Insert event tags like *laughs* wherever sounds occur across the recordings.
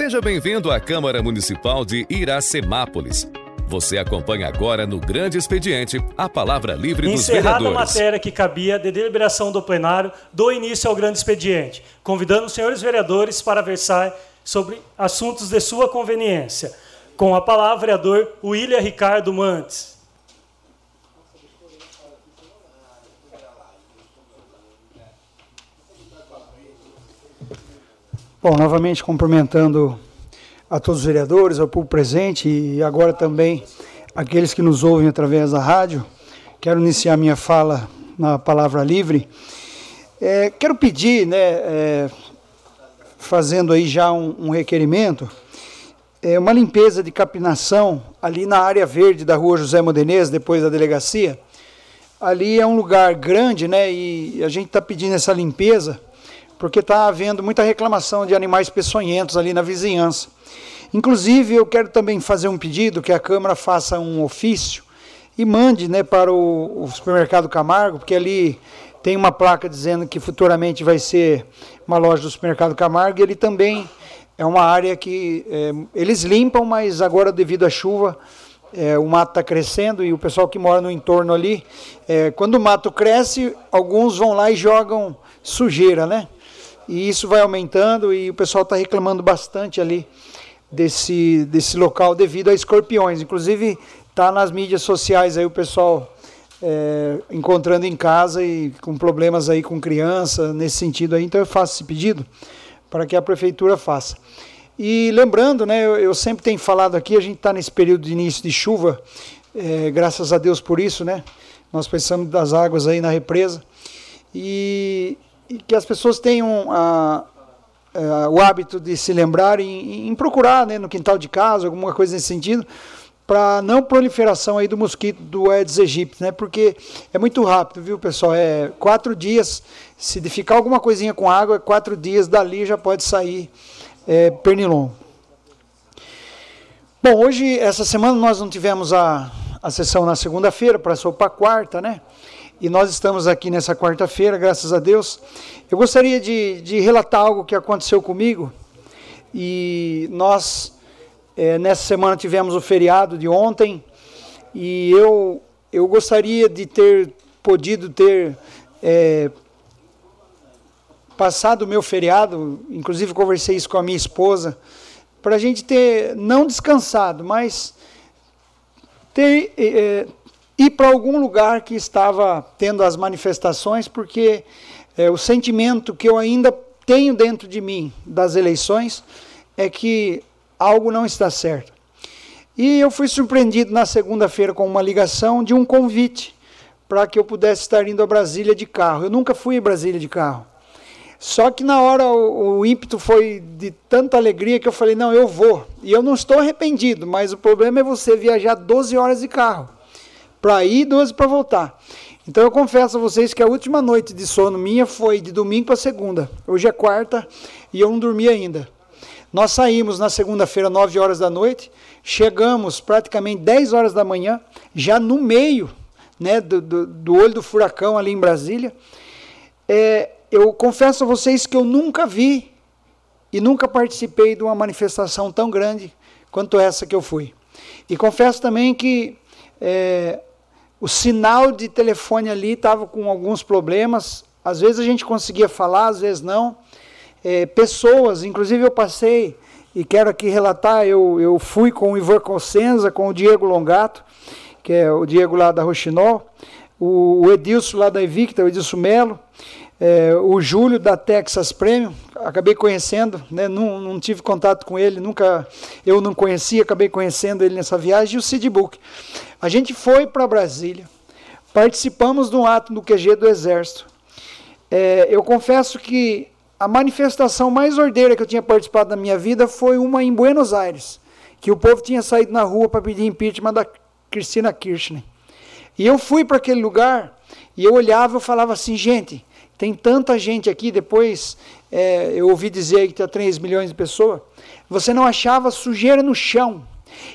Seja bem-vindo à Câmara Municipal de Iracemápolis. Você acompanha agora no grande expediente a palavra livre dos Encerrada vereadores. a matéria que cabia de deliberação do plenário, dou início ao grande expediente, convidando os senhores vereadores para versar sobre assuntos de sua conveniência. Com a palavra, vereador William Ricardo Mantes. Bom, novamente cumprimentando a todos os vereadores, ao público presente e agora também aqueles que nos ouvem através da rádio. Quero iniciar minha fala na palavra livre. É, quero pedir, né, é, fazendo aí já um, um requerimento, é, uma limpeza de capinação ali na área verde da rua José Modenês, depois da delegacia. Ali é um lugar grande, né, e a gente está pedindo essa limpeza porque está havendo muita reclamação de animais peçonhentos ali na vizinhança. Inclusive, eu quero também fazer um pedido que a Câmara faça um ofício e mande né, para o, o supermercado Camargo, porque ali tem uma placa dizendo que futuramente vai ser uma loja do supermercado Camargo, e ele também é uma área que é, eles limpam, mas agora devido à chuva é, o mato está crescendo e o pessoal que mora no entorno ali, é, quando o mato cresce, alguns vão lá e jogam sujeira, né? E isso vai aumentando e o pessoal está reclamando bastante ali desse, desse local devido a escorpiões. Inclusive, está nas mídias sociais aí o pessoal é, encontrando em casa e com problemas aí com criança, nesse sentido aí. Então eu faço esse pedido para que a prefeitura faça. E lembrando, né, eu, eu sempre tenho falado aqui, a gente está nesse período de início de chuva, é, graças a Deus por isso, né? Nós precisamos das águas aí na represa. E, e que as pessoas tenham a, a, o hábito de se lembrar em, em, procurar né, no quintal de casa, alguma coisa nesse sentido, para não proliferação aí do mosquito do Aedes aegypti, né? Porque é muito rápido, viu, pessoal? É quatro dias, se ficar alguma coisinha com água, quatro dias dali já pode sair é, pernilongo. Bom, hoje, essa semana, nós não tivemos a, a sessão na segunda-feira, passou para quarta, né? E nós estamos aqui nessa quarta-feira, graças a Deus. Eu gostaria de, de, relatar algo que aconteceu comigo. E nós, é, nessa semana, tivemos o feriado de ontem. E eu, eu gostaria de ter podido ter é, passado o meu feriado, inclusive conversei isso com a minha esposa, para a gente ter, não descansado, mas ter. É, ir para algum lugar que estava tendo as manifestações, porque é, o sentimento que eu ainda tenho dentro de mim das eleições é que algo não está certo. E eu fui surpreendido na segunda-feira com uma ligação de um convite para que eu pudesse estar indo a Brasília de carro. Eu nunca fui a Brasília de carro. Só que na hora o, o, ímpeto foi de tanta alegria que eu falei: não, eu vou. E eu não estou arrependido, mas o problema é você viajar 12 horas de carro para ir e 12 para voltar. Então eu confesso a vocês que a última noite de sono minha foi de domingo para segunda. Hoje é quarta e eu não dormi ainda. Nós saímos na segunda-feira, 9 horas da noite, chegamos praticamente 10 horas da manhã, já no meio né, do, do, do olho do furacão ali em Brasília. É, eu confesso a vocês que eu nunca vi e nunca participei de uma manifestação tão grande quanto essa que eu fui. E confesso também que é, o sinal de telefone ali estava com alguns problemas. Às vezes a gente conseguia falar, às vezes não. É, pessoas, inclusive eu passei, e quero aqui relatar, eu, eu fui com o Ivan Cossenza, com o Diego Longato, que é o Diego lá da Rochinol, o, o Edilson lá da Evicta, o Edilson Melo, é, o Júlio da Texas Premium, acabei conhecendo, né, não, não, tive contato com ele, nunca eu não conhecia, acabei conhecendo ele nessa viagem, e o Sid Book. A gente foi para Brasília, participamos de um ato no QG do Exército. É, eu confesso que a manifestação mais ordeira que eu tinha participado na minha vida foi uma em Buenos Aires, que o povo tinha saído na rua para pedir impeachment da Cristina Kirchner. E eu fui para aquele lugar e eu olhava e falava assim, gente, tem tanta gente aqui, depois é, eu ouvi dizer que tinha 3 milhões de pessoas, você não achava sujeira no chão.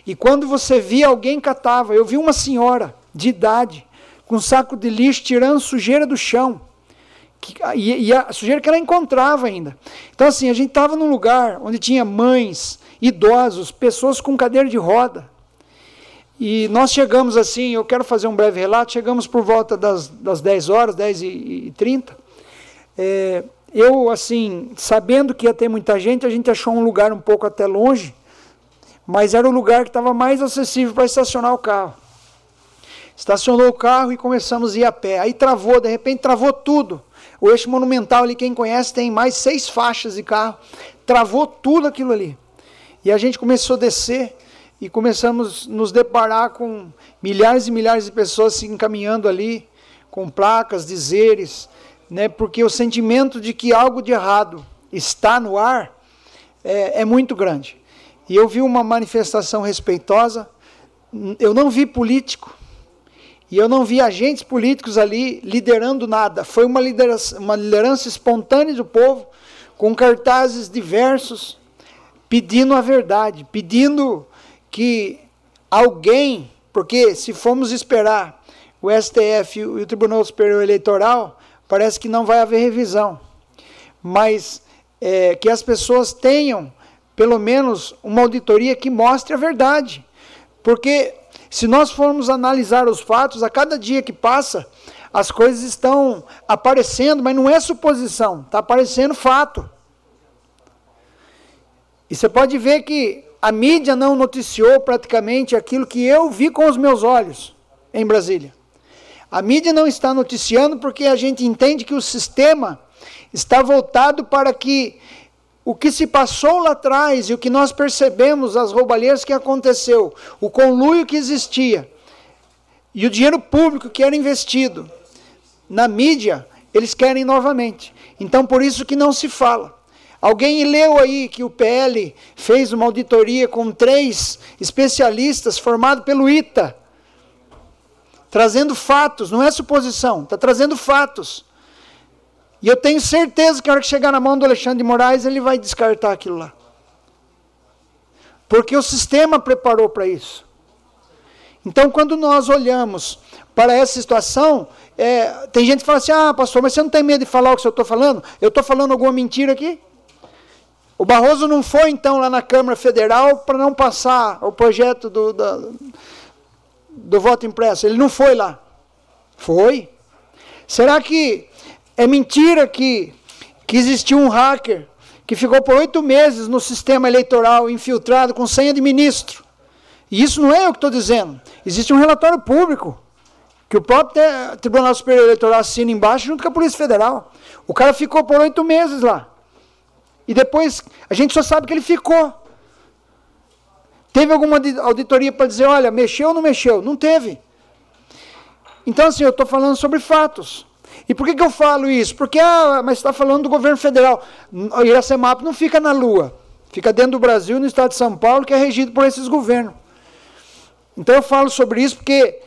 E quando você via alguém catava, eu vi uma senhora de idade com um saco de lixo tirando sujeira do chão, que, e, e, a sujeira que ela encontrava ainda. Então, assim, a gente estava num lugar onde tinha mães, idosos, pessoas com cadeira de roda. E nós chegamos assim, eu quero fazer um breve relato, chegamos por volta das, das 10 horas, 10 e, e 30. É, eu, assim, sabendo que ia ter muita gente, a gente achou um lugar um pouco até longe, mas era o lugar que estava mais acessível para estacionar o carro. Estacionou o carro e começamos a ir a pé. Aí travou, de repente travou tudo. O eixo monumental ali, quem conhece, tem mais seis faixas de carro. Travou tudo aquilo ali. E a gente começou a descer e começamos a nos deparar com milhares e milhares de pessoas se encaminhando ali, com placas, dizeres, né, porque o sentimento de que algo de errado está no ar é, é muito grande. E eu vi uma manifestação respeitosa, eu não vi político, e eu não vi agentes políticos ali liderando nada. Foi uma liderança, uma liderança espontânea do povo, com cartazes diversos, pedindo a verdade, pedindo que alguém, porque se formos esperar o STF e o Tribunal Superior Eleitoral, parece que não vai haver revisão. Mas é, que as pessoas tenham, pelo menos, uma auditoria que mostre a verdade. Porque se nós formos analisar os fatos, a cada dia que passa, as coisas estão aparecendo, mas não é suposição, está aparecendo fato. E você pode ver que a mídia não noticiou praticamente aquilo que eu vi com os meus olhos em Brasília. A mídia não está noticiando porque a gente entende que o sistema está voltado para que o que se passou lá atrás e o que nós percebemos, as roubalheiras que aconteceu, o conluio que existia e o dinheiro público que era investido na mídia, eles querem novamente. Então por isso que não se fala. Alguém leu aí que o PL fez uma auditoria com três especialistas formados pelo ITA, trazendo fatos, não é suposição, está trazendo fatos. E eu tenho certeza que a hora que chegar na mão do Alexandre de Moraes, ele vai descartar aquilo lá. Porque o sistema preparou para isso. Então, quando nós olhamos para essa situação, é, tem gente que fala assim: ah, pastor, mas você não tem medo de falar o que eu estou falando? Eu estou falando alguma mentira aqui? O Barroso não foi, então, lá na Câmara Federal para não passar o projeto do, do, do voto impresso. Ele não foi lá. Foi. Será que é mentira que, que existiu um hacker que ficou por oito meses no sistema eleitoral infiltrado com senha de ministro. E isso não é eu que estou dizendo. Existe um relatório público que o próprio Tribunal Superior Eleitoral assina embaixo junto com a Polícia Federal. O cara ficou por oito meses lá. E depois a gente só sabe que ele ficou. Teve alguma auditoria para dizer, olha, mexeu ou não mexeu? Não teve. Então, assim, eu estou falando sobre fatos. E por que, que eu falo isso? Porque, ah, mas está falando do governo federal. O Iracemap não fica na Lua. Fica dentro do Brasil, no estado de São Paulo, que é regido por esses governos. Então eu falo sobre isso porque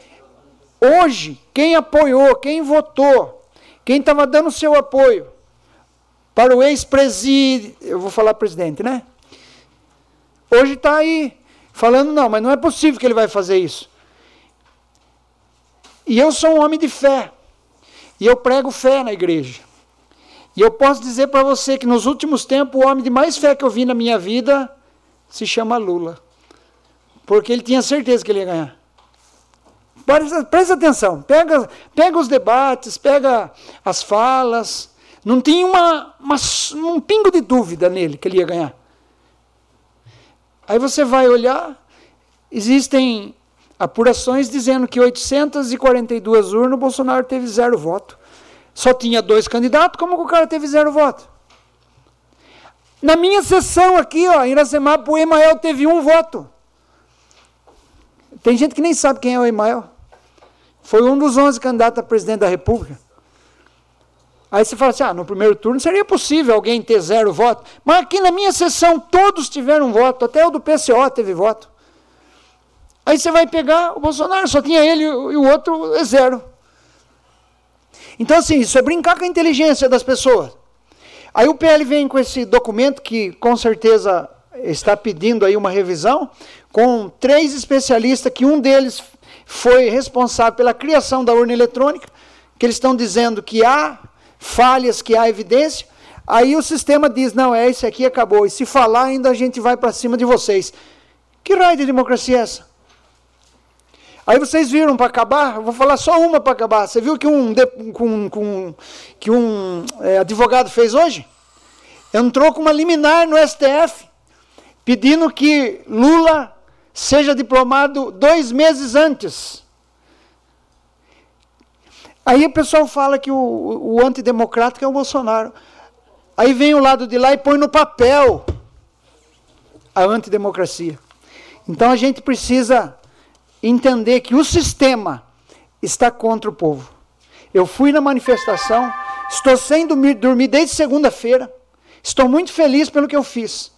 hoje, quem apoiou, quem votou, quem estava dando seu apoio para o ex-presidente, eu vou falar presidente, né? Hoje está aí falando, não, mas não é possível que ele vai fazer isso. E eu sou um homem de fé. E eu prego fé na igreja. E eu posso dizer para você que nos últimos tempos o homem de mais fé que eu vi na minha vida se chama Lula. Porque ele tinha certeza que ele ia ganhar. Presta, presta atenção, pega, pega os debates, pega as falas. Não tinha uma, uma, um pingo de dúvida nele que ele ia ganhar. Aí você vai olhar, existem apurações dizendo que 842 urnas o Bolsonaro teve zero voto. Só tinha dois candidatos, como que o cara teve zero voto? Na minha sessão aqui, ó, em Iracemapa, o Emael teve um voto. Tem gente que nem sabe quem é o Emael. Foi um dos 11 candidatos a presidente da República. Aí você fala assim: ah, no primeiro turno seria possível alguém ter zero voto. Mas aqui na minha sessão todos tiveram voto, até o do PCO teve voto. Aí você vai pegar o Bolsonaro, só tinha ele e o outro é zero. Então, assim, isso é brincar com a inteligência das pessoas. Aí o PL vem com esse documento que com certeza está pedindo aí uma revisão, com três especialistas, que um deles foi responsável pela criação da urna eletrônica, que eles estão dizendo que há falhas que há evidência, aí o sistema diz: não, é esse aqui acabou. E se falar, ainda a gente vai para cima de vocês. Que raio de democracia é essa? Aí vocês viram para acabar, vou falar só uma para acabar. Você viu que um, com, com, que um é, advogado fez hoje? Entrou com uma liminar no STF, pedindo que Lula seja diplomado dois meses antes. Aí o pessoal fala que o, o antidemocrático é o Bolsonaro. Aí vem o lado de lá e põe no papel a antidemocracia. Então a gente precisa entender que o sistema está contra o povo. Eu fui na manifestação, estou sem dormir, desde segunda-feira, estou muito feliz pelo que eu fiz.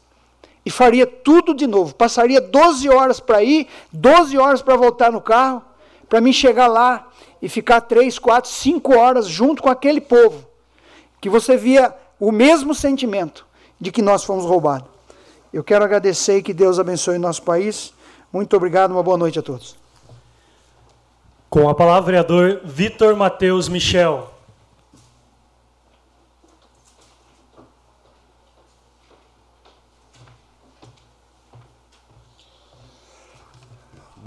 E faria tudo de novo. Passaria 12 horas para ir, 12 horas para voltar no carro, para mim chegar lá e ficar 3, 4, 5 horas junto com aquele povo. Que você via o mesmo sentimento de que nós fomos roubados. Eu quero agradecer e que Deus abençoe o nosso país. Muito obrigado, uma boa noite a todos. Com a palavra, vereador Vitor Matheus Michel.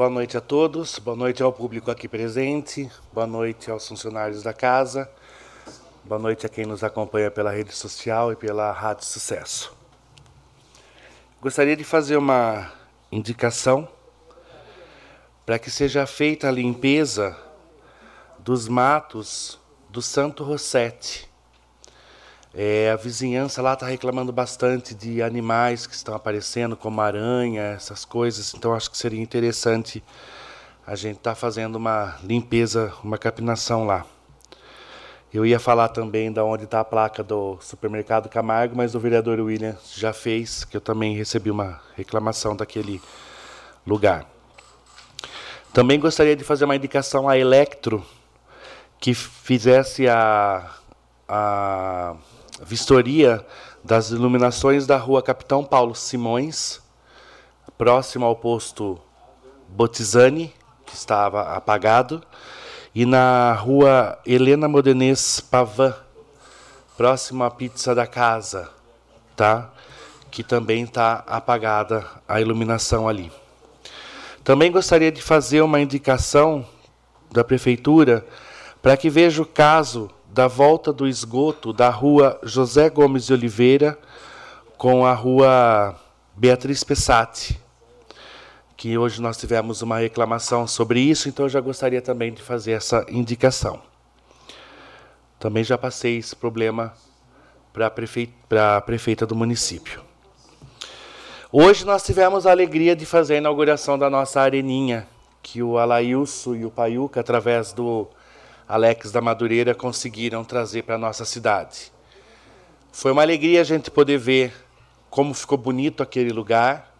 Boa noite a todos, boa noite ao público aqui presente, boa noite aos funcionários da casa, boa noite a quem nos acompanha pela rede social e pela Rádio Sucesso. Gostaria de fazer uma indicação para que seja feita a limpeza dos matos do Santo Rossetti. É, a vizinhança lá está reclamando bastante de animais que estão aparecendo, como aranha, essas coisas. Então acho que seria interessante a gente estar tá fazendo uma limpeza, uma capinação lá. Eu ia falar também da onde está a placa do supermercado Camargo, mas o vereador William já fez, que eu também recebi uma reclamação daquele lugar. Também gostaria de fazer uma indicação à Electro, que fizesse a, a vistoria das iluminações da rua Capitão Paulo Simões, próximo ao posto Botizani, que estava apagado, e na rua Helena Modenês Pavan, próximo à pizza da casa, tá? Que também está apagada a iluminação ali. Também gostaria de fazer uma indicação da prefeitura para que veja o caso da volta do esgoto da rua José Gomes de Oliveira com a rua Beatriz Pessati que hoje nós tivemos uma reclamação sobre isso, então eu já gostaria também de fazer essa indicação. Também já passei esse problema para a prefeita, do município. Hoje nós tivemos a alegria de fazer a inauguração da nossa areninha, que o Alailson e o Paiuca, através do Alex da Madureira, conseguiram trazer para a nossa cidade. Foi uma alegria a gente poder ver como ficou bonito aquele lugar,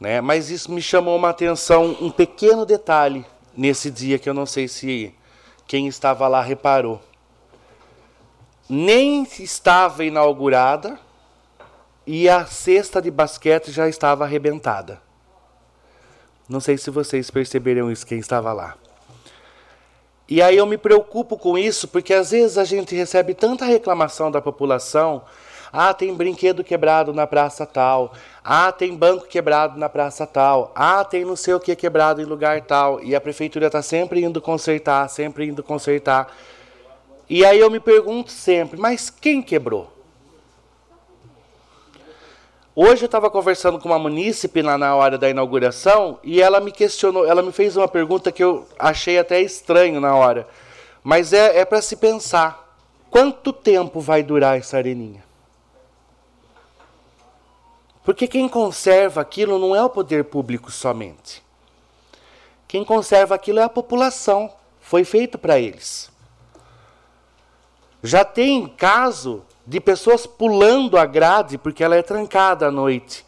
né? Mas isso me chamou uma atenção, um pequeno detalhe nesse dia que eu não sei se quem estava lá reparou. Nem estava inaugurada e a cesta de basquete já estava arrebentada. Não sei se vocês perceberam isso, quem estava lá. E aí eu me preocupo com isso, porque às vezes a gente recebe tanta reclamação da população ah, tem brinquedo quebrado na praça tal. Ah, tem banco quebrado na praça tal. Ah, tem não sei o que quebrado em lugar tal. E a prefeitura está sempre indo consertar, sempre indo consertar. E aí eu me pergunto sempre, mas quem quebrou? Hoje eu estava conversando com uma munícipe lá na hora da inauguração e ela me questionou, ela me fez uma pergunta que eu achei até estranho na hora. Mas é, é para se pensar: quanto tempo vai durar essa areninha? Porque quem conserva aquilo não é o poder público somente. Quem conserva aquilo é a população. Foi feito para eles. Já tem caso de pessoas pulando a grade, porque ela é trancada à noite.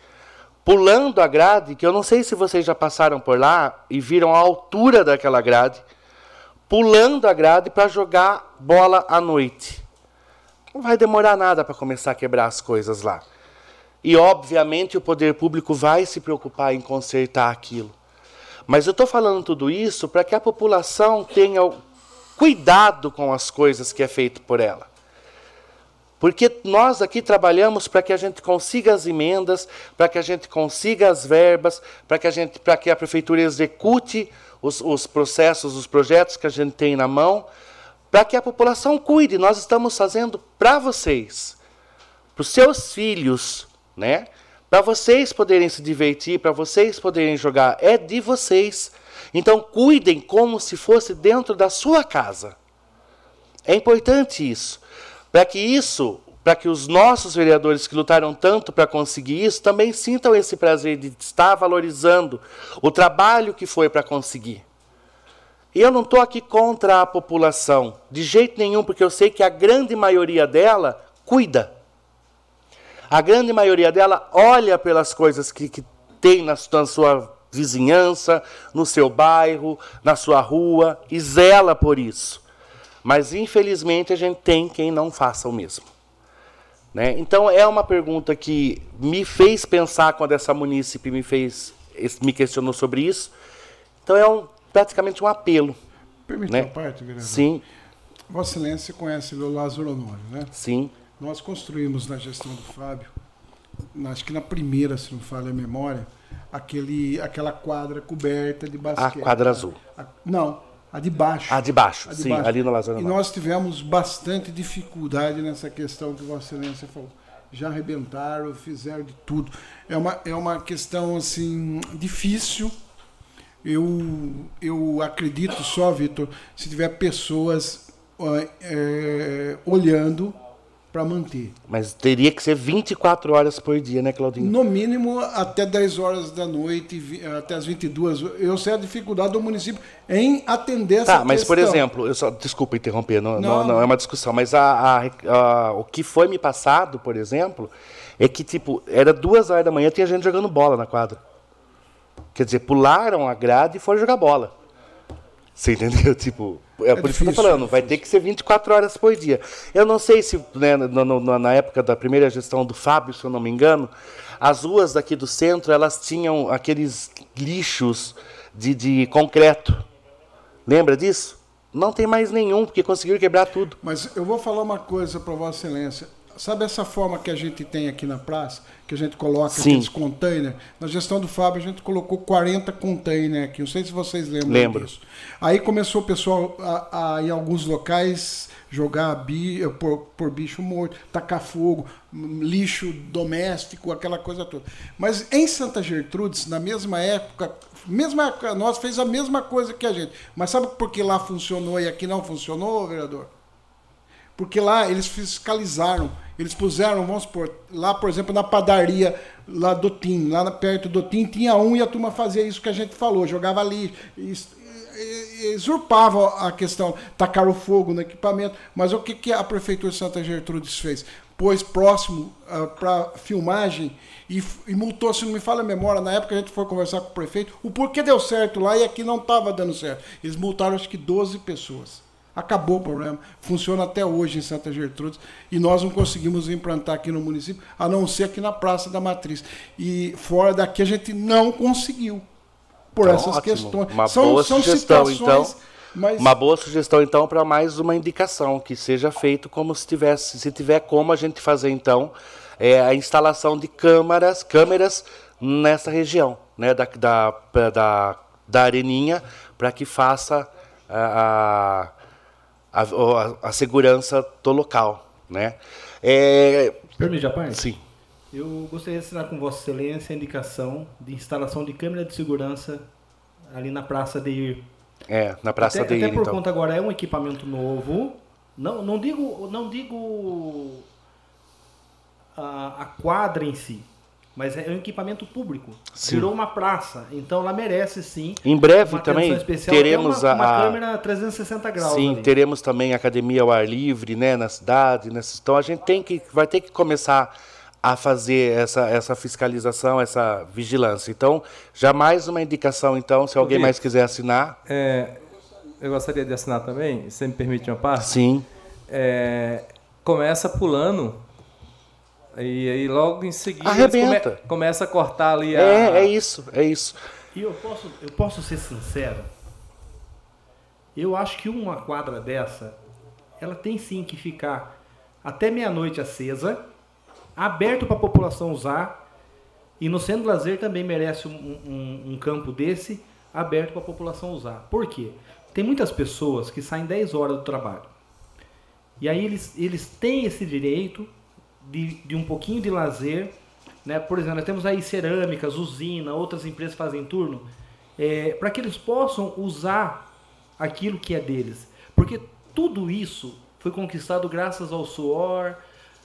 Pulando a grade, que eu não sei se vocês já passaram por lá e viram a altura daquela grade. Pulando a grade para jogar bola à noite. Não vai demorar nada para começar a quebrar as coisas lá. E, obviamente, o poder público vai se preocupar em consertar aquilo. Mas eu estou falando tudo isso para que a população tenha cuidado com as coisas que é feito por ela. Porque nós aqui trabalhamos para que a gente consiga as emendas, para que a gente consiga as verbas, para que a gente, para que a prefeitura execute os, os processos, os projetos que a gente tem na mão, para que a população cuide. Nós estamos fazendo para vocês, para os seus filhos, né? Para vocês poderem se divertir, para vocês poderem jogar, é de vocês. Então cuidem como se fosse dentro da sua casa. É importante isso. Para que isso, para que os nossos vereadores que lutaram tanto para conseguir isso também sintam esse prazer de estar valorizando o trabalho que foi para conseguir. E eu não estou aqui contra a população, de jeito nenhum, porque eu sei que a grande maioria dela cuida. A grande maioria dela olha pelas coisas que, que tem na, na sua vizinhança, no seu bairro, na sua rua, e zela por isso. Mas, infelizmente, a gente tem quem não faça o mesmo. Né? Então, é uma pergunta que me fez pensar quando essa munícipe me fez me questionou sobre isso. Então, é um, praticamente um apelo. Permite né? uma parte, vereador? Sim. Vossa Excelência conhece o Lázaro Honório, né? Sim. Nós construímos na gestão do Fábio, acho que na primeira, se não falha a memória, aquele, aquela quadra coberta de basquete. A quadra azul. A, não, a de baixo. A de baixo, A de sim, baixo. ali no Lázaro E nós tivemos bastante dificuldade nessa questão que Vossa Excelência falou. Já arrebentaram, fizeram de tudo. É uma, é uma questão assim difícil. Eu, eu acredito só, Vitor, se tiver pessoas é, olhando para manter. Mas teria que ser 24 horas por dia, né, Claudinho? No mínimo até 10 horas da noite, até as 22. Eu sei a dificuldade do município em atender essa Tá, mas por questão. exemplo, eu só, desculpa interromper, não, não. Não. não é uma discussão, mas a, a- a- o que foi me passado, por exemplo, é que tipo, era duas horas da manhã tinha gente jogando bola na quadra. Quer dizer, pularam a grade e foram jogar bola. Você entendeu? *laughs* Tipo, é, por isso que eu tô difícil, falando, é vai ter que ser 24 horas por dia. Eu não sei se né, no- no- na época da primeira gestão do Fábio, se eu não me engano, as ruas daqui do centro, elas tinham aqueles lixos de, de concreto. Lembra disso? Não tem mais nenhum, porque conseguiram quebrar tudo. Mas eu vou falar uma coisa para Vossa Excelência. Sabe essa forma que a gente tem aqui na praça, que a gente coloca Sim. aqueles containers? Na gestão do Fábio, a gente colocou 40 containers aqui. Não sei se vocês lembram Lembro. disso. Aí começou o pessoal, a, a, em alguns locais, jogar bi, eh, por, por bicho morto, tacar fogo, lixo doméstico, aquela coisa toda. Mas em Santa Gertrudes, na mesma época, mesma época, nós fez a mesma coisa que a gente. Mas sabe por que lá funcionou e aqui não funcionou, vereador? Porque lá eles fiscalizaram, eles puseram, vamos supor, lá, por exemplo, na padaria lá do Tim, lá perto do Tim, tinha um e a turma fazia isso que a gente falou, jogava ali, e- e- usurpava a questão, tacaram fogo no equipamento. Mas o que, que a Prefeitura de Santa Gertrudes fez? Pôs próximo para filmagem e, e multou, se não me falha a memória, na época a gente foi conversar com o prefeito, o porquê deu certo lá e aqui não estava dando certo. Eles multaram acho que 12 pessoas. Acabou o problema. Funciona até hoje em Santa Gertrudes e nós não conseguimos implantar aqui no município, a não ser aqui na Praça da Matriz. E fora daqui a gente não conseguiu. Por Então, essas ótimo. questões. Uma são, boa são sugestão, então. mas Uma boa sugestão, então, para mais uma indicação, que seja feito como se tivesse, se tiver como a gente fazer, então, é, a instalação de câmaras, câmeras nessa região, né, da, da, da, da areninha, para que faça a, a, a, a segurança do local, né. É, Permite a parte? sim, Eu gostaria de assinar com Vossa Excelência a indicação de instalação de câmera de segurança ali na Praça de Ir. é, na Praça até, de até Ir, por então. conta agora é um equipamento novo. Não, não digo, não digo a, a quadra em si, mas é um equipamento público. Sim. Virou uma praça, então ela merece sim. Em breve uma também especial, teremos uma, a- uma câmera 360 graus. Sim, ali. teremos também academia ao ar livre, né, na cidade, nessa então a gente tem que vai ter que começar a fazer essa, essa fiscalização, essa vigilância. Então, já mais uma indicação então, se alguém Vitor. mais quiser assinar. É, eu gostaria de assinar também, se você me permite uma parte. Sim. É, começa pulando e aí logo em seguida come- começa a cortar ali a. É, é isso, é isso. E eu posso, eu posso ser sincero? Eu acho que uma quadra dessa, ela tem sim que ficar até meia-noite acesa, aberto para a população usar. E no centro lazer também merece um, um, um campo desse aberto para a população usar. Por quê? Tem muitas pessoas que saem 10 horas do trabalho. E aí eles, eles têm esse direito de, de um pouquinho de lazer. Né? Por exemplo, nós temos aí cerâmicas, usina, outras empresas fazem turno, é, para que eles possam usar aquilo que é deles. Porque tudo isso foi conquistado graças ao suor,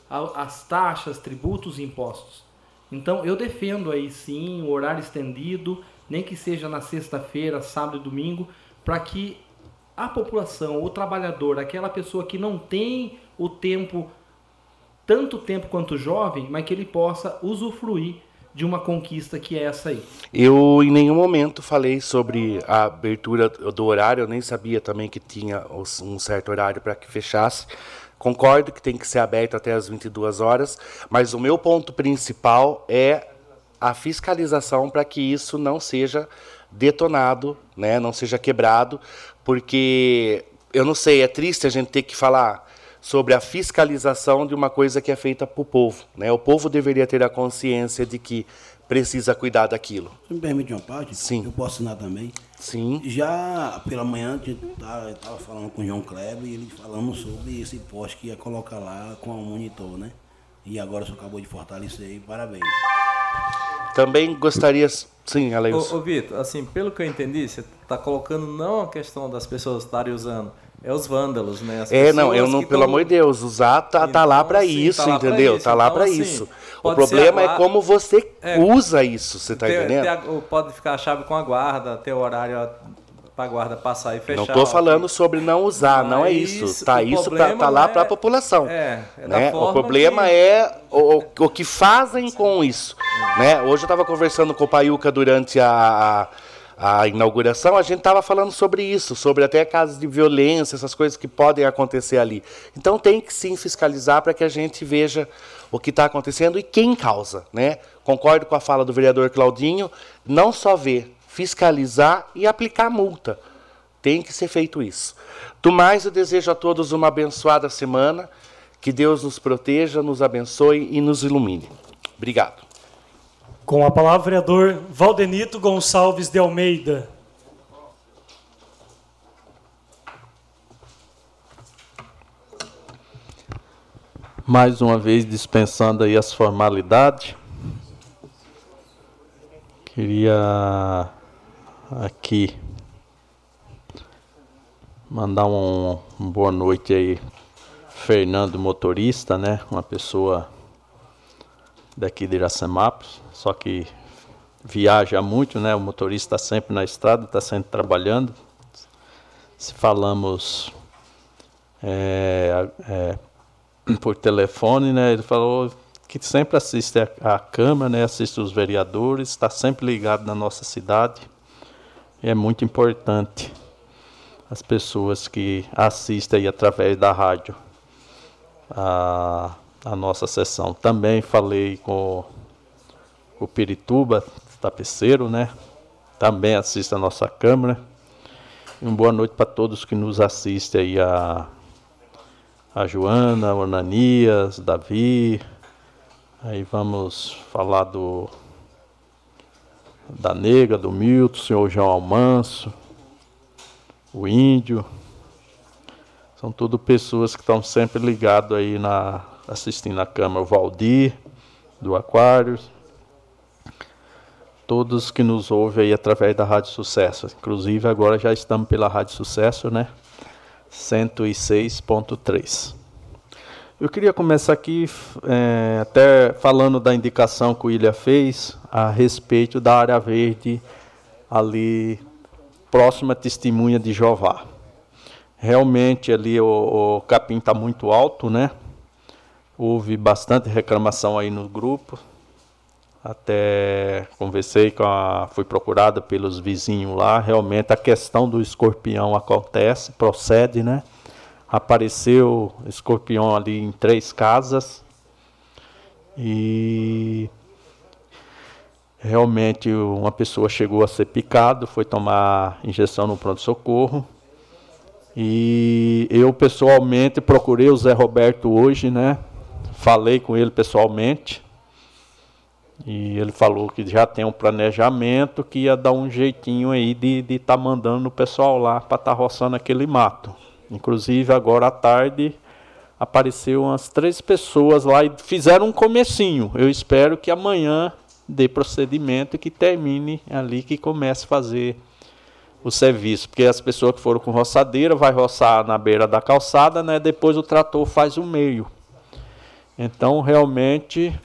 às taxas, tributos e impostos. Então eu defendo aí sim o horário estendido, nem que seja na sexta-feira, sábado e domingo, para que a população, o trabalhador, aquela pessoa que não tem o tempo, tanto tempo quanto jovem, mas que ele possa usufruir de uma conquista que é essa aí. Eu em nenhum momento falei sobre a abertura do horário, eu nem sabia também que tinha um certo horário para que fechasse. Concordo que tem que ser aberto até as 22 horas, mas o meu ponto principal é a fiscalização para que isso não seja detonado, né, não seja quebrado, porque eu não sei, é triste a gente ter que falar sobre a fiscalização de uma coisa que é feita para o povo. Né? O povo deveria ter a consciência de que precisa cuidar daquilo. Você me permite uma parte? Sim. Eu posso assinar também? Sim. Já pela manhã, a gente estava tá, falando com o João Kleber e ele falando sobre esse poste que ia colocar lá com o monitor, né? E agora você acabou de fortalecer e parabéns. Também gostaria. Sim, Aleilson. Ô, ô Vitor, assim, pelo que eu entendi, você está colocando não a questão das pessoas estarem usando é os vândalos, né? As é, não, eu não, pelo tão... amor de Deus, usar tá, então, tá lá para assim, isso, tá entendeu? Isso. Tá lá então, para assim, isso. O problema é como você é, usa isso, você tá ter, entendendo? Ter, pode ficar a chave com a guarda, ter o horário para a guarda passar e fechar. Não estou falando sobre não usar, não, não é isso. tá isso tá, tá lá é, para a população. É, é né? O problema que... é o, o que fazem com isso, né? Hoje eu estava conversando com o Paiuca durante a, a a inauguração, a gente estava falando sobre isso, sobre até casos de violência, essas coisas que podem acontecer ali. Então tem que sim fiscalizar para que a gente veja o que está acontecendo e quem causa. Né? Concordo com a fala do vereador Claudinho, não só ver, fiscalizar e aplicar multa. Tem que ser feito isso. Do mais, eu desejo a todos uma abençoada semana, que Deus nos proteja, nos abençoe e nos ilumine. Obrigado. Com a palavra, vereador Valdenito Gonçalves de Almeida. Mais uma vez dispensando aí as formalidades. Queria aqui mandar um, um boa noite aí Fernando motorista, né? Uma pessoa daqui de Iracemápolis só que viaja muito, né? O motorista está sempre na estrada, está sempre trabalhando. Se falamos é, é, por telefone, né? Ele falou que sempre assiste a, a Câmara, né? Assiste os vereadores, está sempre ligado na nossa cidade. E é muito importante as pessoas que assistem através da rádio a, a nossa sessão. Também falei com o Pirituba, tapeceiro, né? Também assiste a nossa câmara. E uma boa noite para todos que nos assistem aí, a, a Joana, o Ananias, Davi. Aí vamos falar do da Nega, do Milton, o senhor João Almanso, o Índio. São tudo pessoas que estão sempre ligados aí na assistindo a câmara, o Valdir, do Aquários, todos que nos ouvem aí através da Rádio Sucesso. Inclusive agora já estamos pela Rádio Sucesso, né? 106.3. Eu queria começar aqui é, até falando da indicação que o Ilha fez a respeito da área verde ali próxima testemunha de Jeová. Realmente ali o, o capim está muito alto, né? Houve bastante reclamação aí no grupo, até conversei com a. fui procurada pelos vizinhos lá. Realmente a questão do escorpião acontece, procede, né? Apareceu escorpião ali em três casas. E realmente uma pessoa chegou a ser picado, foi tomar injeção no pronto-socorro. E eu pessoalmente procurei o Zé Roberto hoje, né? Falei com ele pessoalmente. E ele falou que já tem um planejamento que ia dar um jeitinho aí de estar tá mandando o pessoal lá para estar tá roçando aquele mato. Inclusive agora à tarde apareceu umas três pessoas lá e fizeram um comecinho. Eu espero que amanhã dê procedimento e que termine ali, que comece a fazer o serviço. Porque as pessoas que foram com roçadeira vai roçar na beira da calçada, né? Depois o trator faz o meio. Então realmente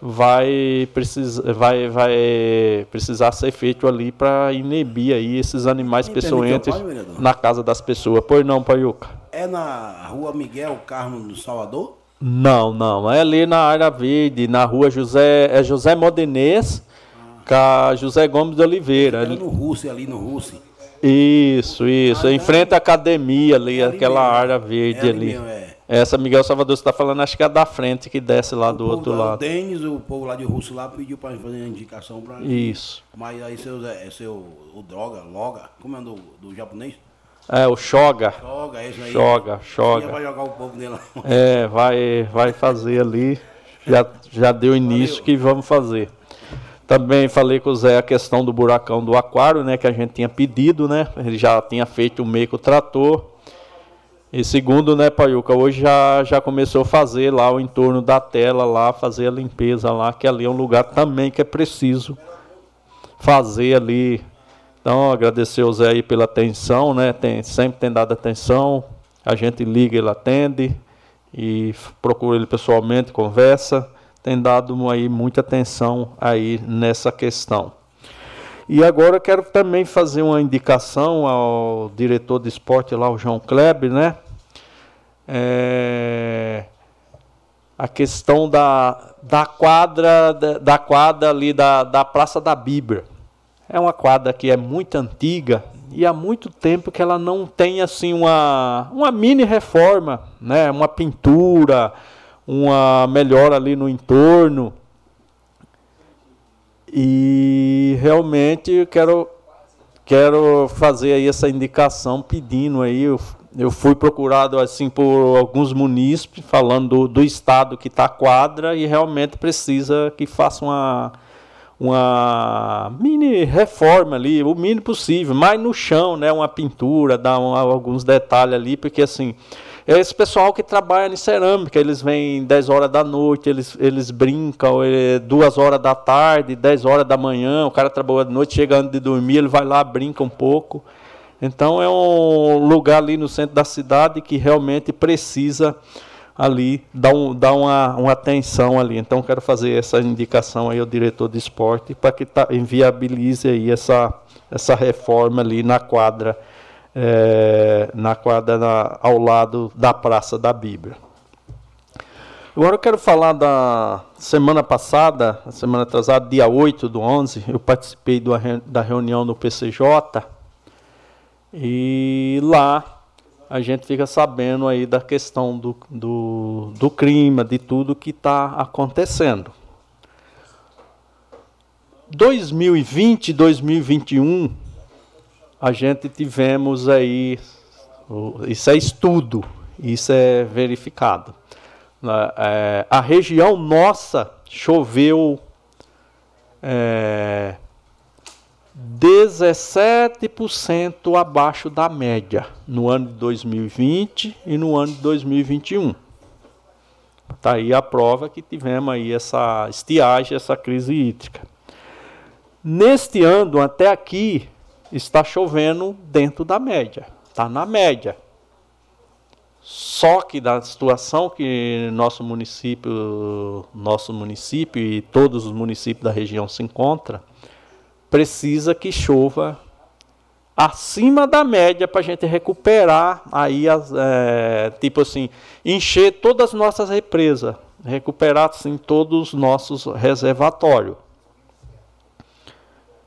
vai precisar, vai, vai precisar ser feito ali para inibir aí esses animais peçonhentos na casa das pessoas. Pois não, Paiuca? É na rua Miguel Carmo do Salvador? Não, não. É ali na área verde, na rua José, é José Modenês, ah. com José Gomes de Oliveira. No Rússia, ali no Rússia. Isso, isso. Ah, em frente à academia ali, é ali aquela mesmo. área verde é ali. ali. Mesmo, é. Essa Miguel Salvador você está falando, acho que é da frente que desce lá o do outro lado. O Denis, o povo lá de Russo lá pediu para fazer uma indicação para Isso. Mas aí seu, é seu o droga, loga, como é do, do japonês? É, o Shoga. Shoga, esse aí. Shoga, Shoga. vai jogar o povo nele. É, vai, vai fazer ali. Já, já deu início Valeu. que vamos fazer. Também falei com o Zé a questão do buracão do aquário, né? Que a gente tinha pedido, né? Ele já tinha feito o meio com o trator. E segundo, né, Paiuca, hoje já, já começou a fazer lá o entorno da tela, lá, fazer a limpeza lá, que ali é um lugar também que é preciso fazer ali. Então, agradecer ao Zé aí pela atenção, né? Tem, sempre tem dado atenção. A gente liga, ele atende e procura ele pessoalmente, conversa. Tem dado aí muita atenção aí nessa questão. E agora eu quero também fazer uma indicação ao diretor de esporte lá, o João Kleber, né? É, a questão da, da quadra da, da quadra ali da, da Praça da Bíblia. É uma quadra que é muito antiga e há muito tempo que ela não tem assim uma, uma mini reforma, né? Uma pintura, uma melhora ali no entorno. E realmente eu quero, quero fazer aí essa indicação pedindo aí. Eu, fui procurado assim por alguns munícipes falando do, do estado que está quadra e realmente precisa que faça uma, uma mini reforma ali, o mínimo possível, mais no chão, né, uma pintura, dar um, alguns detalhes ali, porque assim, é esse pessoal que trabalha em cerâmica, eles vêm 10 horas da noite, eles, eles brincam, é, 2 horas da tarde, 10 horas da manhã, o cara trabalha de noite, chegando de dormir, ele vai lá, brinca um pouco. Então é um lugar ali no centro da cidade que realmente precisa ali dar, um, dar uma, uma atenção ali. Então quero fazer essa indicação aí ao diretor de esporte para que tá, aí essa, essa reforma ali na quadra é, na quadra na, ao lado da Praça da Bíblia. Agora eu quero falar da semana passada, semana atrasada, dia 8 do 11, eu participei da reunião do PCJ e lá a gente fica sabendo aí da questão do, do, do clima, de tudo que está acontecendo. 2020 2021 a gente tivemos aí, isso é estudo, isso é verificado. É, a região nossa choveu é, 17% abaixo da média no ano de 2020 e no ano de 2021. Está aí a prova que tivemos aí essa estiagem, essa crise hídrica. Neste ano, até aqui, está chovendo dentro da média, está na média. Só que da situação que nosso município, nosso município e todos os municípios da região se encontram, precisa que chova acima da média para a gente recuperar aí as, é, tipo assim, encher todas as nossas represas, recuperar assim todos os nossos reservatórios.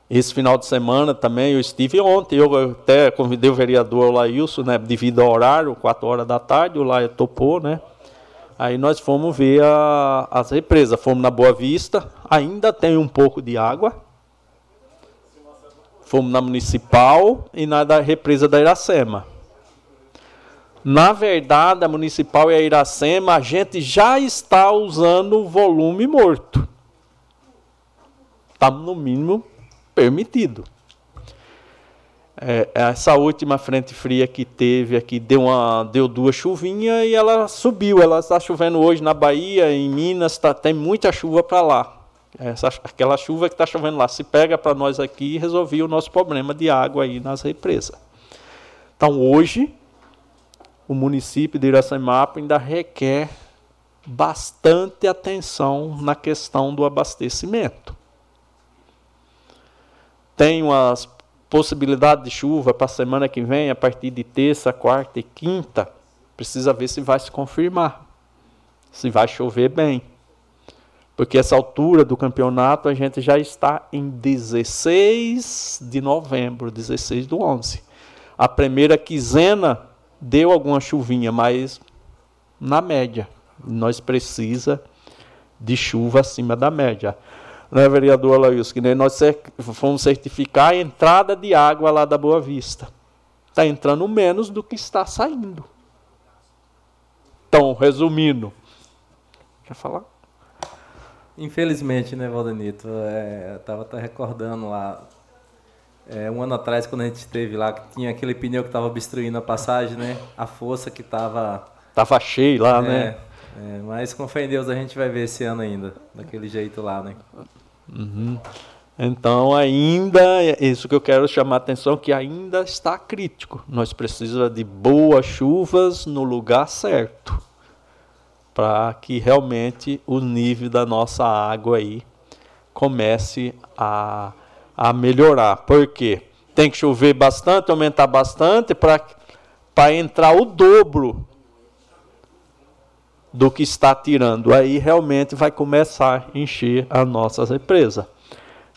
Esse final de semana também eu estive ontem, eu até convidei o vereador Laílson, né, devido ao horário, 4 horas da tarde, o Laia topou, né? Aí nós fomos ver a, as represas, fomos na Boa Vista, ainda tem um pouco de água. Fomos na Municipal e na da represa da Iracema. Na verdade, a municipal e a Iracema, a gente já está usando o volume morto. Está no mínimo permitido. É, essa última frente fria que teve aqui deu, uma, deu duas chuvinhas e ela subiu. Ela está chovendo hoje na Bahia, em Minas, tá, tem muita chuva para lá. Essa, aquela chuva que está chovendo lá se pega para nós aqui e resolvia o nosso problema de água aí nas represas. Então hoje o município de Iracemapa ainda requer bastante atenção na questão do abastecimento. Tem umas possibilidades de chuva para a semana que vem, a partir de terça, quarta e quinta. Precisa ver se vai se confirmar, se vai chover bem. Porque essa altura do campeonato a gente já está em 16 de novembro, 16 do 11. A primeira quinzena deu alguma chuvinha, mas na média. Nós precisa de chuva acima da média. Não é, vereador Alaís? Que nós fomos certificar a entrada de água lá da Boa Vista. Está entrando menos do que está saindo. Então, resumindo. Quer falar? Infelizmente, né, Valdenito? É, eu estava recordando lá é, um ano atrás, quando a gente esteve lá, que tinha aquele pneu que estava obstruindo a passagem, né? A força que estava. Tava cheio lá, é, né? É, mas com fé em Deus a gente vai ver esse ano ainda, daquele jeito lá, né? Uhum. Então ainda, é isso que eu quero chamar a atenção, que ainda está crítico. Nós precisamos de boas chuvas no lugar certo, para que realmente o nível da nossa água aí comece a a melhorar. Por quê? Tem que chover bastante, aumentar bastante para entrar o dobro do que está tirando. Aí realmente vai começar a encher a nossa represa.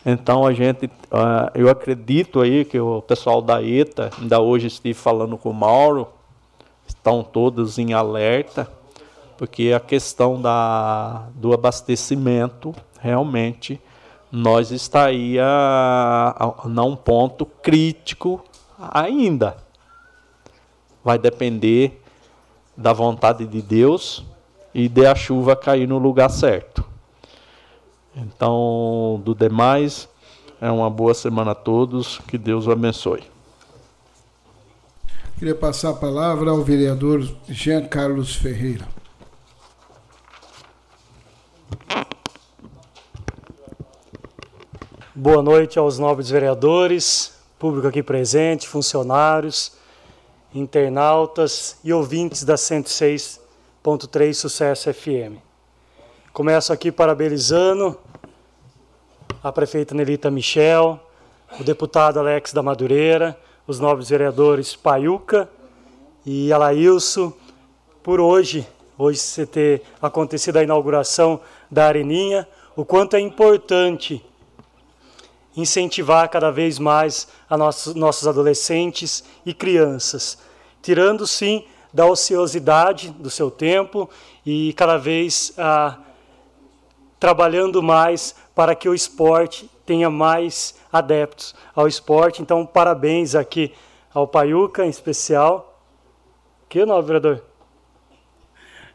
Então a gente, uh, eu acredito aí que o pessoal da ETA, ainda hoje estive falando com o Mauro, estão todos em alerta, porque a questão da, do abastecimento realmente nós estaria num ponto crítico ainda. Vai depender da vontade de Deus e de a chuva cair no lugar certo. Então, do demais, é uma boa semana a todos, que Deus o abençoe. Queria passar a palavra ao vereador Jean Carlos Ferreira. Boa noite aos nobres vereadores, público aqui presente, funcionários, internautas e ouvintes da 106.3 Sucesso FM. Começo aqui parabenizando a prefeita Nelita Michel, o deputado Alex da Madureira, os nobres vereadores Paiuca e Alailson, por hoje, hoje você ter acontecido a inauguração da Areninha, o quanto é importante incentivar cada vez mais a nossos, nossos adolescentes e crianças, tirando sim da ociosidade do seu tempo e cada vez ah, trabalhando mais para que o esporte tenha mais adeptos ao esporte. Então, parabéns aqui ao Paiuca em especial. Que nome, vereador?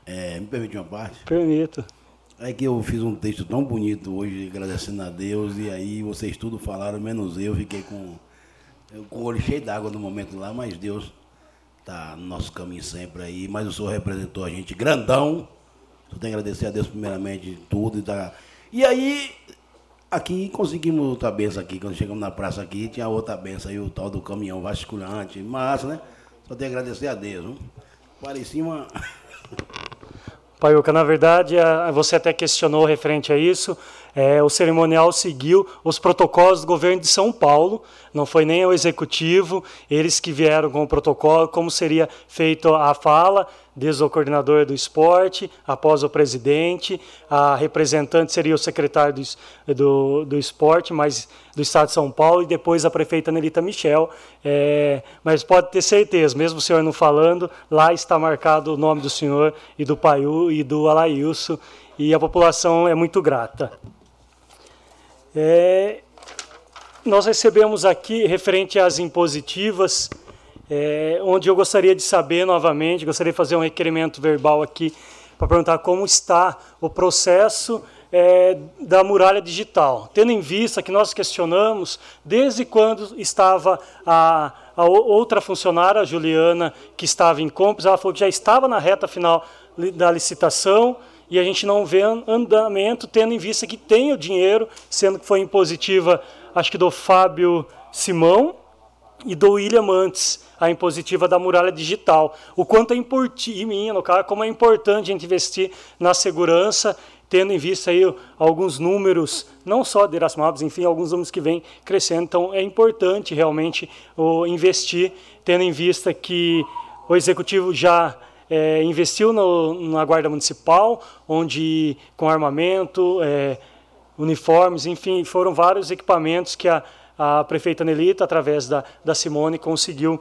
É, me permite uma parte? Permito. É que eu fiz um texto tão bonito hoje, agradecendo a Deus, e aí vocês tudo falaram, menos eu, fiquei com, com o olho cheio d'água no momento lá, mas Deus tá no nosso caminho sempre aí, mas o Senhor representou a gente grandão. Só tenho que agradecer a Deus primeiramente tudo. E, tá... e aí, aqui conseguimos outra benção aqui, quando chegamos na praça aqui, tinha outra benção aí, o tal do caminhão vasculhante, massa, né? Só tenho que agradecer a Deus. Parecia uma. *laughs* Paiuca, na verdade, você até questionou referente a isso. É, o cerimonial seguiu os protocolos do governo de São Paulo, não foi nem o executivo, eles que vieram com o protocolo, como seria feita a fala, desde o coordenador do esporte, após o presidente, a representante seria o secretário do, do, do esporte, mas do Estado de São Paulo, e depois a prefeita Nelita Michel. É, mas pode ter certeza, mesmo o senhor não falando, lá está marcado o nome do senhor e do Paiu e do Alailson, e a população é muito grata. É, nós recebemos aqui, referente às impositivas, é, onde eu gostaria de saber novamente, gostaria de fazer um requerimento verbal aqui para perguntar como está o processo é, da muralha digital, tendo em vista que nós questionamos desde quando estava a, a outra funcionária, a Juliana, que estava em compras, ela falou que já estava na reta final da licitação e a gente não vê andamento, tendo em vista que tem o dinheiro, sendo que foi impositiva, acho que do Fábio Simão e do William antes, a impositiva da muralha digital. O quanto é importante, no como é importante a gente investir na segurança tendo em vista aí alguns números, não só de Erasmus, enfim, alguns números que vêm crescendo. Então, é importante realmente o, investir, tendo em vista que o executivo já é, investiu no, na Guarda Municipal, onde com armamento, é, uniformes, enfim, foram vários equipamentos que a, a prefeita Nelita, através da, da Simone, conseguiu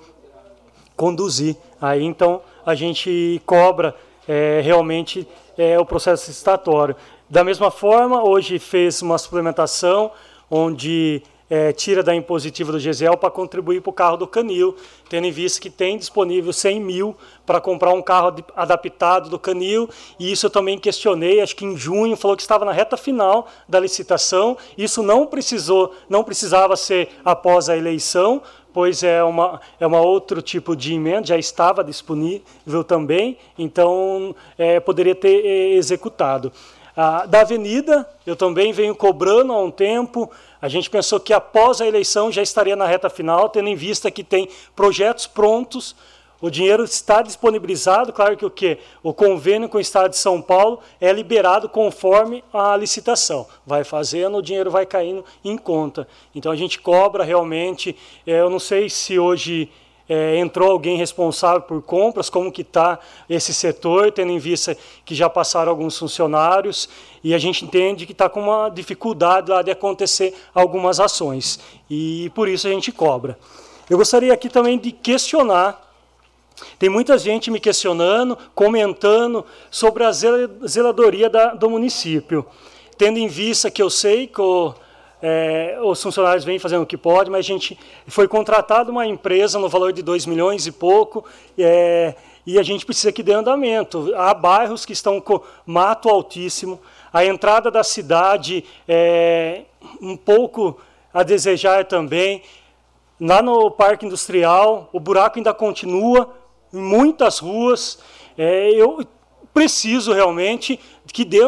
conduzir. Aí, então, a gente cobra é, realmente é, o processo licitatório. Da mesma forma, hoje fez uma suplementação onde é, tira da impositiva do GESEL para contribuir para o carro do Canil, tendo em vista que tem disponível 100 mil para comprar um carro adaptado do Canil, e isso eu também questionei, acho que em junho falou que estava na reta final da licitação, isso não precisou, não precisava ser após a eleição, pois é uma é uma outro tipo de emenda, já estava disponível também, então é, poderia ter é, executado. Da Avenida, eu também venho cobrando há um tempo. A gente pensou que após a eleição já estaria na reta final, tendo em vista que tem projetos prontos o dinheiro está disponibilizado, claro que o que o convênio com o Estado de São Paulo é liberado conforme a licitação. Vai fazendo, o dinheiro vai caindo em conta. Então a gente cobra realmente. É, eu não sei se hoje é, entrou alguém responsável por compras, como que está esse setor, tendo em vista que já passaram alguns funcionários e a gente entende que está com uma dificuldade lá de acontecer algumas ações e por isso a gente cobra. Eu gostaria aqui também de questionar tem muita gente me questionando, comentando sobre a zeladoria da, do município, tendo em vista que eu sei que o, é, os funcionários vêm fazendo o que pode, mas a gente foi contratado uma empresa no valor de 2 milhões e pouco, é, e a gente precisa que dê andamento. Há bairros que estão com mato altíssimo, a entrada da cidade é um pouco a desejar também. Lá no Parque Industrial, o buraco ainda continua, em muitas ruas. É, eu preciso realmente que dê,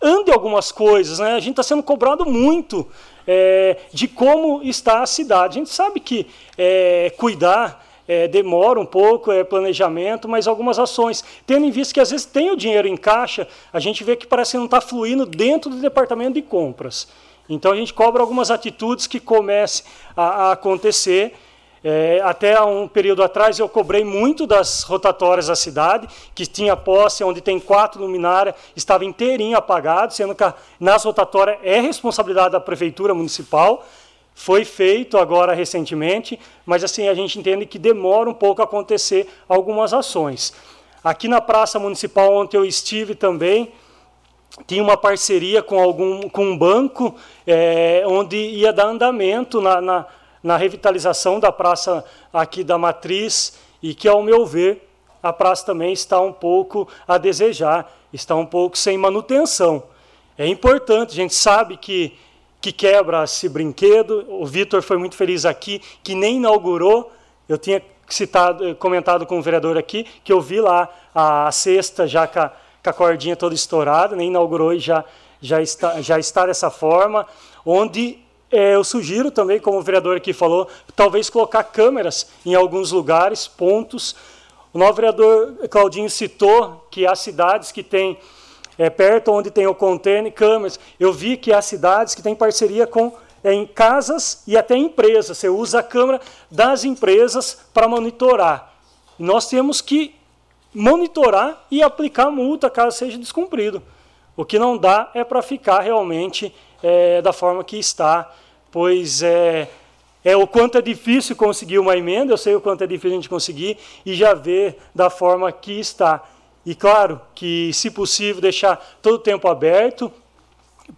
ande algumas coisas. Né? A gente está sendo cobrado muito é, de como está a cidade. A gente sabe que é, cuidar é, demora um pouco, é planejamento, mas algumas ações. Tendo em vista que às vezes tem o dinheiro em caixa, a gente vê que parece que não está fluindo dentro do departamento de compras. Então a gente cobra algumas atitudes que comecem a, a acontecer é, até um período atrás eu cobrei muito das rotatórias da cidade, que tinha posse onde tem quatro luminárias, estava inteirinho apagado, sendo que nas rotatórias é responsabilidade da prefeitura municipal. Foi feito agora recentemente, mas assim a gente entende que demora um pouco a acontecer algumas ações. Aqui na Praça Municipal, onde eu estive também, tinha uma parceria com algum com um banco, é, onde ia dar andamento na, na na revitalização da praça aqui da Matriz e que, ao meu ver, a praça também está um pouco a desejar, está um pouco sem manutenção. É importante, a gente sabe que, que quebra esse brinquedo. O Vitor foi muito feliz aqui, que nem inaugurou. Eu tinha citado, comentado com o vereador aqui, que eu vi lá a cesta já com a, com a cordinha toda estourada, nem inaugurou e já, já, está, já está dessa forma, onde eu sugiro também, como o vereador aqui falou, talvez colocar câmeras em alguns lugares, pontos. O novo vereador Claudinho citou que há cidades que têm, é, perto onde tem o container, câmeras. Eu vi que há cidades que têm parceria com é, em casas e até empresas. Você usa a câmera das empresas para monitorar. E nós temos que monitorar e aplicar multa caso seja descumprido. O que não dá é para ficar realmente é, da forma que está, pois é, é o quanto é difícil conseguir uma emenda, eu sei o quanto é difícil a gente conseguir, e já ver da forma que está. E claro que, se possível, deixar todo o tempo aberto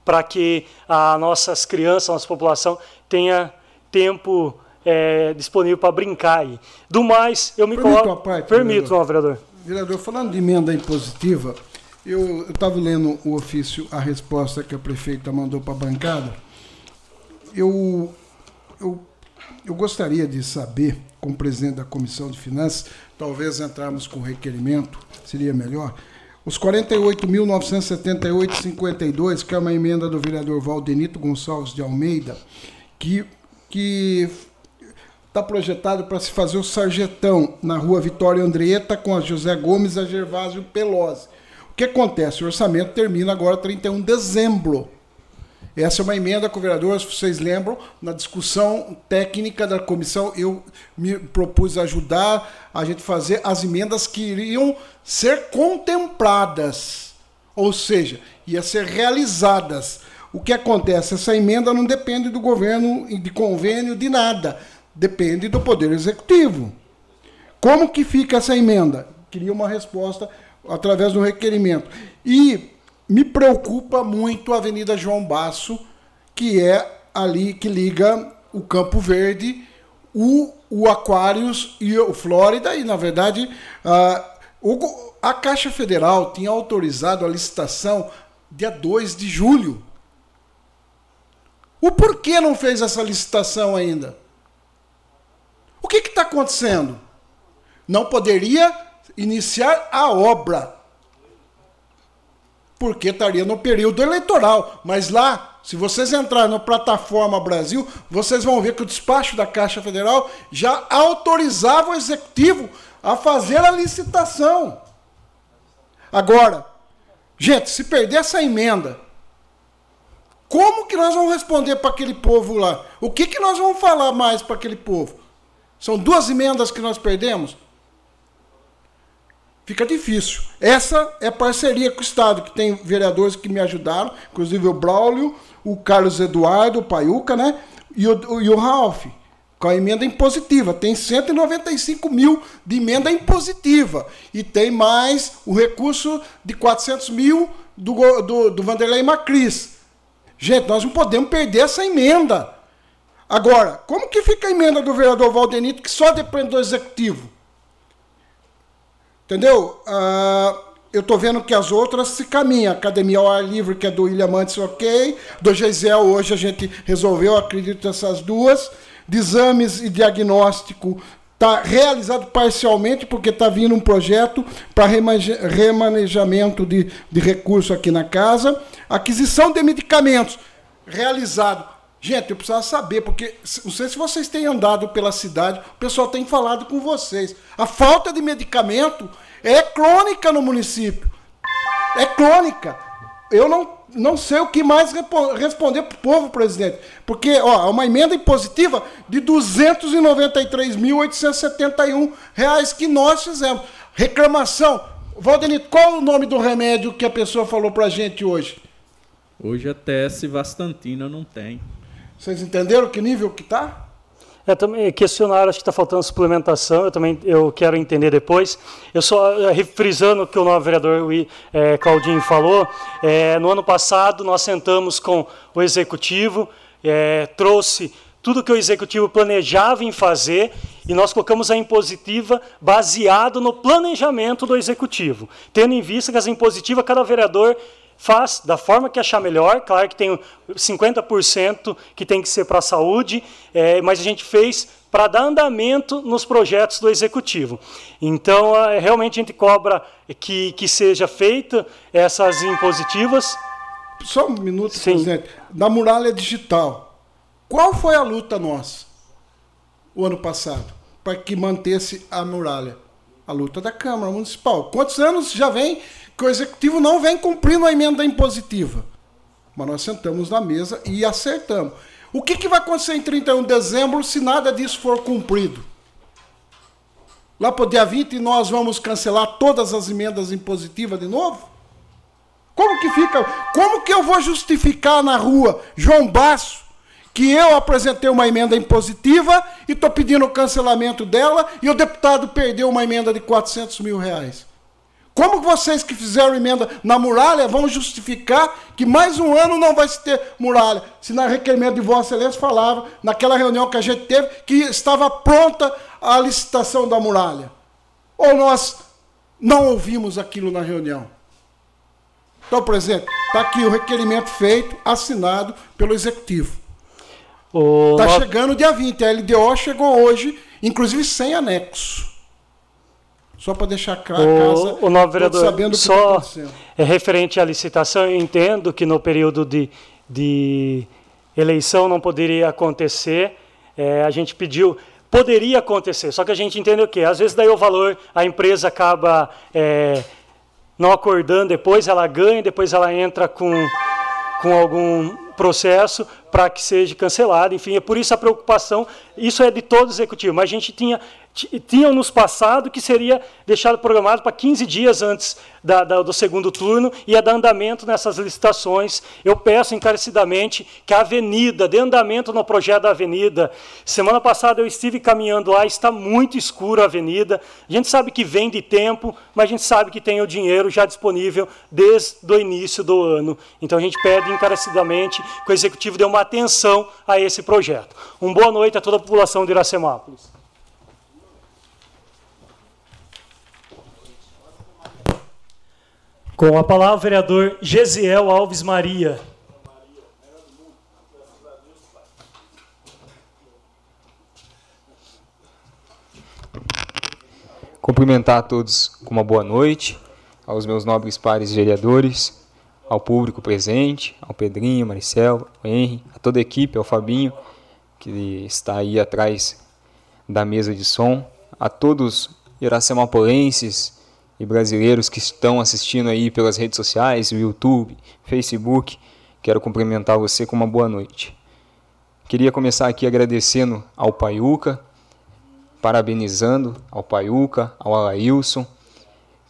para que as nossas crianças, a nossa população tenha tempo é, disponível para brincar aí. Do mais, eu me Permito coloco. parte, Permito, vereador. não, vereador. Vereador, falando de emenda impositiva, eu estava lendo o ofício, a resposta que a prefeita mandou para a bancada. Eu, eu, eu gostaria de saber, como presidente da Comissão de Finanças, talvez entrarmos com requerimento, seria melhor. Os 48.978,52, que é uma emenda do vereador Valdenito Gonçalves de Almeida, que, que está projetado para se fazer o sarjetão na rua Vitória Andretta com a José Gomes e a Gervásio Pelosi. O que acontece? O orçamento termina agora 31 de dezembro. Essa é uma emenda que o vereador, se vocês lembram, na discussão técnica da comissão, eu me propus ajudar a gente fazer as emendas que iriam ser contempladas, ou seja, ia ser realizadas. O que acontece? Essa emenda não depende do governo, de convênio, de nada. Depende do Poder Executivo. Como que fica essa emenda? Queria uma resposta através do requerimento. E me preocupa muito a Avenida João Basso, que é ali que liga o Campo Verde, o, o Aquários e o Flórida, e na verdade a, a Caixa Federal tinha autorizado a licitação dia 2 de julho. O porquê não fez essa licitação ainda? O que está acontecendo? Não poderia iniciar a obra porque estaria no período eleitoral. Mas lá, se vocês entrarem na plataforma Brasil, vocês vão ver que o despacho da Caixa Federal já autorizava o executivo a fazer a licitação. Agora, gente, se perder essa emenda, como que nós vamos responder para aquele povo lá? O que, que nós vamos falar mais para aquele povo? São duas emendas que nós perdemos? Fica difícil. Essa é parceria com o Estado, que tem vereadores que me ajudaram, inclusive o Braulio, o Carlos Eduardo, o Paiuca, né? E o, e o Ralph, com a emenda impositiva. Tem 195 mil de emenda impositiva. E tem mais o recurso de 400 mil do, do, do Vanderlei Macris. Gente, nós não podemos perder essa emenda. Agora, como que fica a emenda do vereador Valdenito, que só depende do executivo? Entendeu? Uh, eu estou vendo que as outras se caminham. Academia ao Ar Livre, que é do William Mantes, ok. Do Geisel, hoje a gente resolveu, acredito, essas duas. De exames e diagnóstico está realizado parcialmente, porque está vindo um projeto para remanejamento de, de recursos aqui na casa. Aquisição de medicamentos, realizado. Gente, eu precisava saber, porque não sei se vocês têm andado pela cidade, o pessoal tem falado com vocês. A falta de medicamento é crônica no município. É crônica. Eu não, não sei o que mais responder para o povo, presidente. Porque ó, é uma emenda impositiva de 293.871 reais que nós fizemos. Reclamação. Valdenito, qual o nome do remédio que a pessoa falou para a gente hoje? Hoje a TS Vastantina não tem. Vocês entenderam que nível que está? É, também questionaram, acho que está faltando suplementação, eu também eu quero entender depois. Eu só, é, refrisando o que o novo vereador é, Claudinho falou, é, no ano passado nós sentamos com o executivo, trouxe tudo que o executivo planejava em fazer e nós colocamos a impositiva baseado no planejamento do executivo, tendo em vista que essa impositiva cada vereador faz da forma que achar melhor. Claro que tem 50% que tem que ser para a saúde, é, mas a gente fez para dar andamento nos projetos do executivo. Então, é, realmente a gente cobra que, que seja feita essas impositivas. Só um minuto, Sim. presidente. Da muralha digital, qual foi a luta nossa o ano passado para que mantesse a muralha? A luta da Câmara Municipal. Quantos anos já vem que o executivo não vem cumprindo a emenda impositiva. Mas nós sentamos na mesa e acertamos. O que, que vai acontecer em 31 de dezembro se nada disso for cumprido? Lá para o dia 20 nós vamos cancelar todas as emendas impositivas de novo? Como que fica? Como que eu vou justificar na rua, João Basso, que eu apresentei uma emenda impositiva e estou pedindo o cancelamento dela e o deputado perdeu uma emenda de 400 mil reais? Como vocês que fizeram emenda na muralha vão justificar que mais um ano não vai se ter muralha? Se na requerimento de Vossa Excelência falava, naquela reunião que a gente teve, que estava pronta a licitação da muralha. Ou nós não ouvimos aquilo na reunião? Então, por exemplo, está aqui o requerimento feito, assinado pelo Executivo. Está chegando dia 20. A LDO chegou hoje, inclusive sem anexo. Só para deixar claro, o, o novo vereador, sabendo que só tá é referente à licitação, eu entendo que no período de, de eleição não poderia acontecer. É, a gente pediu, poderia acontecer, só que a gente entende o quê? Às vezes daí o valor, a empresa acaba é, não acordando depois, ela ganha, depois ela entra com, com algum processo para que seja cancelado. Enfim, é por isso a preocupação. Isso é de todo o executivo, mas a gente tinha tinham nos passado que seria deixado programado para 15 dias antes da, da, do segundo turno e ia dar andamento nessas licitações. Eu peço encarecidamente que a avenida, dê andamento no projeto da avenida. Semana passada eu estive caminhando lá, está muito escuro a avenida. A gente sabe que vem de tempo, mas a gente sabe que tem o dinheiro já disponível desde o início do ano. Então a gente pede encarecidamente que o executivo dê uma atenção a esse projeto. Uma boa noite a toda a população de Iracemápolis. Com a palavra, o vereador Gesiel Alves Maria. Cumprimentar a todos com uma boa noite, aos meus nobres pares vereadores, ao público presente, ao Pedrinho, Maricel, ao Henry, a toda a equipe, ao Fabinho, que está aí atrás da mesa de som, a todos iracemapolenses, e brasileiros que estão assistindo aí pelas redes sociais, YouTube, Facebook. Quero cumprimentar você com uma boa noite. Queria começar aqui agradecendo ao Paiuca, parabenizando ao Paiuca, ao Alailson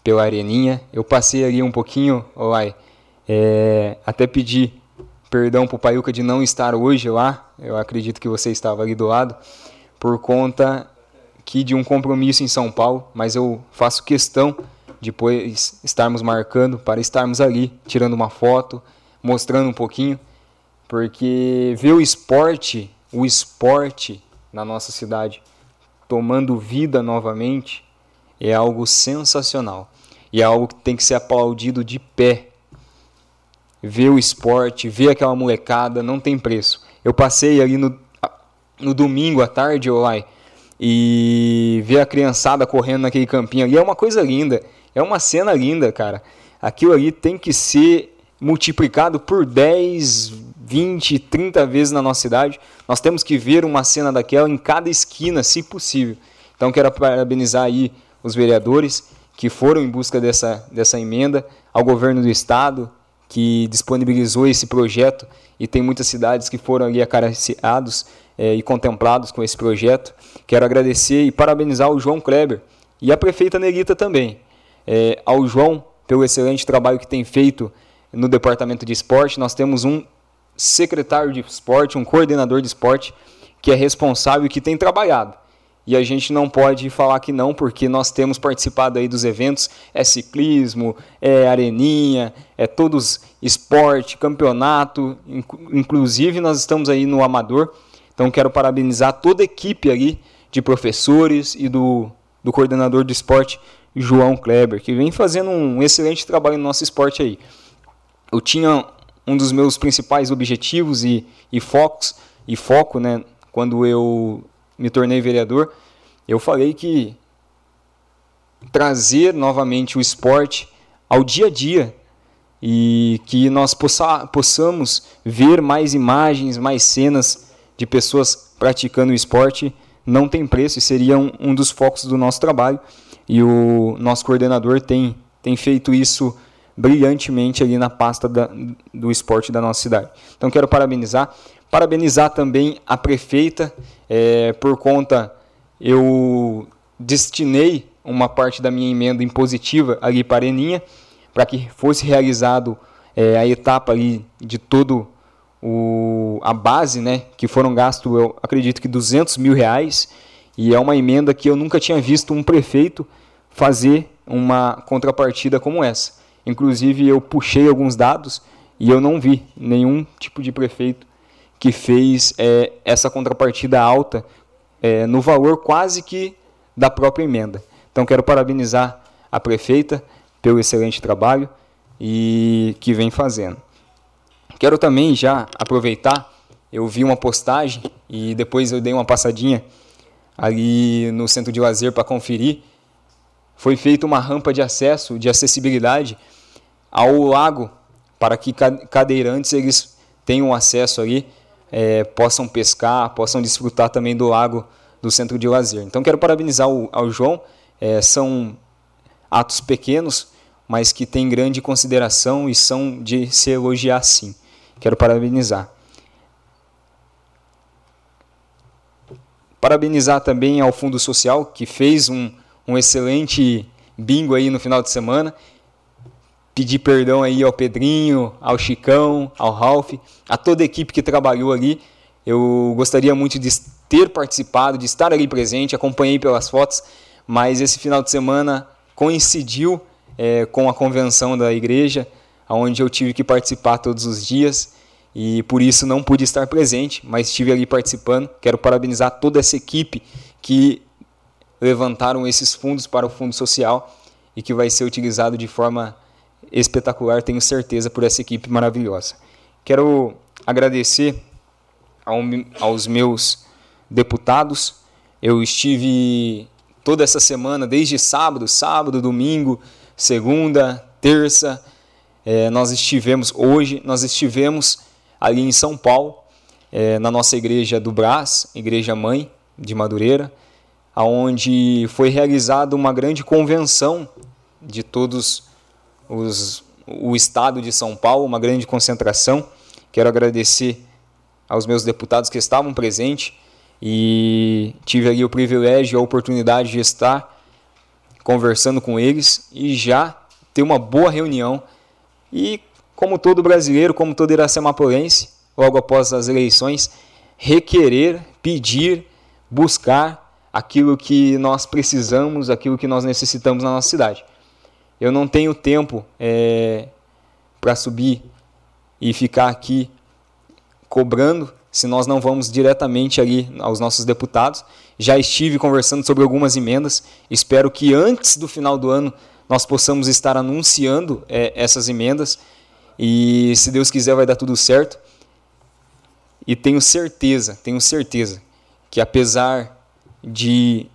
pela areninha. Eu passei ali um pouquinho, Olai, é, até pedi perdão para o Paiuca de não estar hoje lá. Eu acredito que você estava ali do lado, por conta que de um compromisso em São Paulo, mas eu faço questão depois estarmos marcando para estarmos ali, tirando uma foto, mostrando um pouquinho, porque ver o esporte, o esporte na nossa cidade tomando vida novamente é algo sensacional e é algo que tem que ser aplaudido de pé. Ver o esporte, ver aquela molecada, não tem preço. Eu passei ali no, no domingo à tarde, Olai, e ver a criançada correndo naquele campinho ali é uma coisa linda. É uma cena linda, cara. Aquilo ali tem que ser multiplicado por 10, 20, 30 vezes na nossa cidade. Nós temos que ver uma cena daquela em cada esquina, se possível. Então quero parabenizar aí os vereadores que foram em busca dessa, dessa emenda, ao governo do estado que disponibilizou esse projeto e tem muitas cidades que foram ali acariciados é, e contemplados com esse projeto. Quero agradecer e parabenizar o João Kleber e a prefeita Nerita também é, ao João pelo excelente trabalho que tem feito no departamento de esporte. Nós temos um secretário de esporte, um coordenador de esporte que é responsável e que tem trabalhado. E a gente não pode falar que não, porque nós temos participado aí dos eventos, é ciclismo, é areninha, é todos esporte, campeonato, inclusive nós estamos aí no amador. Então quero parabenizar toda a equipe ali de professores e do, do coordenador de esporte João Kleber, que vem fazendo um excelente trabalho no nosso esporte aí. Eu tinha um dos meus principais objetivos e, e focos e foco, né, quando eu me tornei vereador, eu falei que trazer novamente o esporte ao dia a dia e que nós possa, possamos ver mais imagens, mais cenas de pessoas praticando o esporte não tem preço e seria um, um dos focos do nosso trabalho e o nosso coordenador tem, tem feito isso brilhantemente ali na pasta da, do esporte da nossa cidade. Então quero parabenizar, parabenizar também a prefeita é, por conta eu destinei uma parte da minha emenda impositiva ali para a Eninha para que fosse realizado é, a etapa ali de todo o, a base, né, que foram gastos, eu acredito que 200 mil reais, e é uma emenda que eu nunca tinha visto um prefeito fazer uma contrapartida como essa. Inclusive, eu puxei alguns dados e eu não vi nenhum tipo de prefeito que fez é, essa contrapartida alta é, no valor quase que da própria emenda. Então, quero parabenizar a prefeita pelo excelente trabalho e que vem fazendo. Quero também já aproveitar, eu vi uma postagem e depois eu dei uma passadinha ali no centro de lazer para conferir. Foi feita uma rampa de acesso, de acessibilidade ao lago para que cadeirantes eles tenham acesso ali, é, possam pescar, possam desfrutar também do lago do centro de lazer. Então quero parabenizar o, ao João, é, são atos pequenos, mas que têm grande consideração e são de se elogiar sim. Quero parabenizar. Parabenizar também ao Fundo Social, que fez um, um excelente bingo aí no final de semana pedir perdão aí ao Pedrinho, ao Chicão, ao Ralph, a toda a equipe que trabalhou ali. Eu gostaria muito de ter participado, de estar ali presente, acompanhei pelas fotos, mas esse final de semana coincidiu é, com a convenção da igreja, onde eu tive que participar todos os dias e por isso não pude estar presente, mas estive ali participando. Quero parabenizar toda essa equipe que levantaram esses fundos para o Fundo Social e que vai ser utilizado de forma espetacular, tenho certeza, por essa equipe maravilhosa. Quero agradecer ao, aos meus deputados. Eu estive toda essa semana, desde sábado, sábado, domingo, segunda, terça. É, nós estivemos hoje, nós estivemos ali em São Paulo, é, na nossa igreja do Brás, igreja mãe de Madureira, aonde foi realizada uma grande convenção de todos os, o estado de São Paulo, uma grande concentração. Quero agradecer aos meus deputados que estavam presentes e tive ali o privilégio e a oportunidade de estar conversando com eles e já ter uma boa reunião. E, como todo brasileiro, como todo iracemapolense, logo após as eleições, requerer, pedir, buscar aquilo que nós precisamos, aquilo que nós necessitamos na nossa cidade. Eu não tenho tempo é, para subir e ficar aqui cobrando se nós não vamos diretamente ali aos nossos deputados. Já estive conversando sobre algumas emendas. Espero que antes do final do ano nós possamos estar anunciando é, essas emendas. E se Deus quiser vai dar tudo certo. E tenho certeza, tenho certeza que apesar de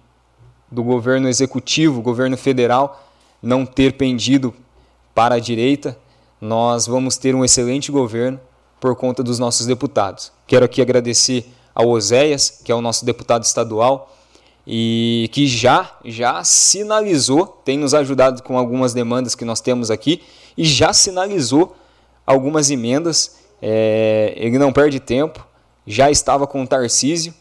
do governo executivo, governo federal, não ter pendido para a direita, nós vamos ter um excelente governo por conta dos nossos deputados. Quero aqui agradecer ao Oséias, que é o nosso deputado estadual, e que já já sinalizou, tem nos ajudado com algumas demandas que nós temos aqui, e já sinalizou algumas emendas. É, ele não perde tempo, já estava com o Tarcísio,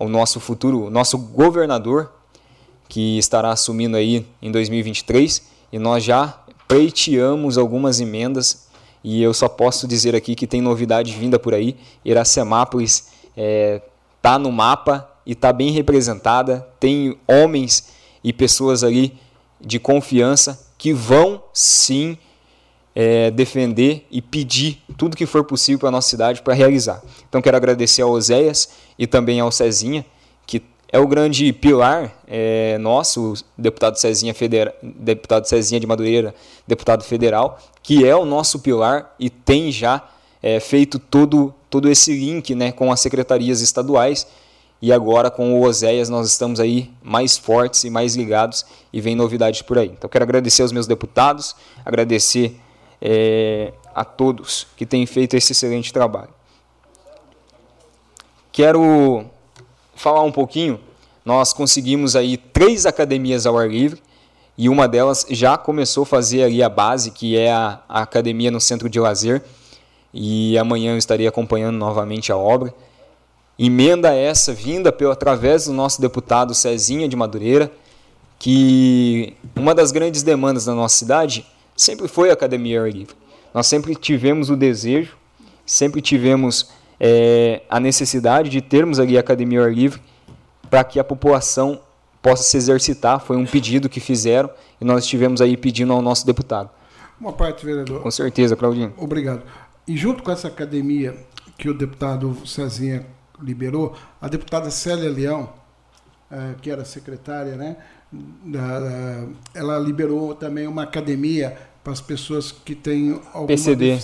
o nosso futuro, o nosso governador, que estará assumindo aí em 2023 e nós já pleiteamos algumas emendas e eu só posso dizer aqui que tem novidade vinda por aí. Iracemápolis está é, tá no mapa e está bem representada. Tem homens e pessoas ali de confiança que vão sim é, defender e pedir tudo que for possível para a nossa cidade para realizar. Então quero agradecer ao Oséias e também ao Cezinha é o grande pilar é, nosso, o deputado Cezinha, Federa, deputado Cezinha de Madureira, deputado federal, que é o nosso pilar e tem já é, feito todo, todo esse link né, com as secretarias estaduais. E agora com o Oséias nós estamos aí mais fortes e mais ligados e vem novidades por aí. Então quero agradecer aos meus deputados, agradecer é, a todos que têm feito esse excelente trabalho. Quero falar um pouquinho, nós conseguimos aí três academias ao ar livre e uma delas já começou a fazer ali a base, que é a, a academia no centro de lazer. E amanhã eu estarei acompanhando novamente a obra. Emenda essa vinda pelo, através do nosso deputado Cezinha de Madureira, que uma das grandes demandas da nossa cidade sempre foi a academia ar livre. Nós sempre tivemos o desejo, sempre tivemos é, a necessidade de termos ali a academia ar livre para que a população possa se exercitar. Foi um pedido que fizeram e nós estivemos aí pedindo ao nosso deputado. Uma parte, vereador. Com certeza, Claudinho. Obrigado. E junto com essa academia que o deputado Cezinha liberou, a deputada Célia Leão, eh, que era secretária, né, ela liberou também uma academia para as pessoas que têm alguma PCD.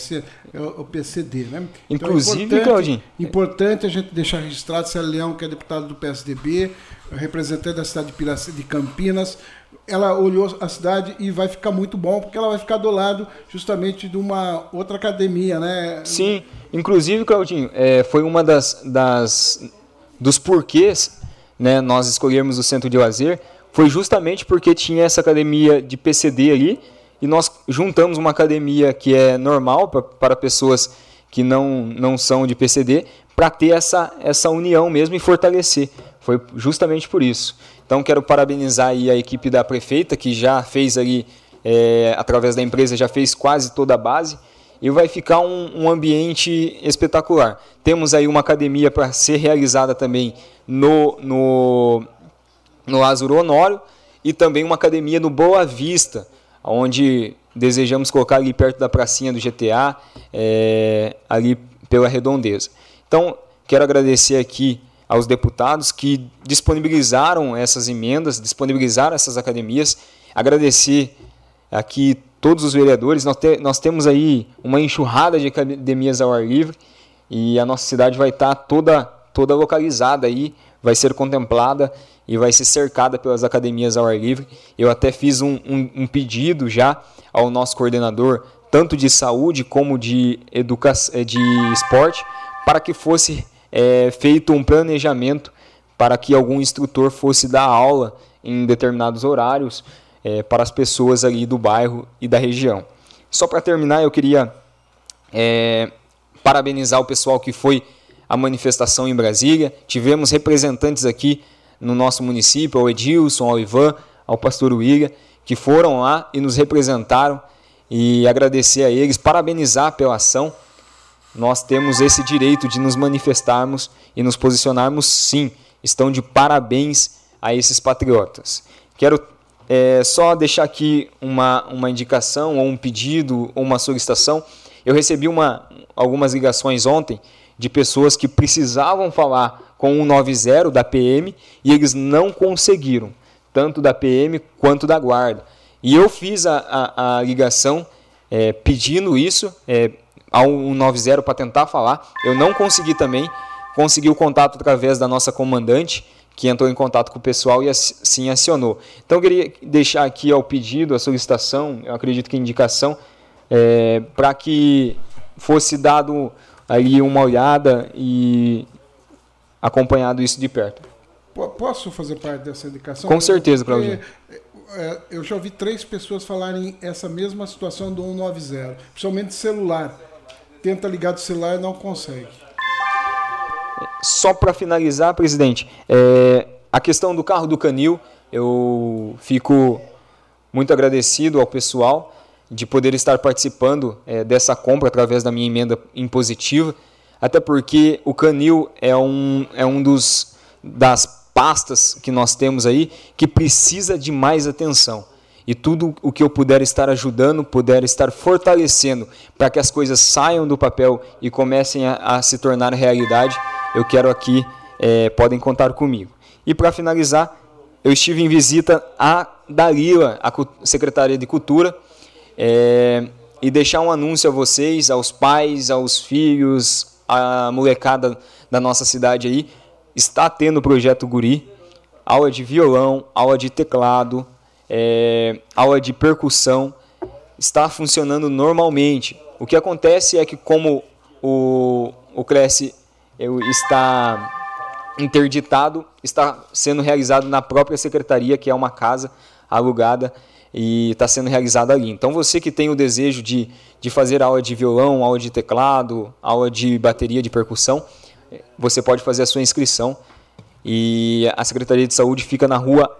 é o PCD, né? Inclusive, é importante, Claudinho, importante a gente deixar registrado Célia Leão, que é deputada do PSDB, representante da cidade de Campinas, ela olhou a cidade e vai ficar muito bom, porque ela vai ficar do lado justamente de uma outra academia, né? Sim, inclusive, Claudinho, é, foi uma das, das dos porquês né, nós escolhermos o centro de lazer, foi justamente porque tinha essa academia de PCD ali, e nós juntamos uma academia que é normal pra, para pessoas que não, não são de PCD, para ter essa, essa união mesmo e fortalecer. Foi justamente por isso. Então quero parabenizar aí a equipe da prefeita, que já fez ali, é, através da empresa, já fez quase toda a base, e vai ficar um, um ambiente espetacular. Temos aí uma academia para ser realizada também no, no, no Lázaro Honório e também uma academia no Boa Vista, onde desejamos colocar ali perto da pracinha do GTA, é, ali pela redondeza. Então, quero agradecer aqui aos deputados que disponibilizaram essas emendas, disponibilizaram essas academias, agradecer aqui todos os vereadores, nós, te- nós temos aí uma enxurrada de academias ao ar livre e a nossa cidade vai estar toda, toda localizada aí, vai ser contemplada e vai ser cercada pelas academias ao ar livre. Eu até fiz um, um- um pedido já ao nosso coordenador, tanto de saúde como de, educa eh, de esporte, para que fosse eh, feito um planejamento para que algum instrutor fosse dar aula em determinados horários eh, para as pessoas ali do bairro e da região. Só para terminar, eu queria é, parabenizar o pessoal que foi à manifestação em Brasília. Tivemos representantes aqui no nosso município, ao Edilson, ao Ivan, ao pastor William, que foram lá e nos representaram e agradecer a eles, parabenizar pela ação. Nós temos esse direito de nos manifestarmos e nos posicionarmos, sim. Estão de parabéns a esses patriotas. Quero é, só deixar aqui uma, uma indicação, ou um pedido, ou uma solicitação. Eu recebi uma, algumas ligações ontem de pessoas que precisavam falar com o 90 da PM e eles não conseguiram, tanto da PM quanto da Guarda. E eu fiz a, a, a ligação é, pedindo isso é, ao 90 para tentar falar. Eu não consegui também, consegui o contato através da nossa comandante, que entrou em contato com o pessoal e assim acionou. Então eu queria deixar aqui ao pedido, a solicitação, eu acredito que indicação, é, para que fosse dado ali uma olhada e acompanhado isso de perto. Po- Posso fazer parte dessa indicação? Com certeza, Claudinho. é, eu já ouvi três pessoas falarem essa mesma situação do 190, principalmente celular. Tenta ligar do celular e não consegue. Só para finalizar, presidente, é, a questão do carro do Canil, eu fico muito agradecido ao pessoal de poder estar participando é, dessa compra através da minha emenda impositiva, até porque o Canil é um, é um dos das pastas que nós temos aí que precisa de mais atenção. E tudo o que eu puder estar ajudando, puder estar fortalecendo para que as coisas saiam do papel e comecem a, a se tornar realidade, eu quero aqui, é, podem contar comigo. E para finalizar, eu estive em visita à Dalila, a Secretaria de Cultura, é, e deixar um anúncio a vocês, aos pais, aos filhos, à molecada da nossa cidade aí, está tendo o projeto Guri, aula de violão, aula de teclado, é, aula de percussão, está funcionando normalmente. O que acontece é que como o, o Cresce está interditado, está sendo realizado na própria secretaria, que é uma casa alugada e está sendo realizado ali. Então você que tem o desejo de, de fazer aula de violão, aula de teclado, aula de bateria, de percussão, você pode fazer a sua inscrição e a Secretaria de Saúde fica na rua,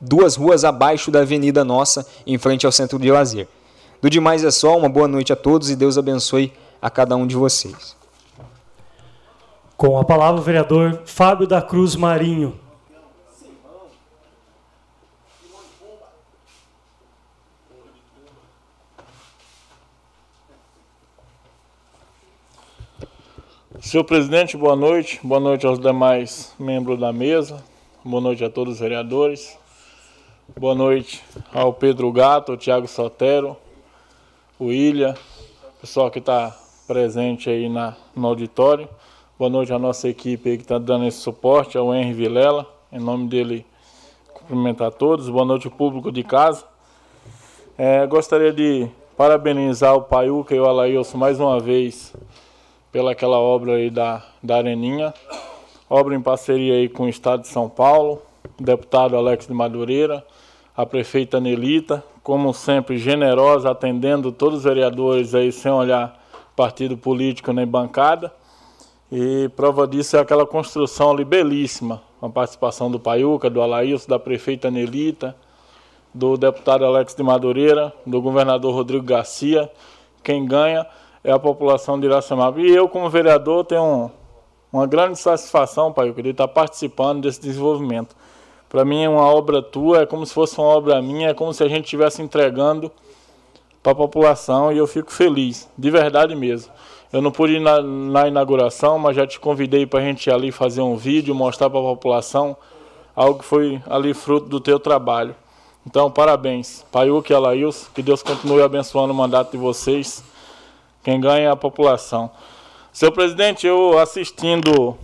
duas ruas abaixo da avenida nossa, em frente ao Centro de Lazer. Do demais é só, uma boa noite a todos e Deus abençoe a cada um de vocês. Com a palavra o vereador Fábio da Cruz Marinho. Senhor presidente, boa noite. Boa noite aos demais membros da mesa. Boa noite a todos os vereadores. Boa noite ao Pedro Gato, ao Tiago Sotero, o Ilha, pessoal que está presente aí na, no auditório. Boa noite à nossa equipe que está dando esse suporte, ao Henry Vilela. Em nome dele, cumprimentar a todos. Boa noite ao público de casa. É, gostaria de parabenizar o Paiuca e o Alailson mais uma vez pela aquela obra aí da, da Areninha. Obra em parceria aí com o Estado de São Paulo, o deputado Alex de Madureira, a prefeita Nelita, como sempre generosa, atendendo todos os vereadores aí sem olhar partido político nem bancada. E prova disso é aquela construção ali belíssima, a participação do Paiuca, do Alailson, da prefeita Nelita, do deputado Alex de Madureira, do governador Rodrigo Garcia. Quem ganha é a população de Iracemaba. E eu, como vereador, tenho um, uma grande satisfação, Paiuca, de estar participando desse desenvolvimento. Para mim, é uma obra tua é como se fosse uma obra minha, é como se a gente estivesse entregando para a população e eu fico feliz, de verdade mesmo. Eu não pude ir na, na inauguração, mas já te convidei para a gente ir ali fazer um vídeo, mostrar para a população algo que foi ali fruto do teu trabalho. Então, parabéns, Paiuque e Alails, que Deus continue abençoando o mandato de vocês. Quem ganha é a população. Seu presidente, eu assistindo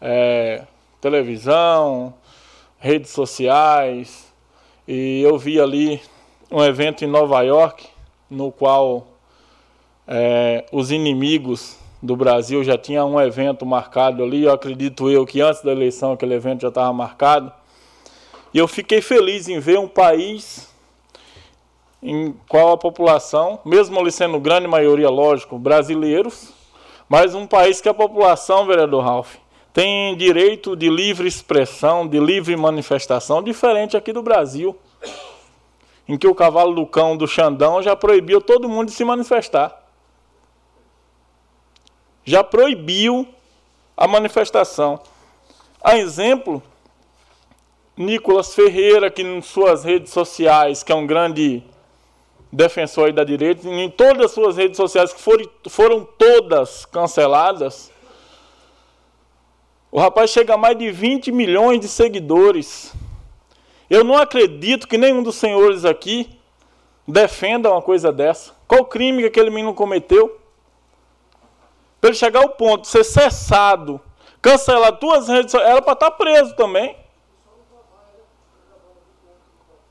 é, televisão, redes sociais, e eu vi ali um evento em Nova York, no qual é, os inimigos do Brasil já tinham um evento marcado ali. Eu acredito eu que antes da eleição aquele evento já estava marcado. E eu fiquei feliz em ver um país em qual a população, mesmo ali sendo grande maioria, lógico, brasileiros, mas um país que a população, vereador Ralph, tem direito de livre expressão, de livre manifestação, diferente aqui do Brasil, em que o cavalo do cão do Xandão já proibiu todo mundo de se manifestar. Já proibiu a manifestação. A exemplo, Nicolas Ferreira, que em suas redes sociais, que é um grande defensor da direita, em todas as suas redes sociais, que foram, foram todas canceladas, o rapaz chega a mais de 20 milhões de seguidores. Eu não acredito que nenhum dos senhores aqui defenda uma coisa dessa. Qual crime que aquele menino cometeu? Para ele chegar ao ponto de ser cessado, cancelar duas redes sociais, era para estar preso também.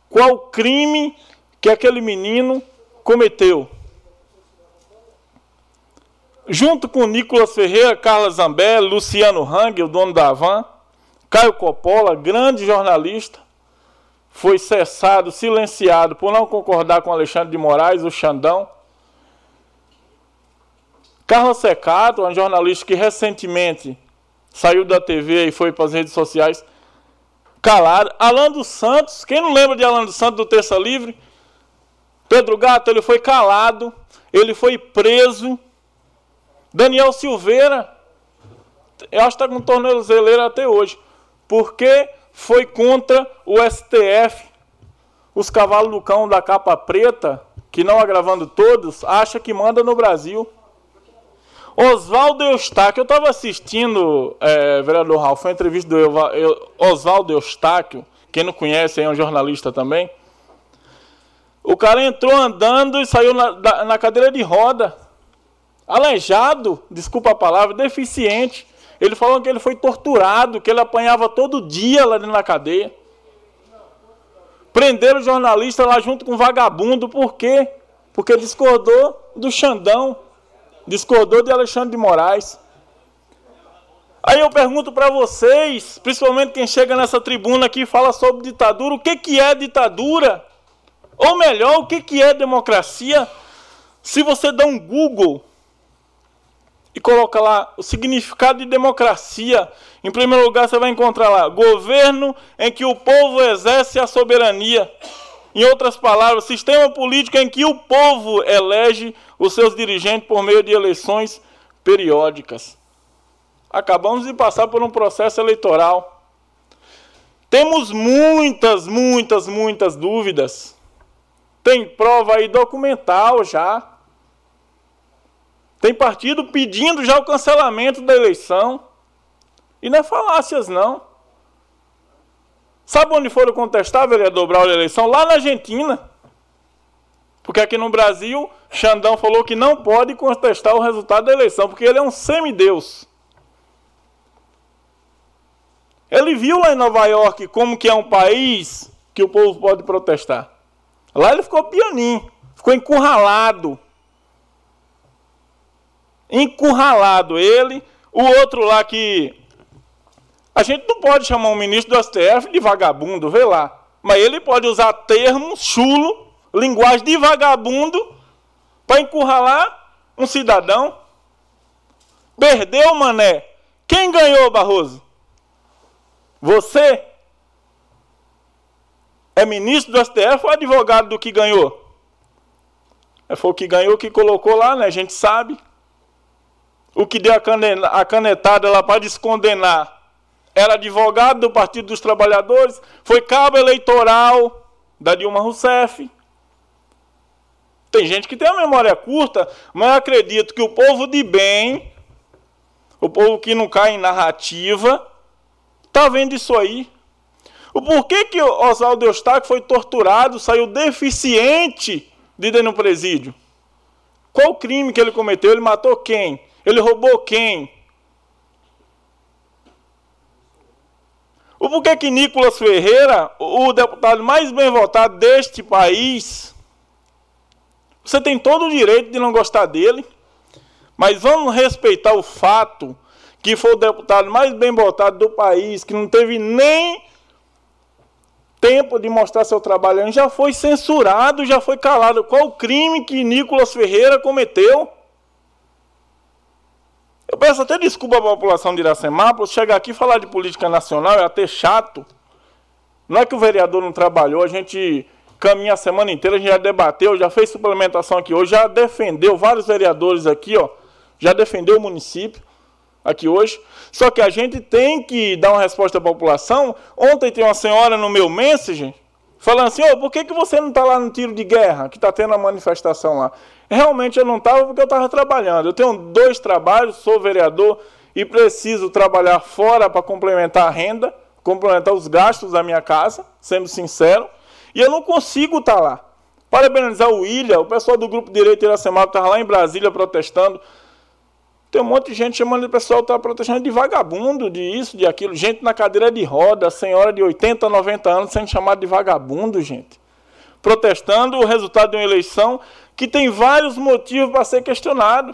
Qual crime que aquele menino cometeu? junto com Nicolas Ferreira, Carla Zambelli, Luciano Hang, o dono da Avan, Caio Coppola, grande jornalista, foi cessado, silenciado por não concordar com Alexandre de Moraes, o Xandão. Carla Secato, uma jornalista que recentemente saiu da TV e foi para as redes sociais, calado. Alan dos Santos, quem não lembra de Alan dos Santos do Terça Livre? Pedro Gato, ele foi calado, ele foi preso Daniel Silveira, eu acho que está com tornozeleira até hoje, porque foi contra o STF. Os cavalos do cão da capa preta, que não agravando todos, acha que manda no Brasil. Oswaldo Eustáquio, eu estava assistindo, é, vereador Ralf, uma entrevista do Oswaldo Eustáquio, quem não conhece é um jornalista também. O cara entrou andando e saiu na, na cadeira de roda aleijado, desculpa a palavra, deficiente. Ele falou que ele foi torturado, que ele apanhava todo dia lá dentro da cadeia. Prenderam o jornalista lá junto com o vagabundo, por quê? Porque discordou do Xandão, discordou de Alexandre de Moraes. Aí eu pergunto para vocês, principalmente quem chega nessa tribuna aqui e fala sobre ditadura, o que, que é ditadura? Ou melhor, o que, que é democracia? Se você dá um Google e coloca lá o significado de democracia. Em primeiro lugar, você vai encontrar lá governo em que o povo exerce a soberania. Em outras palavras, sistema político em que o povo elege os seus dirigentes por meio de eleições periódicas. Acabamos de passar por um processo eleitoral. Temos muitas, muitas, muitas dúvidas. Tem prova aí documental já Tem partido pedindo já o cancelamento da eleição. E não é falácias, não. Sabe onde foram contestar, vereador Braulio, a eleição? Lá na Argentina. Porque aqui no Brasil, Xandão falou que não pode contestar o resultado da eleição, porque ele é um semideus. Ele viu lá em Nova York como que é um país que o povo pode protestar. Lá ele ficou pianinho, ficou encurralado. Encurralado ele, o outro lá que a gente não pode chamar um ministro do STF de vagabundo, vê lá. Mas ele pode usar termos chulo, linguagem de vagabundo, para encurralar um cidadão. Perdeu, mané. Quem ganhou, Barroso? Você? É ministro do STF ou advogado do que ganhou? É, foi o que ganhou que colocou lá, né? A gente sabe. O que deu a canetada lá para descondenar era advogado do Partido dos Trabalhadores, foi cabo eleitoral da Dilma Rousseff. Tem gente que tem a memória curta, mas eu acredito que o povo de bem, o povo que não cai em narrativa, está vendo isso aí. O porquê que Oswaldo Eustáquio foi torturado, saiu deficiente de dentro do presídio? Qual o crime que ele cometeu? Ele matou quem? Ele roubou quem? O porquê que Nicolas Ferreira, o deputado mais bem votado deste país, você tem todo o direito de não gostar dele, mas vamos respeitar o fato que foi o deputado mais bem votado do país, que não teve nem tempo de mostrar seu trabalho, já foi censurado, já foi calado. Qual o crime que Nicolas Ferreira cometeu? Eu peço até desculpa à população de Iracemápolis, chegar aqui e falar de política nacional é até chato. Não é que o vereador não trabalhou, a gente caminha a semana inteira, a gente já debateu, já fez suplementação aqui hoje, já defendeu vários vereadores aqui, ó, já defendeu o município aqui hoje. Só que a gente tem que dar uma resposta à população. Ontem tem uma senhora no meu message falando assim, oh, por que, que você não está lá no tiro de guerra, que está tendo a manifestação lá? Realmente eu não estava porque eu estava trabalhando. Eu tenho dois trabalhos, sou vereador e preciso trabalhar fora para complementar a renda, complementar os gastos da minha casa, sendo sincero. E eu não consigo estar tá lá. Parabenizar o William, o pessoal do Grupo Direito Iracemado estava lá em Brasília protestando. Tem um monte de gente chamando o pessoal está protestando de vagabundo, de isso, de aquilo. Gente na cadeira de roda, senhora de 80, 90 anos sendo chamada de vagabundo, gente. Protestando o resultado de uma eleição que tem vários motivos para ser questionado.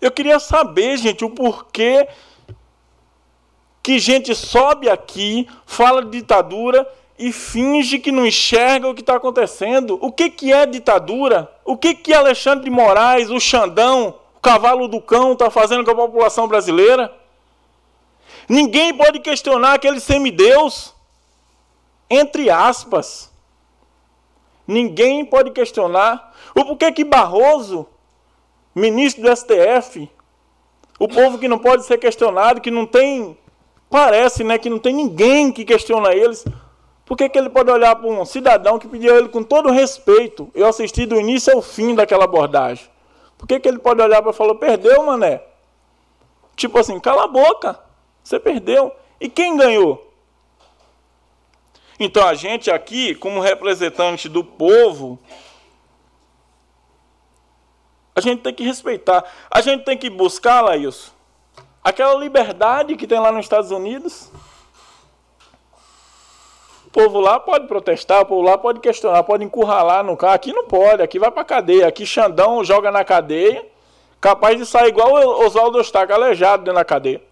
Eu queria saber, gente, o porquê que gente sobe aqui, fala de ditadura e finge que não enxerga o que está acontecendo. O que, que é ditadura? O que, que Alexandre de Moraes, o Xandão, o cavalo do cão está fazendo com a população brasileira? Ninguém pode questionar aquele semideus, entre aspas. Ninguém pode questionar o porquê que Barroso, ministro do STF, o povo que não pode ser questionado, que não tem, parece, né, que não tem ninguém que questiona eles. Por que, que ele pode olhar para um cidadão que pediu ele com todo respeito? Eu assisti do início ao fim daquela abordagem. Por que, que ele pode olhar para e falar, perdeu, mané? Tipo assim, cala a boca, você perdeu. E quem ganhou? Então a gente aqui, como representante do povo, a gente tem que respeitar. A gente tem que buscar, Laís, aquela liberdade que tem lá nos Estados Unidos. Povo lá pode protestar, o povo lá pode questionar, pode encurralar no carro. Aqui não pode, aqui vai para cadeia. Aqui Xandão joga na cadeia, capaz de sair igual o Oswaldo Ostaca, aleijado dentro da cadeia.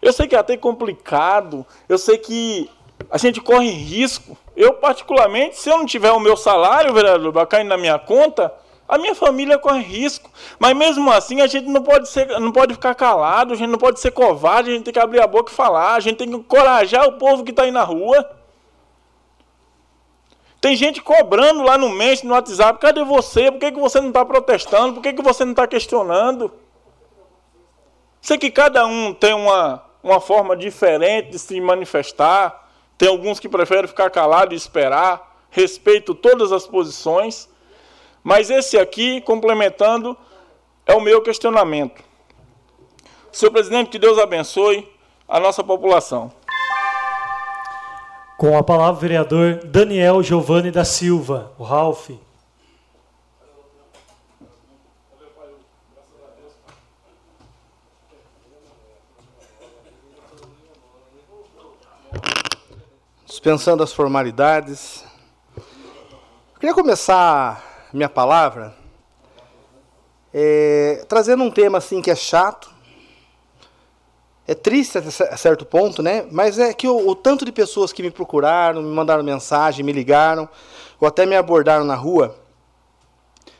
Eu sei que é até complicado, eu sei que a gente corre risco. Eu, particularmente, se eu não tiver o meu salário, vereador, caindo na minha conta, a minha família corre risco. Mas mesmo assim, a gente não pode, ser, não pode ficar calado, a gente não pode ser covarde, a gente tem que abrir a boca e falar, a gente tem que encorajar o povo que está aí na rua. Tem gente cobrando lá no Mestre, no WhatsApp, cadê você? Por que, que você não está protestando? Por que, que você não está questionando? Sei que cada um tem uma, uma forma diferente de se manifestar. Tem alguns que preferem ficar calado e esperar. respeito todas as posições, mas esse aqui, complementando, é o meu questionamento. Senhor presidente, que Deus abençoe a nossa população. Com a palavra, o vereador Daniel Giovanni da Silva, o Ralph. Dispensando as formalidades. Eu queria começar minha palavra é, trazendo um tema assim que é chato, é triste a certo ponto, né? Mas é que o, o, tanto de pessoas que me procuraram, me mandaram mensagem, me ligaram, ou até me abordaram na rua,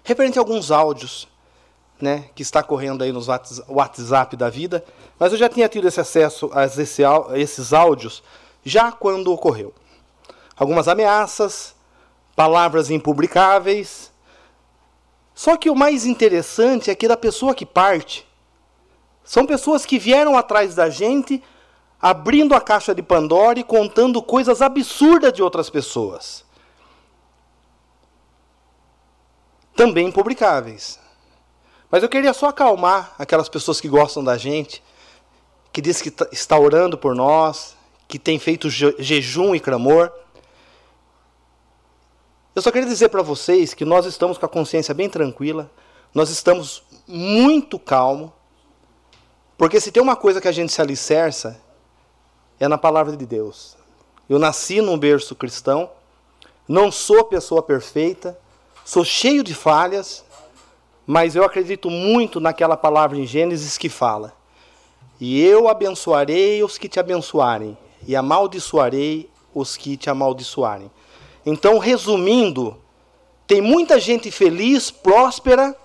referente a alguns áudios, né? Que está correndo aí nos WhatsApp da vida. Mas eu já tinha tido esse acesso a esse, esses áudios já quando ocorreu. Algumas ameaças, palavras impublicáveis. Só que o mais interessante é que da pessoa que parte, são pessoas que vieram atrás da gente, abrindo a caixa de Pandora e contando coisas absurdas de outras pessoas. Também publicáveis. Mas eu queria só acalmar aquelas pessoas que gostam da gente, que diz que tá, está orando por nós, que tem feito jejum e clamor. Eu só queria dizer para vocês que nós estamos com a consciência bem tranquila, nós estamos muito calmos, porque se tem uma coisa que a gente se alicerça, é na palavra de Deus. Eu nasci num berço cristão, não sou pessoa perfeita, sou cheio de falhas, mas eu acredito muito naquela palavra em Gênesis que fala: E eu abençoarei os que te abençoarem, e amaldiçoarei os que te amaldiçoarem. Então, resumindo, tem muita gente feliz, próspera,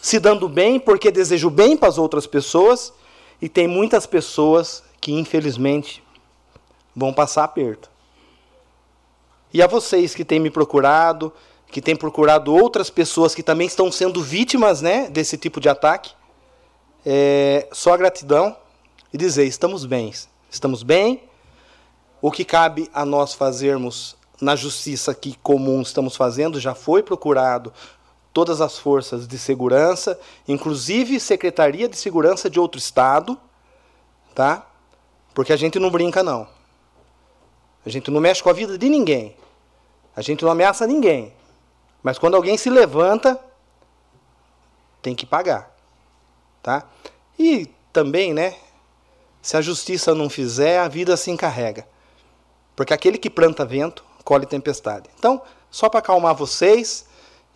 se dando bem porque desejo bem para as outras pessoas, e tem muitas pessoas que infelizmente vão passar aperto. E a vocês que têm me procurado, que têm procurado outras pessoas que também estão sendo vítimas né, desse tipo de ataque, é, só gratidão e dizer: estamos bem, estamos bem. O que cabe a nós fazermos na justiça que comum estamos fazendo já foi procurado todas as forças de segurança, inclusive Secretaria de Segurança de outro estado, tá? Porque a gente não brinca não. A gente não mexe com a vida de ninguém. A gente não ameaça ninguém. Mas quando alguém se levanta, tem que pagar, tá? E também, né? Se a justiça não fizer, a vida se encarrega. Porque aquele que planta vento, colhe tempestade. Então, só para acalmar vocês,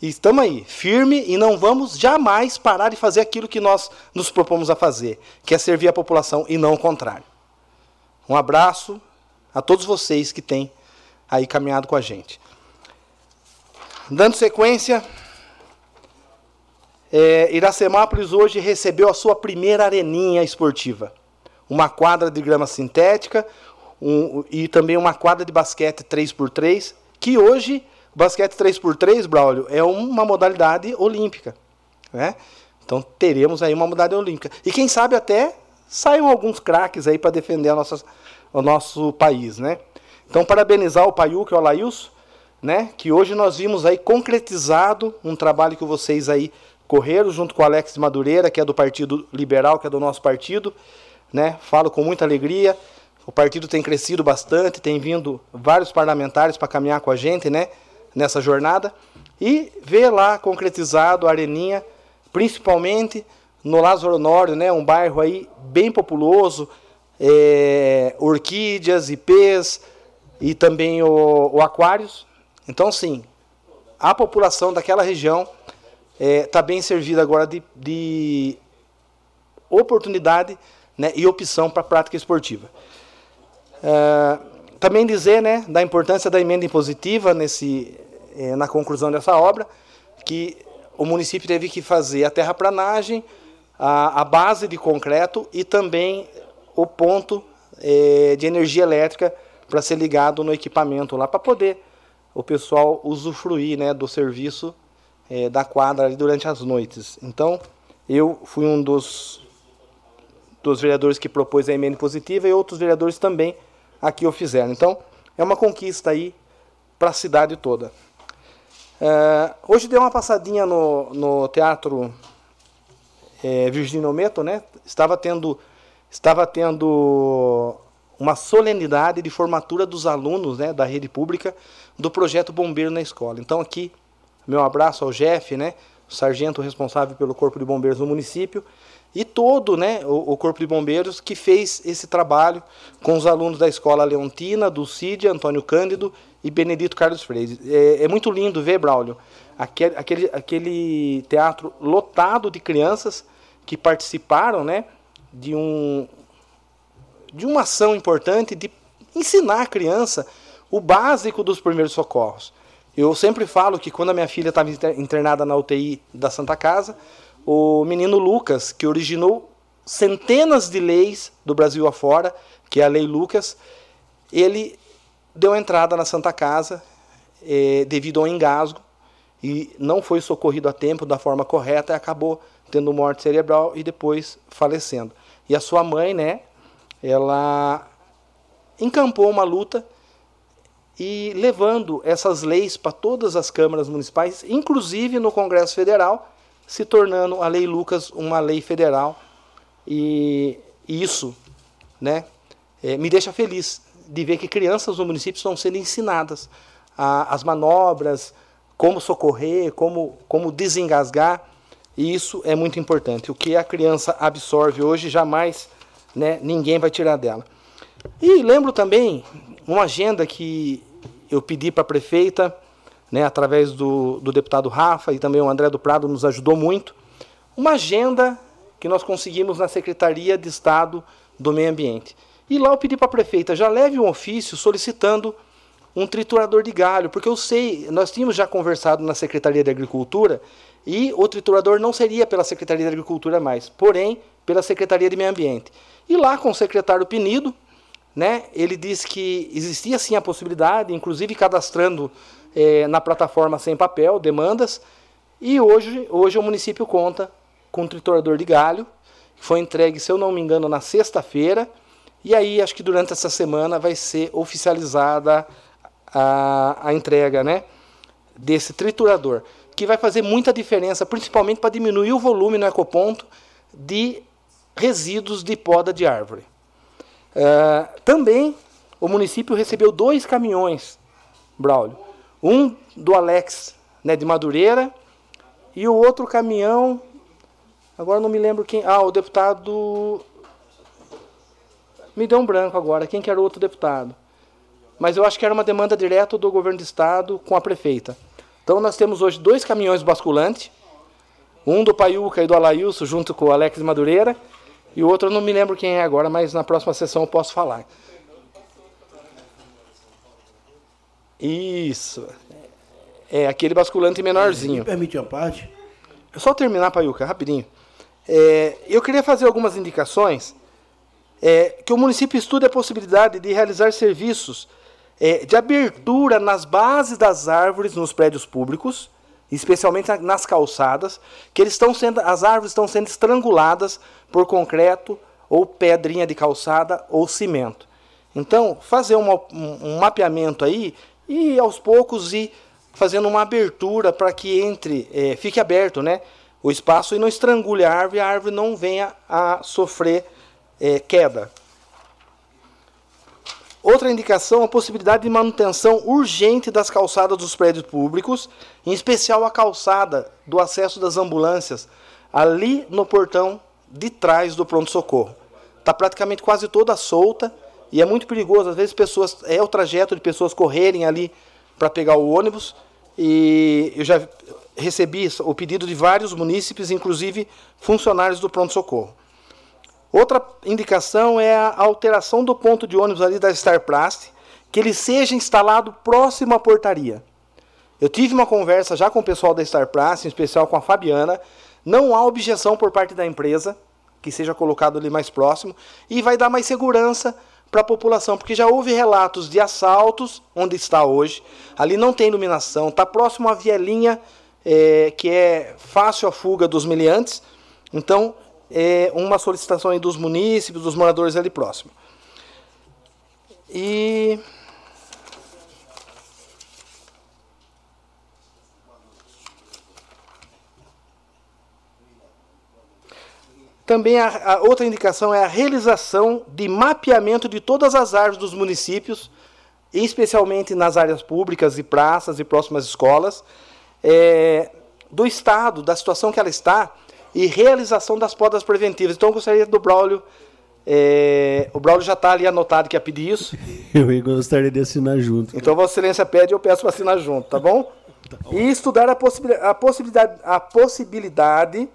estamos aí, firme, e não vamos jamais parar de fazer aquilo que nós nos propomos a fazer, que é servir a população e não o contrário. Um abraço a todos vocês que têm aí caminhado com a gente. Dando sequência, é, Iracemápolis hoje recebeu a sua primeira areninha esportiva. Uma quadra de grama sintética um, e também uma quadra de basquete 3x3, que hoje basquete 3x3, Braulio, é uma modalidade olímpica. Né? Então teremos aí uma modalidade olímpica. E quem sabe até saiam alguns craques aí para defender nossa, o nosso país. Né? Então parabenizar o Paiuca e o Alailson, né? que hoje nós vimos aí concretizado um trabalho que vocês aí correram junto com o Alex Madureira, que é do Partido Liberal, que é do nosso partido. Né? Falo com muita alegria. O partido tem crescido bastante, tem vindo vários parlamentares para caminhar com a gente, né? nessa jornada e ver lá concretizado a Areninha, principalmente no Lázaro Honório, né, um bairro aí bem populoso, é, orquídeas, ipês e também o, o Aquários. Então, sim, a população daquela região está é, tá bem servida agora de, de oportunidade né, e opção para a prática esportiva. É, também dizer né, da importância da emenda impositiva nesse, é, na conclusão dessa obra, que o município teve que fazer a terraplanagem, a, a base de concreto e também o ponto é, de energia elétrica para ser ligado no equipamento lá, para poder o pessoal usufruir né, do serviço é, da quadra durante as noites. Então, eu fui um dos, dos vereadores que propôs a emenda positiva e outros vereadores também aqui o fizeram. Então, é uma conquista aí para a cidade toda. É, hoje dei uma passadinha no, no Teatro é, Virgínio Meto, né? Estava tendo, estava tendo uma solenidade de formatura dos alunos né, da rede pública do projeto Bombeiro na Escola. Então aqui, meu abraço ao Jeff, né, o sargento responsável pelo Corpo de Bombeiros no município, e todo né, o, o, Corpo de Bombeiros que fez esse trabalho com os alunos da Escola Leontina, do CID, Antônio Cândido e Benedito Carlos Freire. É, é muito lindo ver, Braulio, aquele, aquele, aquele teatro lotado de crianças que participaram né, de, um, de uma ação importante de ensinar a criança o básico dos primeiros socorros. Eu sempre falo que quando a minha filha estava internada na UTI da Santa Casa, o menino Lucas, que originou centenas de leis do Brasil afora, que é a Lei Lucas, ele deu entrada na Santa Casa eh, devido ao engasgo e não foi socorrido a tempo da forma correta e acabou tendo morte cerebral e depois falecendo. E a sua mãe, né, ela encampou uma luta e levando essas leis para todas as câmaras municipais, inclusive no Congresso Federal, se tornando a Lei Lucas uma lei federal. E, isso né, é, me deixa feliz de ver que crianças no município estão sendo ensinadas a, as manobras, como socorrer, como, como desengasgar. E isso é muito importante. O que a criança absorve hoje, jamais né, ninguém vai tirar dela. E lembro também uma agenda que eu pedi para a prefeita, né, através do, do deputado Rafa e também o André do Prado nos ajudou muito, uma agenda que nós conseguimos na Secretaria de Estado do Meio Ambiente. E lá eu pedi para a prefeita, já leve um ofício solicitando um triturador de galho, porque eu sei, nós tínhamos já conversado na Secretaria de Agricultura e o triturador não seria pela Secretaria de Agricultura mais, porém pela Secretaria de Meio Ambiente. E lá com o secretário Penido, né, ele disse que existia sim a possibilidade, inclusive cadastrando é, na plataforma sem papel, demandas, e hoje, hoje o município conta com um triturador de galho, que foi entregue, se eu não me engano, na sexta-feira, e aí acho que durante essa semana vai ser oficializada a, a entrega né, desse triturador, que vai fazer muita diferença, principalmente para diminuir o volume no ecoponto de resíduos de poda de árvore. Uh, também o município recebeu dois caminhões, Braulio. Um do Alex, né, de Madureira, e o outro caminhão, agora não me lembro quem. Ah, o deputado. Me deu um branco agora, quem que era o outro deputado? Mas eu acho que era uma demanda direta do governo do estado com a prefeita. Então nós temos hoje dois caminhões basculantes, um do Paiuca e do Alailson, junto com o Alex de Madureira, e o outro eu não me lembro quem é agora, mas na próxima sessão eu posso falar. Isso. É aquele basculante menorzinho. Me permite uma parte? É só terminar, Paiuca, rapidinho. É, eu queria fazer algumas indicações. É, que o município estude a possibilidade de realizar serviços é, de abertura nas bases das árvores nos prédios públicos, especialmente nas calçadas, que eles estão sendo, as árvores estão sendo estranguladas por concreto ou pedrinha de calçada ou cimento. Então, fazer um, um mapeamento aí e aos poucos ir fazendo uma abertura para que entre, é, fique aberto, né, o espaço e não estrangule a árvore, a árvore não venha a sofrer é, queda. Outra indicação, a possibilidade de manutenção urgente das calçadas dos prédios públicos, em especial a calçada do acesso das ambulâncias, ali no portão de trás do pronto-socorro. Está praticamente quase toda solta e é muito perigoso. Às vezes pessoas é o trajeto de pessoas correrem ali para pegar o ônibus. E eu já recebi o pedido de vários munícipes, inclusive funcionários do pronto-socorro. Outra indicação é a alteração do ponto de ônibus ali da Starplast, que ele seja instalado próximo à portaria. Eu tive uma conversa já com o pessoal da Starplast, em especial com a Fabiana. Não há objeção por parte da empresa que seja colocado ali mais próximo e vai dar mais segurança para a população, porque já houve relatos de assaltos onde está hoje. Ali não tem iluminação, está próximo à vielinha é, que é fácil a fuga dos miliantes. Então é, uma solicitação dos munícipes, dos moradores ali próximo. E Também a, a outra indicação é a realização de mapeamento de todas as árvores dos municípios, especialmente nas áreas públicas e praças e próximas escolas, é, do Estado, da situação que ela está, e realização das podas preventivas. Então, eu gostaria do Braulio. É, o Braulio já está ali anotado que ia pedir isso. *laughs* Eu gostaria de assinar junto. Então, Vossa Excelência pede, eu peço para assinar junto, tá bom? E estudar a, possibilidade, a possibilidade, a possibilidade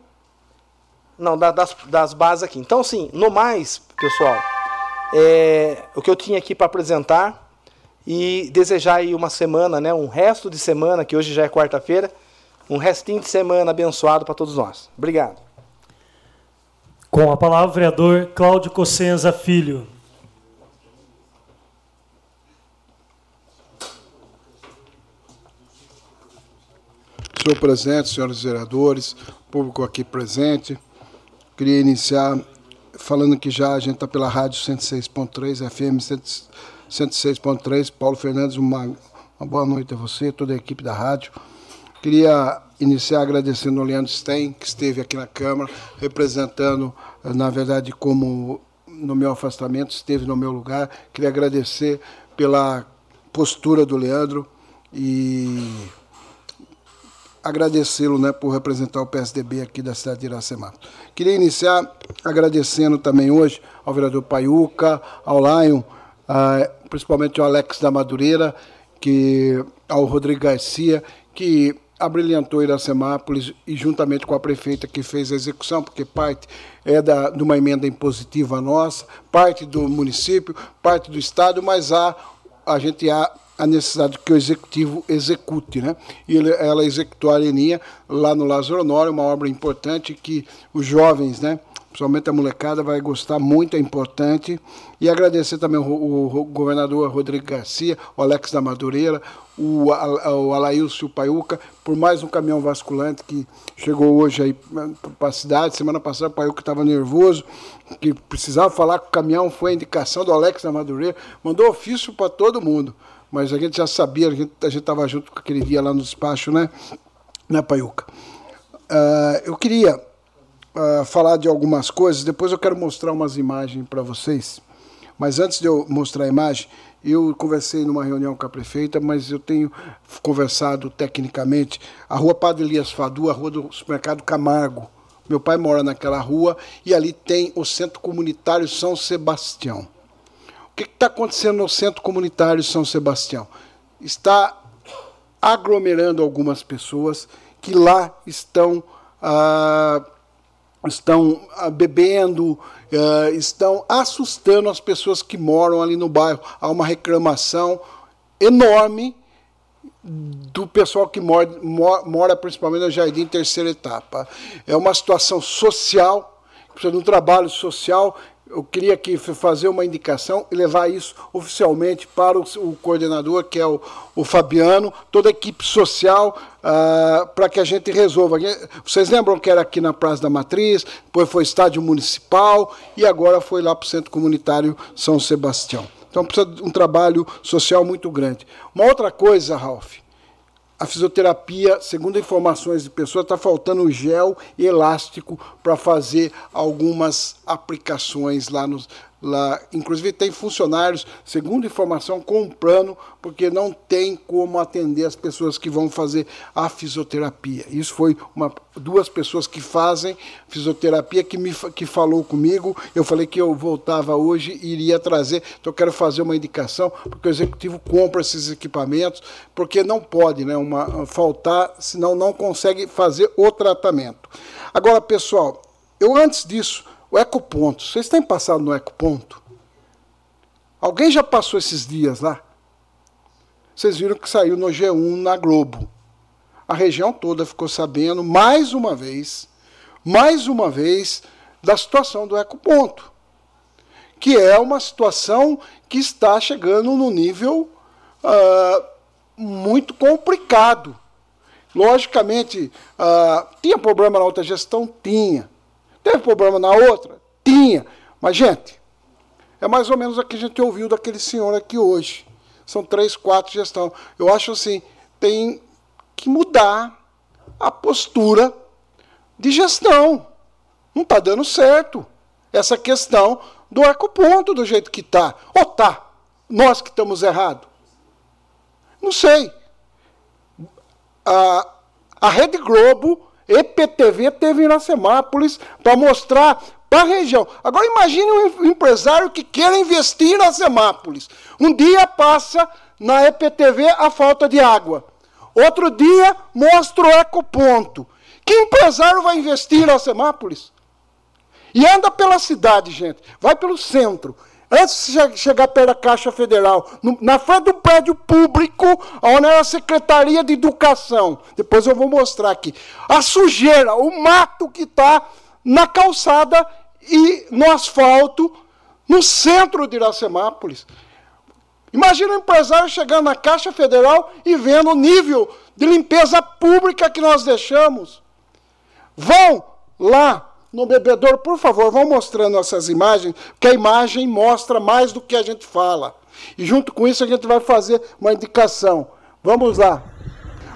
não, das, das bases aqui. Então, sim, no mais, pessoal, é, o que eu tinha aqui para apresentar e desejar aí uma semana, né, um resto de semana, que hoje já é quarta-feira, um restinho de semana abençoado para todos nós. Obrigado. Com a palavra, o vereador Cláudio Cossenza Filho. Senhor presidente, senhores vereadores, público aqui presente, queria iniciar falando que já a gente está pela rádio 106.3, FM 106.3. Paulo Fernandes, uma, uma boa noite a você, toda a equipe da rádio. Queria iniciar agradecendo o Leandro Stein, que esteve aqui na Câmara, representando, na verdade, como no meu afastamento, esteve no meu lugar. Queria agradecer pela postura do Leandro e agradecê-lo né, por representar o PSDB aqui da cidade de Iracema. Queria iniciar agradecendo também hoje ao vereador Paiuca, ao Lion, principalmente ao Alex da Madureira, que, ao Rodrigo Garcia, que abrilhantou Iracemápolis e juntamente com a prefeita que fez a execução, porque parte é da, de uma emenda impositiva nossa, parte do município, parte do estado, mas há, a gente há a necessidade que o executivo execute, né? E ela executou a areninha lá no Lázaro Honório, uma obra importante que os jovens, né? Principalmente a molecada vai gostar muito, é importante. E agradecer também o, o, o governador Rodrigo Garcia, o Alex da Madureira, o, o Alailson Paiuca, por mais um caminhão vasculante que chegou hoje aí para a cidade. Semana passada o Paiuca estava nervoso, que precisava falar com o caminhão, foi a indicação do Alex da Madureira, mandou ofício para todo mundo mas a gente já sabia, a gente estava junto com aquele dia lá no despacho, né, né Paiuca? Uh, eu queria uh, falar de algumas coisas, depois eu quero mostrar umas imagens para vocês, mas antes de eu mostrar a imagem, eu conversei numa reunião com a prefeita, mas eu tenho conversado tecnicamente. A rua Padre Elias Fadu, a rua do supermercado Camargo. Meu pai mora naquela rua e ali tem o Centro Comunitário São Sebastião. Que está acontecendo no Centro Comunitário São Sebastião? Está aglomerando algumas pessoas que lá estão, ah, estão ah, bebendo, ah, estão assustando as pessoas que moram ali no bairro. Há uma reclamação enorme do pessoal que mora, mora principalmente no Jardim Terceira Etapa. É uma situação social, precisa de um trabalho social eu queria aqui fazer uma indicação e levar isso oficialmente para o, o coordenador, que é o, o, Fabiano, toda a equipe social, uh, para que a gente resolva. Vocês lembram que era aqui na Praça da Matriz, depois foi estádio municipal e agora foi lá para o Centro Comunitário São Sebastião. Então precisa de um trabalho social muito grande. Uma outra coisa, Ralph, a fisioterapia, segundo informações de pessoas, está faltando gel elástico para fazer algumas aplicações lá nos, lá, inclusive tem funcionários, segundo informação, comprando, porque não tem como atender as pessoas que vão fazer a fisioterapia. Isso foi uma, duas pessoas que fazem fisioterapia que me que falou comigo. Eu falei que eu voltava hoje e iria trazer. Então quero fazer uma indicação, porque o executivo compra esses equipamentos, porque não pode, né, uma faltar, senão não consegue fazer o tratamento. Agora, pessoal, eu antes disso o ecoponto. Vocês têm passado no ecoponto? Alguém já passou esses dias lá? Vocês viram que saiu no G1 na Globo. A região toda ficou sabendo, mais uma vez, mais uma vez, da situação do ecoponto. Que é uma situação que está chegando no nível uh, muito complicado. Logicamente, uh, tinha problema na outra gestão? Tinha. Teve problema na outra? Tinha. Mas, gente, é mais ou menos o que a gente ouviu daquele senhor aqui hoje. São três, quatro gestão. Eu acho assim, tem que mudar a postura de gestão. Não está dando certo essa questão do ecoponto do jeito que está. Ou tá? Nós que estamos errados? Não sei. A, a Rede Globo, EPTV, teve em Iracemápolis para mostrar para a região. Agora imagine um empresário que queira investir em Iracemápolis. Um dia passa na EPTV a falta de água. Outro dia mostra o ecoponto. Que empresário vai investir em Iracemápolis? E anda pela cidade, gente. Vai pelo centro. Antes de chegar perto da Caixa Federal, na frente do prédio público, onde era a Secretaria de Educação. Depois eu vou mostrar aqui. A sujeira, o mato que está na calçada e no asfalto, no centro de Iracemápolis. Imagina um empresário chegando na Caixa Federal e vendo o nível de limpeza pública que nós deixamos. Vão lá no bebedouro, por favor, vão mostrando essas imagens, que a imagem mostra mais do que a gente fala. E junto com isso a gente vai fazer uma indicação. Vamos lá.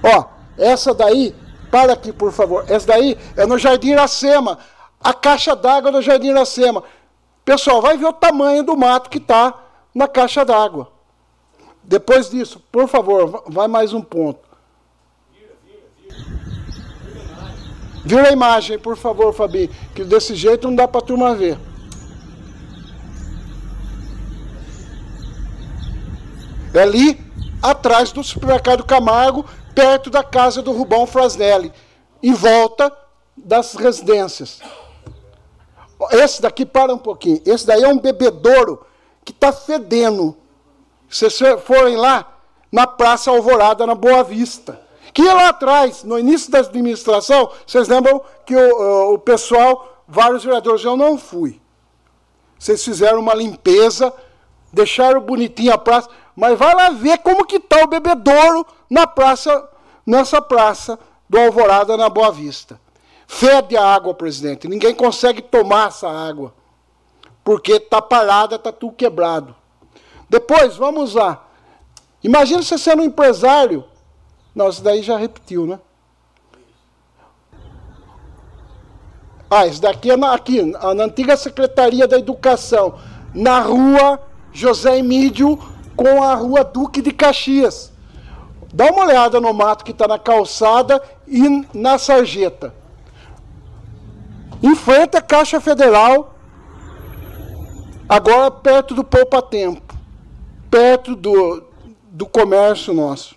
Ó, essa daí, para aqui, por favor. Essa daí é no Jardim Iracema. A caixa d'água do Jardim Iracema. Pessoal, vai ver o tamanho do mato que está na caixa d'água. Depois disso, por favor, vai mais um ponto. Vira a imagem, por favor, Fabi, que desse jeito não dá para a turma ver. É ali, atrás do supermercado Camargo, perto da casa do Rubão Frasnelli, em volta das residências. Esse daqui, para um pouquinho, esse daí é um bebedouro que está fedendo. Se vocês forem lá, na Praça Alvorada, na Boa Vista. Que lá atrás, no início da administração, vocês lembram que o, o pessoal, vários vereadores, eu não fui. Vocês fizeram uma limpeza, deixaram bonitinha a praça, mas vai lá ver como que está o bebedouro na praça, nessa praça do Alvorada, na Boa Vista. Fede a água, presidente. Ninguém consegue tomar essa água. Porque está parada, está tudo quebrado. Depois, vamos lá. Imagina você sendo um empresário não, isso daí já repetiu, né? Ah, isso daqui é na, aqui, na antiga Secretaria da Educação, na rua José Emílio com a rua Duque de Caxias. Dá uma olhada no mato que está na calçada e na sarjeta. Em frente à Caixa Federal, agora perto do Poupa Tempo, perto do, do comércio nosso.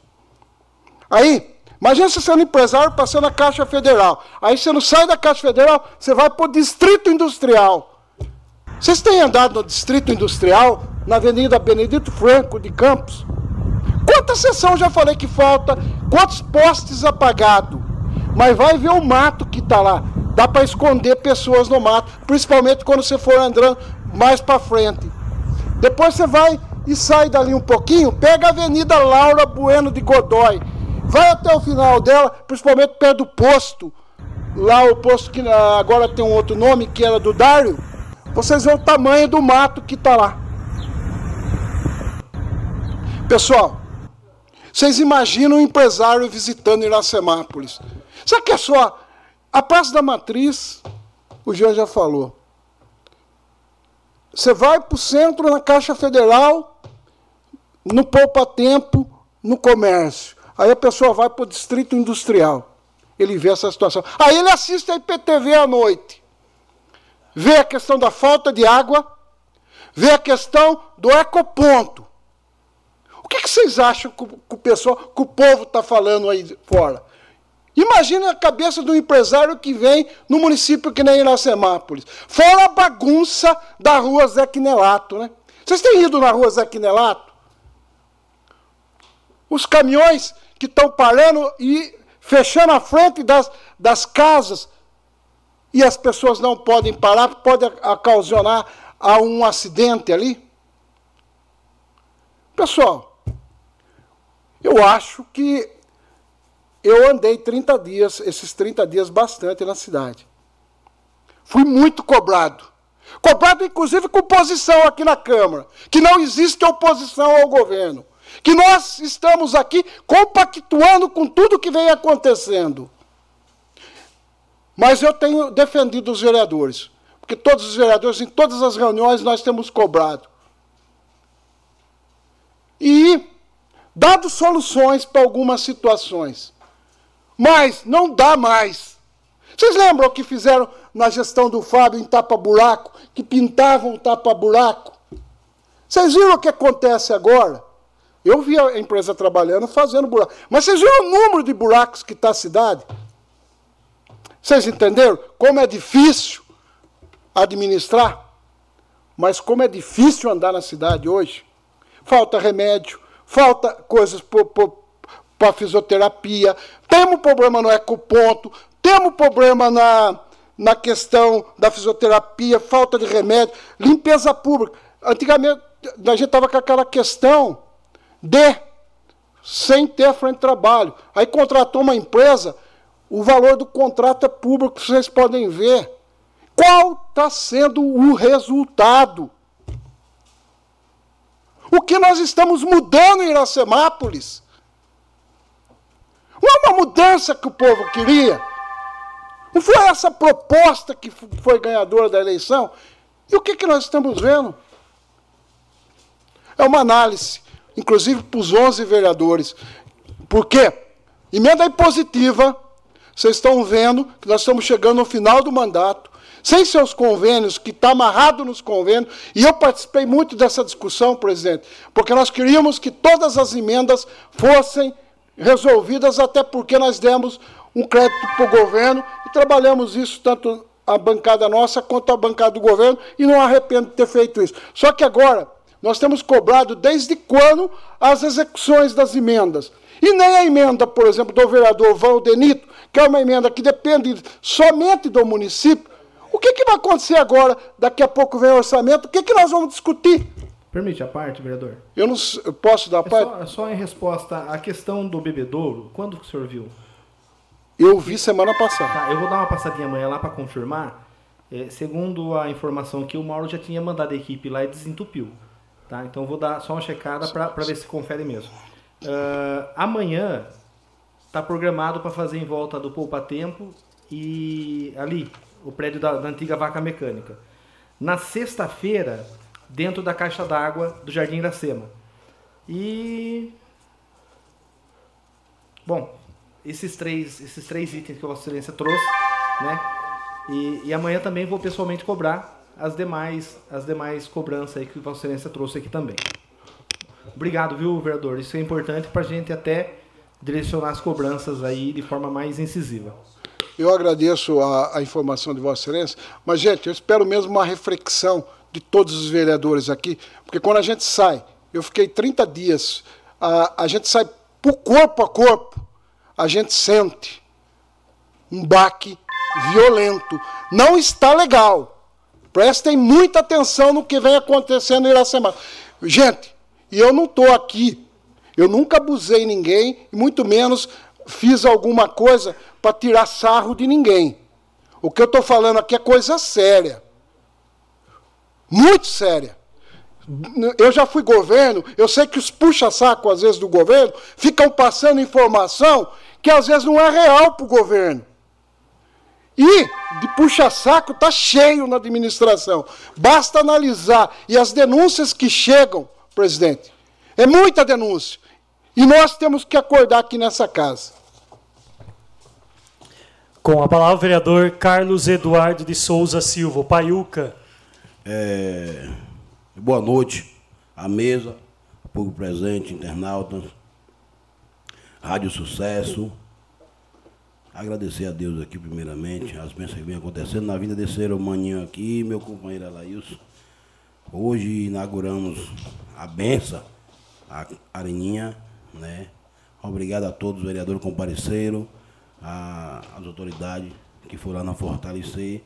Aí, imagina você sendo empresário passando a Caixa Federal. Aí você não sai da Caixa Federal, você vai para o Distrito Industrial. Vocês têm andado no Distrito Industrial, na Avenida Benedito Franco de Campos? Quanta sessão já falei que falta? Quantos postes apagados? Mas vai ver o mato que está lá. Dá para esconder pessoas no mato, principalmente quando você for andando mais para frente. Depois você vai e sai dali um pouquinho, pega a Avenida Laura Bueno de Godoy Vai até o final dela, principalmente perto do posto. Lá o posto que agora tem um outro nome, que era do Dário. Vocês vêem o tamanho do mato que está lá. Pessoal, vocês imaginam um empresário visitando Iracemápolis. Sabe que é só? A Praça da Matriz, o Jean já falou. Você vai para o centro, na Caixa Federal, no Poupa Tempo, no comércio. Aí a pessoa vai para o distrito industrial. Ele vê essa situação. Aí ele assiste a IPTV à noite. Vê a questão da falta de água, vê a questão do ecoponto. O que, que vocês acham que o, pessoal, que o povo está falando aí fora? Imagina a cabeça do empresário que vem no município que nem Iracemápolis. Fora a bagunça da rua Zé Quinelato, né? Vocês têm ido na rua Zé Quinelato? Os caminhões que estão parando e fechando a frente das, das casas e as pessoas não podem parar, pode ocasionar a um acidente ali. Pessoal, eu acho que eu andei 30 dias, esses 30 dias bastante na cidade. Fui muito cobrado. Cobrado, inclusive, com oposição aqui na Câmara. Que não existe oposição ao governo que nós estamos aqui compactuando com tudo que vem acontecendo. Mas eu tenho defendido os vereadores, porque todos os vereadores, em todas as reuniões, nós temos cobrado. E dado soluções para algumas situações. Mas não dá mais. Vocês lembram o que fizeram na gestão do Fábio em tapa-buraco, que pintavam o tapa-buraco? Vocês viram o que acontece agora? Eu vi a empresa trabalhando fazendo buraco. Mas vocês viram o número de buracos que está a cidade? Vocês entenderam como é difícil administrar? Mas como é difícil andar na cidade hoje? Falta remédio, falta coisas para fisioterapia, temos problema no ecoponto, temos problema na, na questão da fisioterapia, falta de remédio, limpeza pública. Antigamente, a gente estava com aquela questão de sem ter frente de trabalho. Aí contratou uma empresa, o valor do contrato é público, vocês podem ver. Qual está sendo o resultado? O que nós estamos mudando em Iracemápolis? Não é uma mudança que o povo queria. Não foi essa proposta que foi ganhadora da eleição. E o que, que nós estamos vendo? É uma análise, inclusive para os 11 vereadores. Por quê? Emenda impositiva, vocês estão vendo que nós estamos chegando no final do mandato, sem seus convênios, que está amarrado nos convênios, e eu participei muito dessa discussão, presidente, porque nós queríamos que todas as emendas fossem resolvidas, até porque nós demos um crédito para o governo e trabalhamos isso tanto a bancada nossa quanto a bancada do governo e não arrependo de ter feito isso. Só que agora nós temos cobrado desde quando as execuções das emendas. E nem a emenda, por exemplo, do vereador Valdenito, que é uma emenda que depende somente do município. O que, que vai acontecer agora? Daqui a pouco vem o orçamento, o que, que nós vamos discutir? Permite a parte, vereador? Eu não eu posso dar a é parte? Só, só, em resposta à questão do bebedouro, quando o senhor viu? Eu vi semana passada. Tá, eu vou dar uma passadinha amanhã lá para confirmar. É, segundo a informação que o Mauro já tinha mandado a equipe lá e desentupiu. Tá? Então vou dar só uma checada para ver se confere mesmo. Uh, amanhã está programado para fazer em volta do Poupa Tempo e ali, o prédio da, da antiga vaca mecânica. Na sexta-feira dentro da caixa d'água do Jardim Iracema. E. Bom, esses três, esses três itens que a Vossa Excelência trouxe, né? E, e amanhã também vou pessoalmente cobrar as demais, as demais cobranças aí que Vossa Excelência trouxe aqui também. Obrigado, viu, vereador? Isso é importante para a gente até direcionar as cobranças aí de forma mais incisiva. Eu agradeço a, a informação de Vossa Excelência, mas, gente, eu espero mesmo uma reflexão de todos os vereadores aqui, porque quando a gente sai, eu fiquei 30 dias, a, a gente sai por corpo a corpo, a gente sente um baque violento. Não está legal. Prestem muita atenção no que vem acontecendo em Iracema. Gente, e eu não estou aqui, eu nunca abusei ninguém, muito menos fiz alguma coisa para tirar sarro de ninguém. O que eu estou falando aqui é coisa séria muito séria. Eu já fui governo, eu sei que os puxa-saco, às vezes, do governo, ficam passando informação que às vezes não é real para o governo. E de puxa-saco está cheio na administração. Basta analisar. E as denúncias que chegam, presidente, é muita denúncia. E nós temos que acordar aqui nessa casa. Com a palavra o vereador Carlos Eduardo de Souza Silva, Paiuca. É, boa noite à mesa, público presente, internautas, Rádio Sucesso. Agradecer a Deus aqui, primeiramente, as bênçãos que vem acontecendo na vida desse ser humaninho aqui, meu companheiro Alailson. Hoje inauguramos a benção, a areninha, né? Obrigado a todos os vereadores que compareceram, as autoridades que foram lá na fortalecer.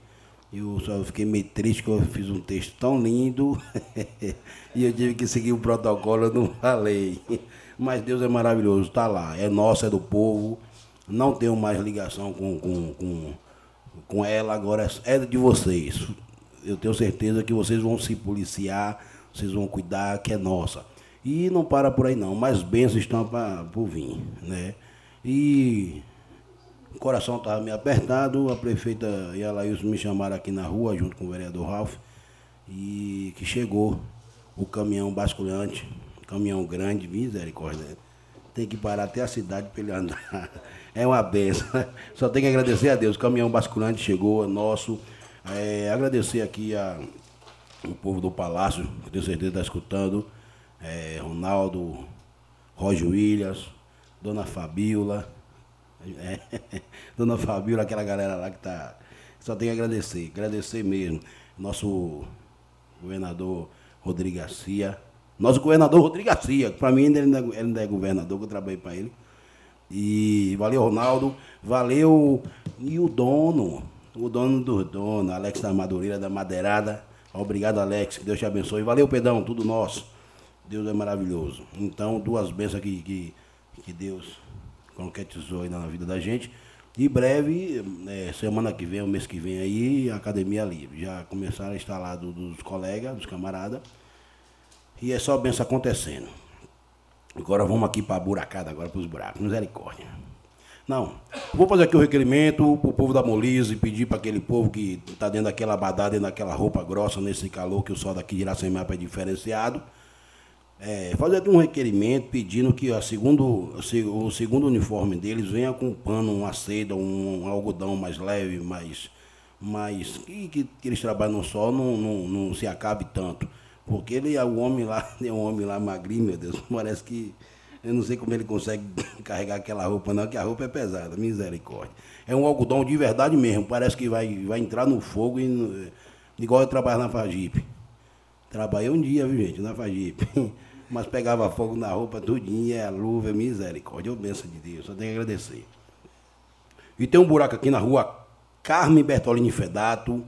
Eu só fiquei meio triste que eu fiz um texto tão lindo *laughs* e eu tive que seguir o protocolo, eu não falei. Mas Deus é maravilhoso, está lá, é nosso, é do povo. Não tenho mais ligação com, com, com, com ela, agora é de vocês. Eu tenho certeza que vocês vão se policiar, vocês vão cuidar, que é nossa. E não para por aí não, mas bênçãos estão para por vir, né? E o coração estava meio apertado, a prefeita e a Laís me chamaram aqui na rua, junto com o vereador Ralph, e que chegou o caminhão basculante, caminhão grande, misericórdia. Tem que parar até a cidade para ele andar. É uma benção. *laughs* Só tem que agradecer a Deus. O caminhão basculante chegou, é nosso. É, agradecer aqui a, o povo do Palácio, que tenho certeza está escutando. É, Ronaldo, Roger Williams, Dona Fabiola. É, *laughs* Dona Fabiola, aquela galera lá que tá. Só tem que agradecer, agradecer mesmo. Nosso governador Rodrigo Garcia. Nosso governador Rodrigo Garcia, para mim ele ainda, ele ainda é governador, que eu trabalhei para ele. E valeu, Ronaldo. Valeu. E o dono, o dono do dono, Alex da Madureira, da Madeirada. Obrigado, Alex. Que Deus te abençoe. Valeu, Pedão, tudo nosso. Deus é maravilhoso. Então, duas bênçãos que, que, que Deus concretizou aí na vida da gente. E breve, é, semana que vem, o mês que vem aí, a academia livre. Já começaram a instalar do, dos colegas, dos camaradas. E é só benção acontecendo. Agora vamos aqui para a buracada, agora para os buracos. Misericórdia. Não. Vou fazer aqui o requerimento para o povo da Molise, pedir para aquele povo que está dentro daquela badada, dentro daquela roupa grossa, nesse calor que o sol daqui de Iracemapa é diferenciado. É, fazer aqui um requerimento pedindo que a segundo, o segundo uniforme deles venha com um pano, uma seda, um, um algodão mais leve, mais. mais que, que eles trabalham no sol não, não, não se acabe tanto. Porque ele é o homem lá, *laughs* é um homem lá magrinho, meu Deus, parece que. Eu não sei como ele consegue *laughs* carregar aquela roupa, não, que a roupa é pesada, misericórdia. É um algodão de verdade mesmo, parece que vai, vai entrar no fogo, e, igual eu trabalho na Fagipe. Trabalhei um dia, viu gente, na Fagipe. *laughs* Mas pegava fogo na roupa tudinho, a luva, misericórdia. Eu benção de Deus, só tenho que agradecer. E tem um buraco aqui na rua Carmen Bertolini Fedato,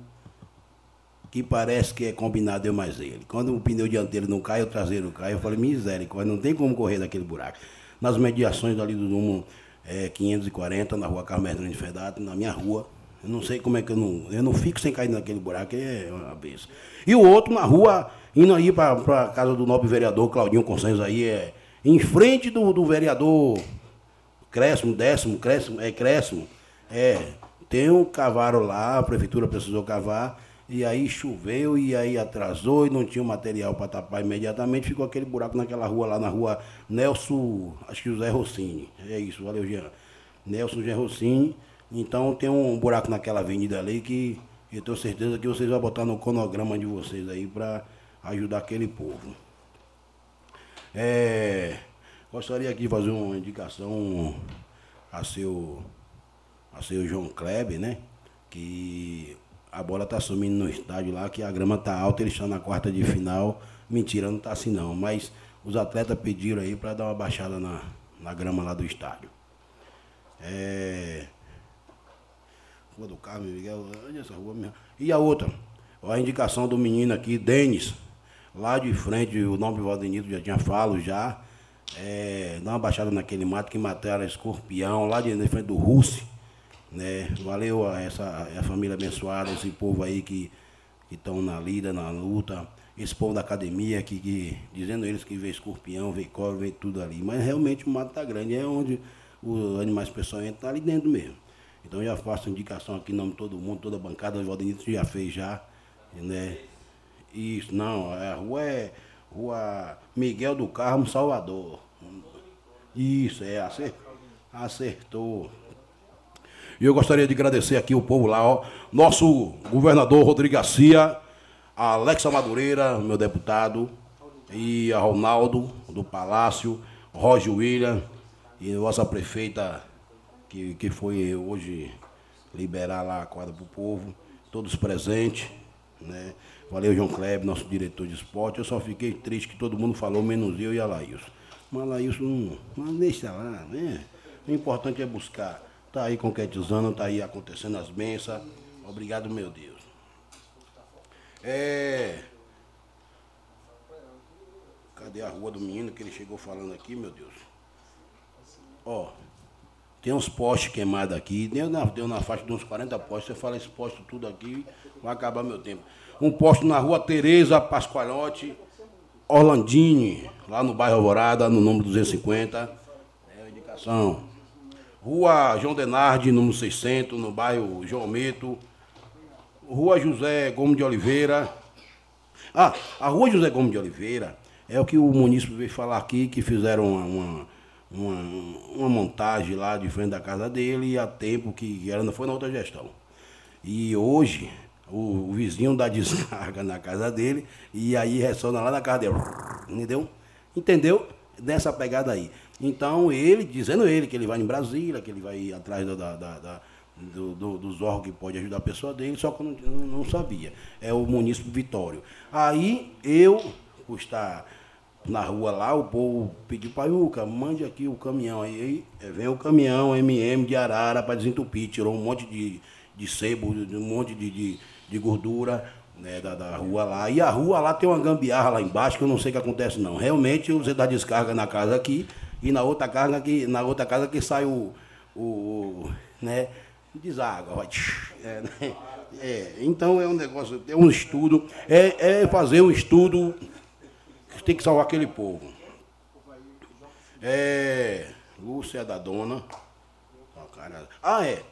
que parece que é combinado eu mais ele. Quando o pneu dianteiro não cai, o traseiro cai, eu falei, misericórdia, não tem como correr daquele buraco. Nas mediações ali do número é, 540, na rua Carmen de Fedato, na minha rua, eu não sei como é que eu não. Eu não fico sem cair naquele buraco, é uma vez. E o outro na rua, indo aí para a casa do nobre vereador Claudinho Consenso aí, é em frente do, do vereador Crescimo, décimo, Crescimo, é Crescimo. É, tem um cavalo lá, a prefeitura precisou cavar. E aí choveu e aí atrasou e não tinha material para tapar imediatamente. Ficou aquele buraco naquela rua lá na rua Nelson, acho que José Rossini. É isso, valeu, Jean. Nelson José Rossini. Então tem um buraco naquela avenida ali que eu tenho certeza que vocês vão botar no cronograma de vocês aí para ajudar aquele povo. É, gostaria aqui de fazer uma indicação a seu, a seu João Kleber, né? Que a bola tá sumindo no estádio lá, que a grama tá alta, eles estão na quarta de final. Mentira, não tá assim não. Mas os atletas pediram aí para dar uma baixada na, na grama lá do estádio. É. Rua do Carmo, Miguel, onde é essa rua mesmo? E a outra, a indicação do menino aqui, Denis, lá de frente, o nome do Valdenito já tinha falo já. É, dá uma baixada naquele mato que mataram escorpião, lá de, frente do Russi. Né? Valeu a essa a família abençoada, esse povo aí que estão na lida, na luta, esse povo da academia que, que dizendo eles que vê escorpião, vê cobra, vê tudo ali. Mas realmente o mato está grande, é onde os animais pessoal entram ali dentro mesmo. Então já faço indicação aqui em nome de todo mundo, toda a bancada, o Valdenito já fez já. Né? Isso, não, a rua é Rua Miguel do Carmo, Salvador. Isso, é, acertou. E eu gostaria de agradecer aqui o povo lá, ó. Nosso governador Rodrigo Garcia, a Alexa Madureira, meu deputado, e a Ronaldo do Palácio, Roger William e nossa prefeita que, que foi hoje liberar lá a quadra para o povo, todos presentes, né? Valeu, João Kleber, nosso diretor de esporte. Eu só fiquei triste que todo mundo falou, menos eu e a Laílson. Mas a Laílson não, não deixa lá, né? O importante é buscar. Está aí concretizando, está aí acontecendo as bênçãos. Obrigado, meu Deus. É. Cadê a rua do menino que ele chegou falando aqui, meu Deus? Ó, tem uns postes queimados aqui, deu na, deu na faixa de uns 40 postes. Você fala esse poste tudo aqui, vai acabar meu tempo. Um poste na rua Tereza Pascoalote, Orlandini, lá no bairro Alvorada, no número 250. É a indicação. Rua João Denardi, número 600, no bairro João Meto. Rua José Gomes de Oliveira. Ah, a Rua José Gomes de Oliveira é o que o município veio falar aqui, que fizeram uma, uma, uma, uma montagem lá de frente da casa dele há tempo que era, foi na outra gestão. E hoje o, o vizinho dá descarga na casa dele e aí ressona lá na casa dele. Entendeu? Entendeu? Nessa pegada aí. Então ele, dizendo ele que ele vai em Brasília, que ele vai atrás da, da, da do, do, dos órgãos que pode ajudar a pessoa dele, só que eu não, não sabia. É o município Vitório. Aí eu, por estar na rua lá, o povo pediu para Yuca, mande aqui o caminhão. Aí vem o caminhão MM de Arara para desentupir, tirou um monte de, de sebo, um monte de, de, de gordura né, da, da, rua lá. E a rua lá tem uma gambiarra lá embaixo que eu não sei o que acontece não. Realmente você dá descarga na casa aqui e na outra casa que, na outra casa que sai o, o né, deságua. É, né? é, então é um negócio, é um estudo, é, é fazer um estudo que tem que salvar aquele povo. É. Lúcia da Dona. Ah, é.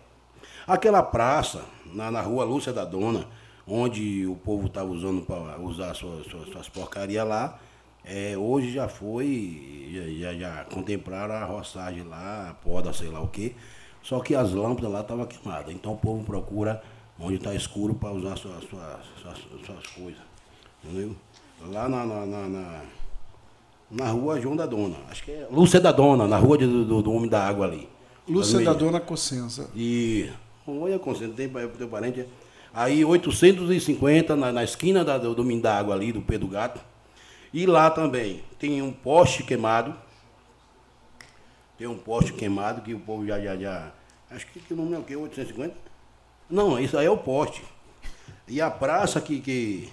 Aquela praça, na, na rua Lúcia da Dona, onde o povo estava usando para usar suas, suas, suas porcarias lá, é, hoje já foi, já, já, já, contemplaram a roçagem lá, a poda, sei lá o quê. Só que as lâmpadas lá estavam queimadas. Então o povo procura onde está escuro para usar suas, suas, suas, suas coisas. Entendeu? Lá na, na, na, na, rua João da Dona. Acho que é Lúcia da Dona, na rua do, do, do Homem da Água ali. Lúcia da Dona Cossenza. E. Olha, Cossenza, tem teu parente. Aí 850 na, na esquina da, do, do Mindágua ali, do Pedro Gato. E lá também tem um poste queimado. Tem um poste queimado que o povo já, já, já. Acho que, que o nome é o quê? 850? Não, isso aí é o poste. E a praça que, que,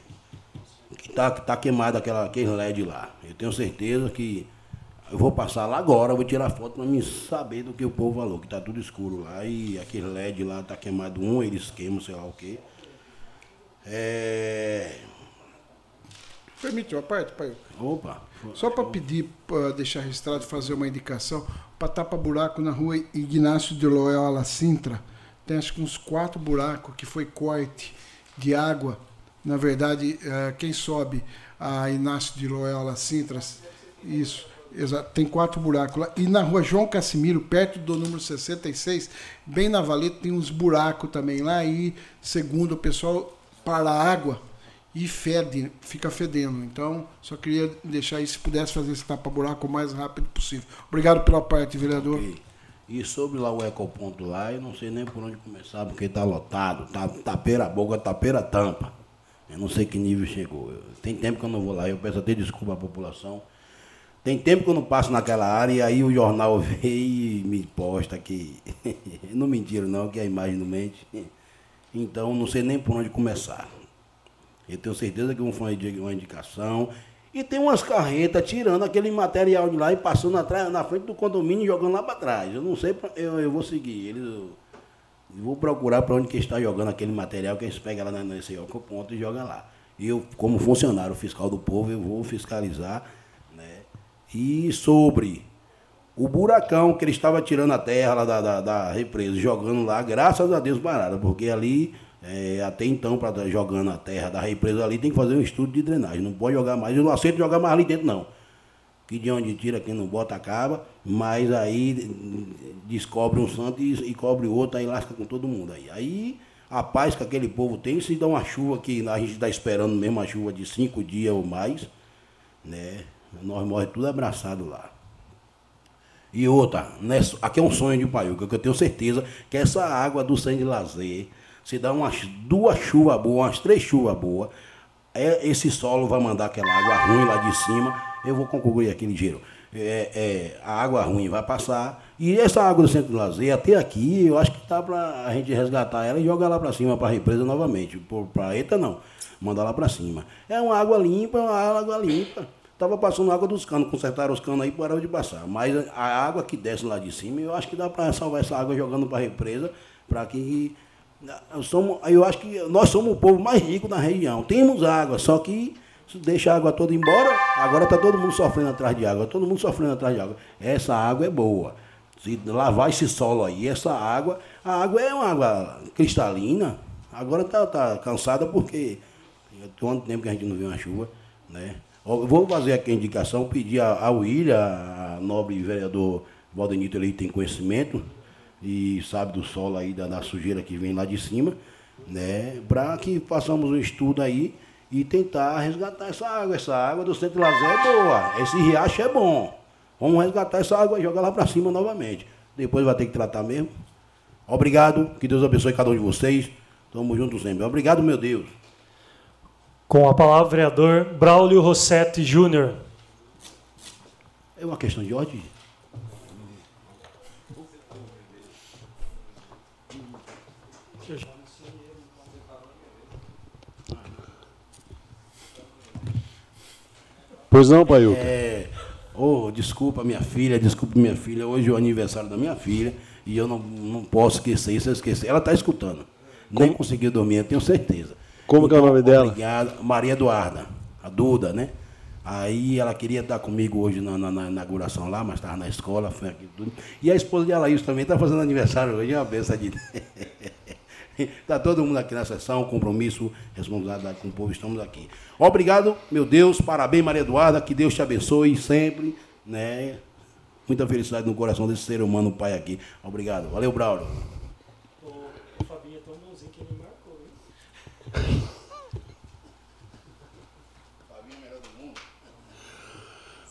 que tá, que tá queimada aquela, aquele LED lá. Eu tenho certeza que eu vou passar lá agora, vou tirar foto para me saber do que o povo falou, que tá tudo escuro lá e aquele LED lá tá queimado um, eles queimam, sei lá o quê. É... Permite uma parte, pai? Opa. Só para pedir, para deixar registrado, fazer uma indicação, para tapa buraco na rua Ignácio de Loyola Sintra, tem acho que uns quatro buracos que foi corte de água. Na verdade, é, quem sobe a Inácio de Loyola Sintra, isso, exato, tem quatro buracos lá. E na rua João Casimiro, perto do número 66, bem na valeta, tem uns buracos também lá. E, segundo o pessoal, para a água e fede, fica fedendo. Então, só queria deixar aí, se pudesse fazer esse tapa-buraco o mais rápido possível. Obrigado pela parte, vereador. Okay. E sobre lá o ecoponto lá, eu não sei nem por onde começar, porque está lotado, tá, tapeira a boca, tapeira a tampa. Eu não sei que nível chegou. Tem tempo que eu não vou lá, eu peço até desculpa à população. Tem tempo que eu não passo naquela área e aí o jornal *laughs* veio e me posta que. *laughs* não mentira não, que a imagem não mente. Então não sei nem por onde começar. Eu tenho certeza que foi uma indicação. E tem umas carretas tirando aquele material de lá e passando atrás, na frente do condomínio e jogando lá para trás. Eu não sei, eu, eu vou seguir eles. Eu vou procurar para onde que está jogando aquele material que eles pegam lá nesse ponto e jogam lá. E eu, como funcionário fiscal do povo, eu vou fiscalizar. Né? E sobre o buracão que ele estava tirando a terra lá da, da, da represa, jogando lá, graças a Deus parada, porque ali é, até então, para estar jogando a terra da represa ali, tem que fazer um estudo de drenagem. Não pode jogar mais. Eu não aceito jogar mais ali dentro, não. Que de onde tira, quem não bota, acaba. Mas aí descobre um santo e, e cobre outro, aí lasca com todo mundo. Aí, aí a paz que aquele povo tem, se dá uma chuva que a gente está esperando mesmo, uma chuva de cinco dias ou mais, né? Nós morremos tudo abraçado lá. E outra, nessa, aqui é um sonho de Paiuca, que eu tenho certeza que essa água do de Lazer se dá umas duas chuvas boas, umas três chuvas boas, é, esse solo vai mandar aquela água ruim lá de cima, eu vou concluir aqui ligeiro. É, é, a água ruim vai passar. E essa água do centro do lazer, até aqui, eu acho que tá para a gente resgatar ela e jogar lá para cima, para a represa novamente. Para ETA não, mandar lá para cima. É uma água limpa, uma água limpa. Tava passando água dos canos, consertaram os canos aí e pararam de passar. Mas a água que desce lá de cima, eu acho que dá para salvar essa água jogando para a represa, para que eu, somos, eu acho que nós somos o povo mais rico da região. Temos água, só que deixa a água toda embora, agora está todo mundo sofrendo atrás de água, todo mundo sofrendo atrás de água. Essa água é boa. se lavar esse solo aí, essa água, a água é uma água cristalina, agora está tá cansada porque quanto tempo que a gente não vê uma chuva, né? Eu vou fazer aqui a indicação, pedir a, William, a nobre vereador Valdenito, ele tem conhecimento e sabe do solo aí, da, da sujeira que vem lá de cima, né? Para que façamos um estudo aí e tentar resgatar essa água. Essa água do centro de lazer é boa, esse riacho é bom. Vamos resgatar essa água e jogar lá para cima novamente. Depois vai ter que tratar mesmo. Obrigado, que Deus abençoe cada um de vocês. Tamo junto sempre. Obrigado, meu Deus. Com a palavra, vereador Braulio Rossetti Júnior. É uma questão de ordem? Pois não, Paiuca? É, oh, desculpa minha filha, desculpa minha filha. Hoje é o aniversário da minha filha e eu não, não posso esquecer isso, eu esqueci. Ela está escutando. Nem Como? conseguiu dormir, eu tenho certeza. Como então, que é o nome dela? Obrigado. Maria Eduarda, a Duda, né? Aí ela queria estar comigo hoje na, na, na inauguração lá, mas estava na escola, foi tudo. E a esposa de Alaís também está fazendo aniversário hoje, é uma benção de. *laughs* Está todo mundo aqui na sessão, compromisso, responsabilidade com o povo, estamos aqui. Obrigado, meu Deus, parabéns, Maria Eduarda, que Deus te abençoe sempre, né? Muita felicidade no coração desse ser humano, pai aqui. Obrigado. Valeu, Braulio. *laughs*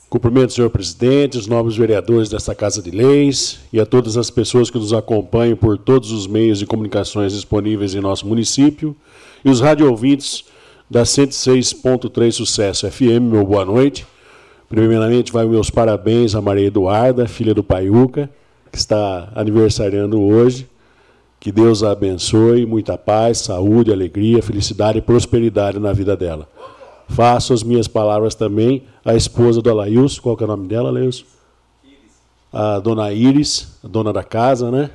Cumprimento, senhor presidente, os nobres vereadores desta Casa de Leis e a todas as pessoas que nos acompanham por todos os meios de comunicações disponíveis em nosso município e os radioouvintes da 106.3 Sucesso FM, meu boa noite. Primeiramente, vai meus parabéns a Maria Eduarda, filha do Paiuca, que está aniversariando hoje. Que Deus a abençoe, muita paz, saúde, alegria, felicidade e prosperidade na vida dela. Faço as minhas palavras também à esposa do Alailson, qual que é o nome dela, Alailson? A dona Iris, a dona da casa, né?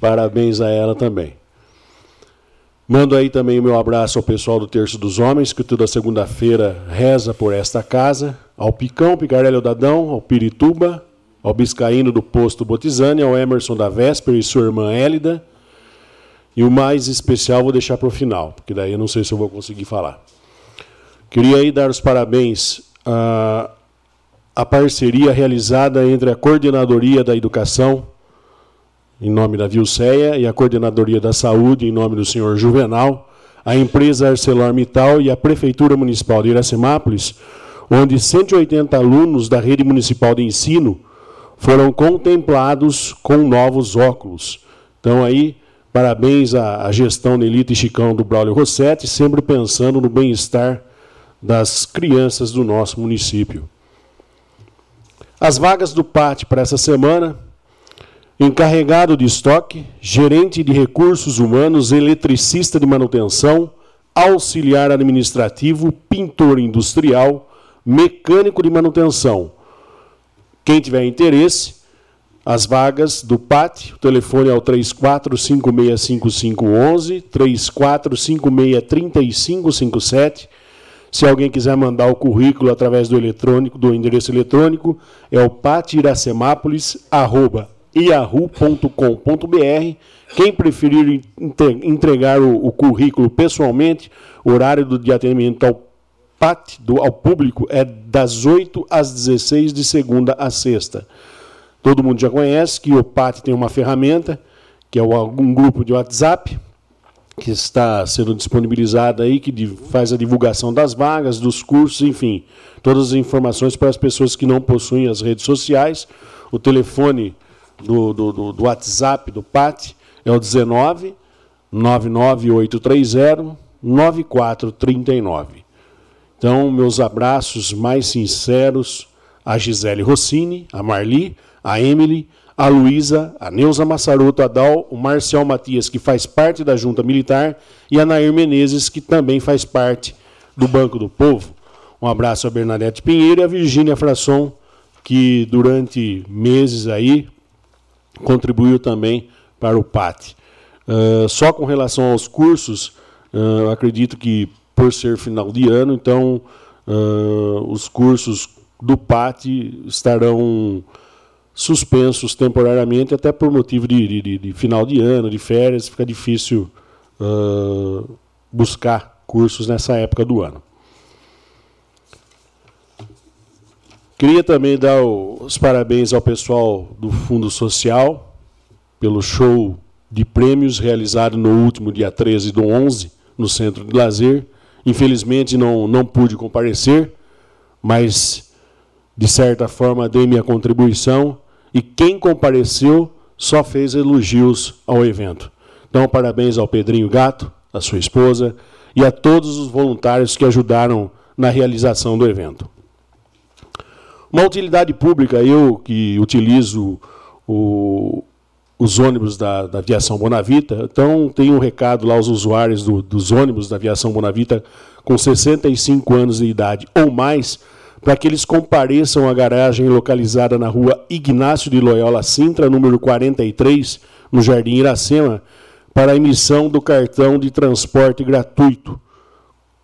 Parabéns a ela também. Mando aí também o meu abraço ao pessoal do Terço dos Homens, que toda segunda-feira reza por esta casa, ao Picão, Picarelli Dadão, ao Pirituba, ao Biscaíno do Posto Botizane, ao Emerson da Véspera e sua irmã Hélida. E o mais especial vou deixar para o final, porque daí eu não sei se eu vou conseguir falar. Queria aí dar os parabéns à, à parceria realizada entre a Coordenadoria da Educação, em nome da Vilceia, e a Coordenadoria da Saúde, em nome do senhor Juvenal, a empresa ArcelorMittal e a Prefeitura Municipal de Iracemápolis, onde 180 alunos da rede municipal de ensino foram contemplados com novos óculos. Então aí, parabéns à, gestão Nelita e Chicão do Braulio Rossetti, sempre pensando no bem-estar das crianças do nosso município. As vagas do PAT para essa semana, encarregado de estoque, gerente de recursos humanos, eletricista de manutenção, auxiliar administrativo, pintor industrial, mecânico de manutenção, quem tiver interesse, as vagas do PAT, o telefone é o 34565511, 34563557. Se alguém quiser mandar o currículo através do eletrônico, do endereço eletrônico, é o patiracemápolis@yahoo.com.br. Quem preferir entregar o, o currículo pessoalmente, o horário de atendimento ao PAT do, ao público é das 8 às 16 de segunda a sexta. Todo mundo já conhece que o PAT tem uma ferramenta, que é um grupo de WhatsApp, que está sendo disponibilizada aí, que faz a divulgação das vagas, dos cursos, enfim, todas as informações para as pessoas que não possuem as redes sociais. O telefone do, do, do WhatsApp do PAT é o 19 99830 9439. Então, meus abraços mais sinceros a Gisele Rossini, a Marli, a Emily, a Luísa, a Neuza Massaroto Adal, o Marcial Matias, que faz parte da Junta Militar, e a Nair Menezes, que também faz parte do Banco do Povo. Um abraço a Bernadette Pinheiro e a Virgínia Frasson, que durante meses aí contribuiu também para o PAT. Uh, só com relação aos cursos, uh, acredito que por ser final de ano, então uh, os cursos do PAT estarão suspensos temporariamente, até por motivo de, de, de final de ano, de férias, fica difícil uh, buscar cursos nessa época do ano. Queria também dar os parabéns ao pessoal do Fundo Social pelo show de prêmios realizado no último dia 13 do 11 no Centro de Lazer. Infelizmente não, não pude comparecer, mas de certa forma dei minha contribuição e quem compareceu só fez elogios ao evento. Então, parabéns ao Pedrinho Gato, a sua esposa e a todos os voluntários que ajudaram na realização do evento. Uma utilidade pública, eu que utilizo o, os ônibus da, da, aviação Bonavita, então tenho um recado lá aos usuários do, dos ônibus da aviação Bonavita com 65 anos de idade ou mais, para que eles compareçam à garagem localizada na rua Ignácio de Loyola Sintra, número 43, no Jardim Iracema, para a emissão do cartão de transporte gratuito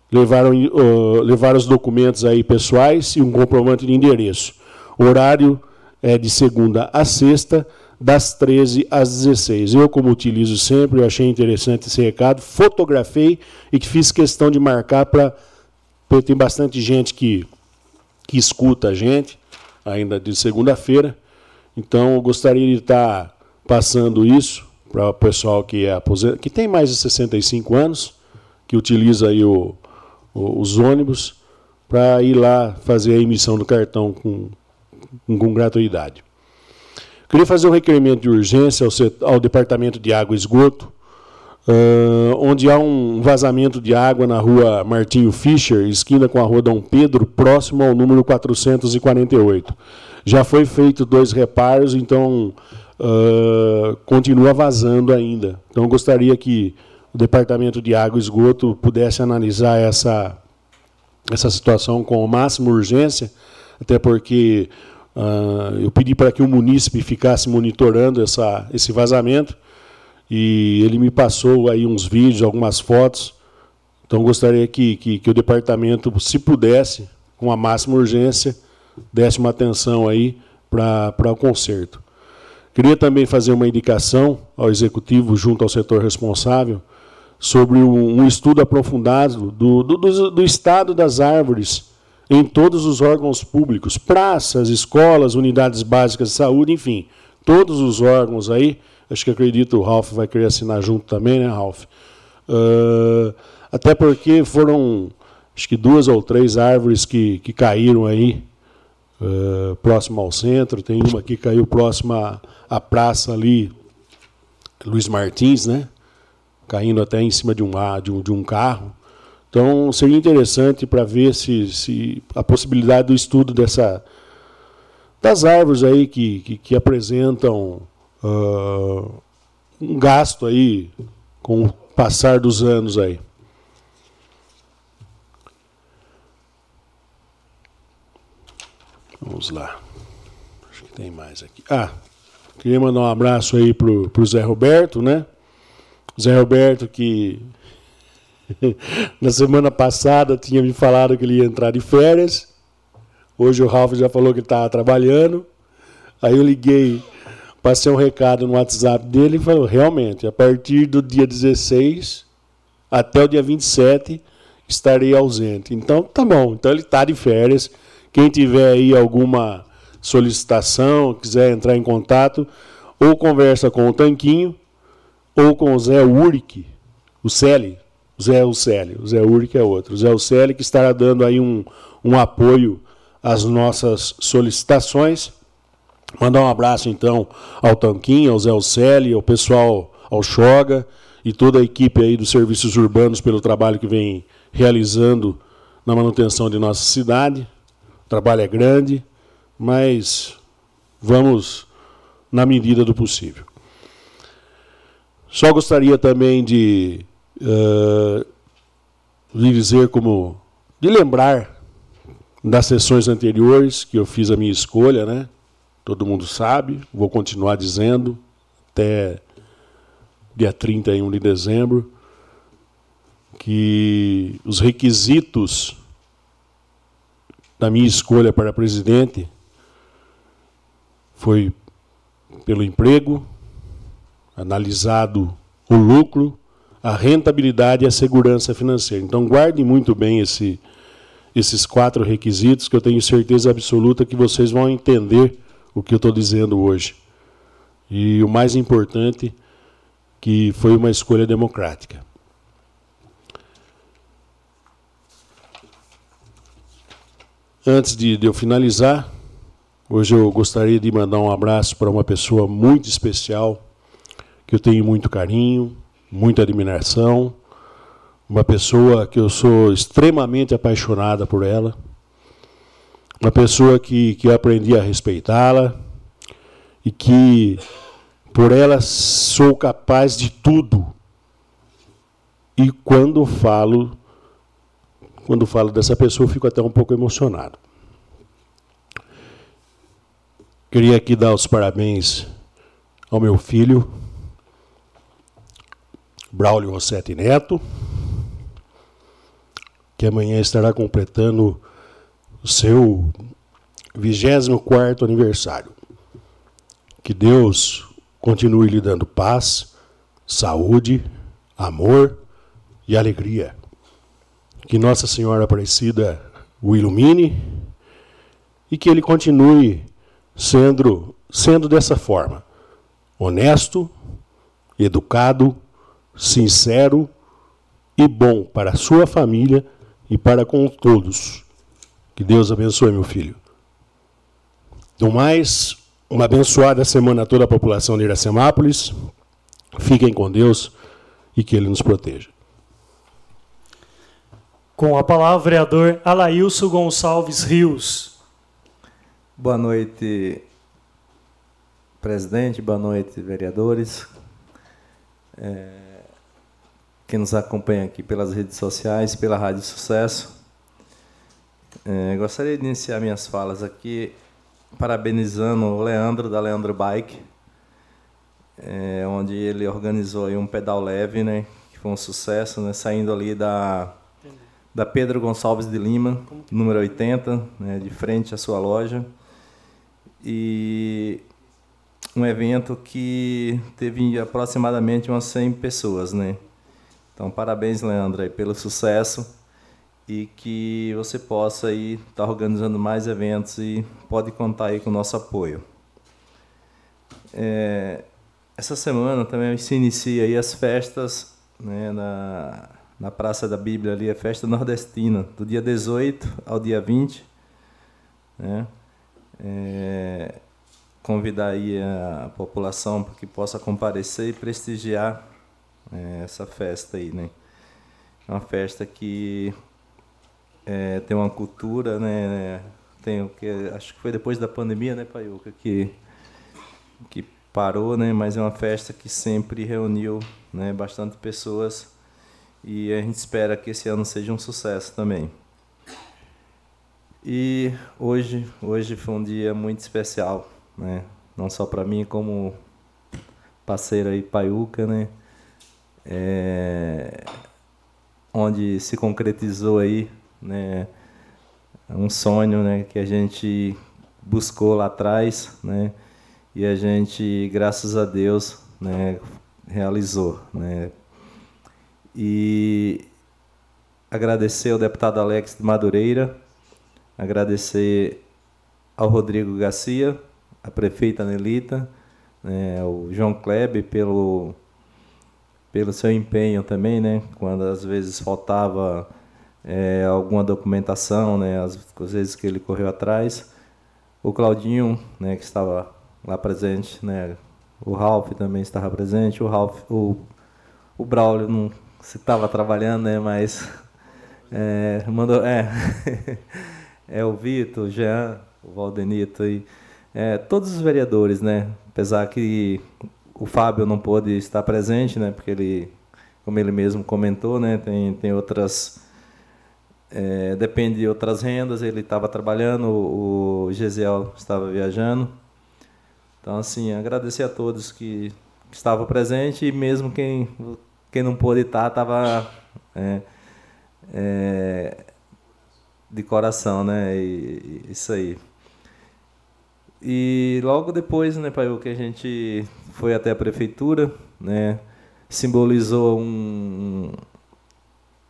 levaram, uh, levaram os documentos aí pessoais e um comprovante de endereço. O horário é de segunda a sexta, das 13 às 16. Eu, como utilizo sempre, eu achei interessante esse recado, fotografei e fiz questão de marcar para. Tem bastante gente que, que escuta a gente, ainda de segunda-feira. Então, eu gostaria de estar passando isso para o pessoal que é aposentado, que tem mais de 65 anos, que utiliza aí o, os ônibus para ir lá fazer a emissão do cartão com, com gratuidade. Queria fazer um requerimento de urgência ao, ao Departamento de Água e Esgoto, uh, onde há um vazamento de água na rua Martinho Fischer, esquina com a rua Dom Pedro, próximo ao número 448. Já foi feito dois reparos, então uh, continua vazando ainda. Então gostaria que o Departamento de Água e Esgoto pudesse analisar essa, essa situação com máxima urgência, até porque uh, eu pedi para que o munícipe ficasse monitorando essa, esse vazamento e ele me passou aí uns vídeos, algumas fotos. Então gostaria que, que, que o departamento, se pudesse, com a máxima urgência, desse uma atenção aí para o conserto. Queria também fazer uma indicação ao executivo junto ao setor responsável sobre um, estudo aprofundado do, do, do, estado das árvores em todos os órgãos públicos, praças, escolas, unidades básicas de saúde, enfim, todos os órgãos aí. Acho que acredito o Ralph vai querer assinar junto também, né, Ralph? Uh, até porque foram, acho que duas ou três árvores que, que caíram aí uh, próximo ao centro. Tem uma que caiu próxima à praça ali, Luiz Martins, né? caindo até em cima de um, de um, de um carro. Então, seria interessante para ver se, se a possibilidade do estudo dessa das árvores aí que, que, que apresentam uh, um gasto aí com o passar dos anos aí. Vamos lá. Acho que tem mais aqui. Ah, queria mandar um abraço aí para o Zé Roberto, né? Zé Roberto, que *laughs* na semana passada tinha me falado que ele ia entrar de férias. Hoje o Ralf já falou que estava trabalhando. Aí eu liguei, passei um recado no WhatsApp dele e falou: realmente, a partir do dia 16 até o dia 27 estarei ausente. Então tá bom, então ele está de férias. Quem tiver aí alguma solicitação, quiser entrar em contato, ou conversa com o Tanquinho, ou com o Zé Uric, o Celi, Zé Uceli, o Zé Uric é outro, o Zé Uceli que estará dando aí um, um apoio às nossas solicitações. Mandar um abraço então ao Tanquinho, ao Zé Uceli, ao pessoal, ao Xoga e toda a equipe aí dos serviços urbanos pelo trabalho que vem realizando na manutenção de nossa cidade. O trabalho é grande, mas vamos na medida do possível. Só gostaria também de uh, lhe dizer como de lembrar das sessões anteriores que eu fiz a minha escolha, né? Todo mundo sabe, vou continuar dizendo até dia 31 de dezembro que os requisitos da minha escolha para presidente foi pelo emprego, analisado o lucro, a rentabilidade e a segurança financeira. Então, guardem muito bem esse, esses quatro requisitos, que eu tenho certeza absoluta que vocês vão entender o que eu estou dizendo hoje. E o mais importante, que foi uma escolha democrática. Antes de, de eu finalizar, hoje eu gostaria de mandar um abraço para uma pessoa muito especial, que eu tenho muito carinho, muita admiração, uma pessoa que eu sou extremamente apaixonada por ela, uma pessoa que, que eu aprendi a respeitá-la e que por ela sou capaz de tudo. E quando falo quando falo dessa pessoa, fico até um pouco emocionado. Queria aqui dar os parabéns ao meu filho, Braulio Rossetti Neto, que amanhã estará completando seu 24 aniversário. Que Deus continue lhe dando paz, saúde, amor e alegria. Que Nossa Senhora Aparecida o ilumine e que ele continue sendo, sendo dessa forma: honesto, educado, sincero e bom para a sua família e para com todos. Que Deus abençoe, meu filho. Do mais, uma abençoada semana a toda a população de Iracemápolis. Fiquem com Deus e que Ele nos proteja. Com a palavra, vereador Alailson Gonçalves Rios. Boa noite, presidente. Boa noite, vereadores. É, quem nos acompanha aqui pelas redes sociais, pela Rádio Sucesso. É, gostaria de iniciar minhas falas aqui parabenizando o Leandro, da Leandro Bike, é, onde ele organizou um pedal leve, né, que foi um sucesso, né, saindo ali da da Pedro Gonçalves de Lima, número 80, né, de frente à sua loja. E um evento que teve aproximadamente umas 100 pessoas, né? Então, parabéns, Leandro, aí, pelo sucesso e que você possa aí estar tá organizando mais eventos e pode contar aí com o nosso apoio. É, essa semana também se inicia aí as festas né, na na Praça da Bíblia ali, a festa nordestina, do dia 18 ao dia 20. Né? É, convidar aí a população para que possa comparecer e prestigiar é, essa festa aí, né? É uma festa que é, tem uma cultura, né? Tem o que acho que foi depois da pandemia, né, Paiuca, que que parou, né? Mas é uma festa que sempre reuniu, né, bastante pessoas e a gente espera que esse ano seja um sucesso também. E hoje, hoje foi um dia muito especial, né? Não só para mim como parceiro aí Paiuca, né? É, onde se concretizou aí, né? Um sonho, né? Que a gente buscou lá atrás, né? E a gente, graças a Deus, né? Realizou, né? e agradecer ao deputado Alex de Madureira, agradecer ao Rodrigo Garcia, a prefeita Nelita, né, o João Kleber pelo pelo seu empenho também, né, quando às vezes faltava é, alguma documentação, né, às vezes que ele correu atrás, o Claudinho, né, que estava lá presente, né, o Ralph também estava presente, o Ralph, o, o Braulio não você estava trabalhando, né? Mas é, mandou, é, *laughs* é o Vitor, o Jean, o Valdenito e é, todos os vereadores, né? Apesar que o Fábio não pôde estar presente, né? Porque ele, como ele mesmo comentou, né? Tem, tem outras é, depende de outras rendas. Ele estava trabalhando, o, o Gesiel estava viajando. Então, assim, agradecer a todos que, estavam presentes e mesmo quem quem não pôde estar estava é, é, de coração, né? E, isso aí. E logo depois, né, pai, que a gente foi até a prefeitura, né, simbolizou um,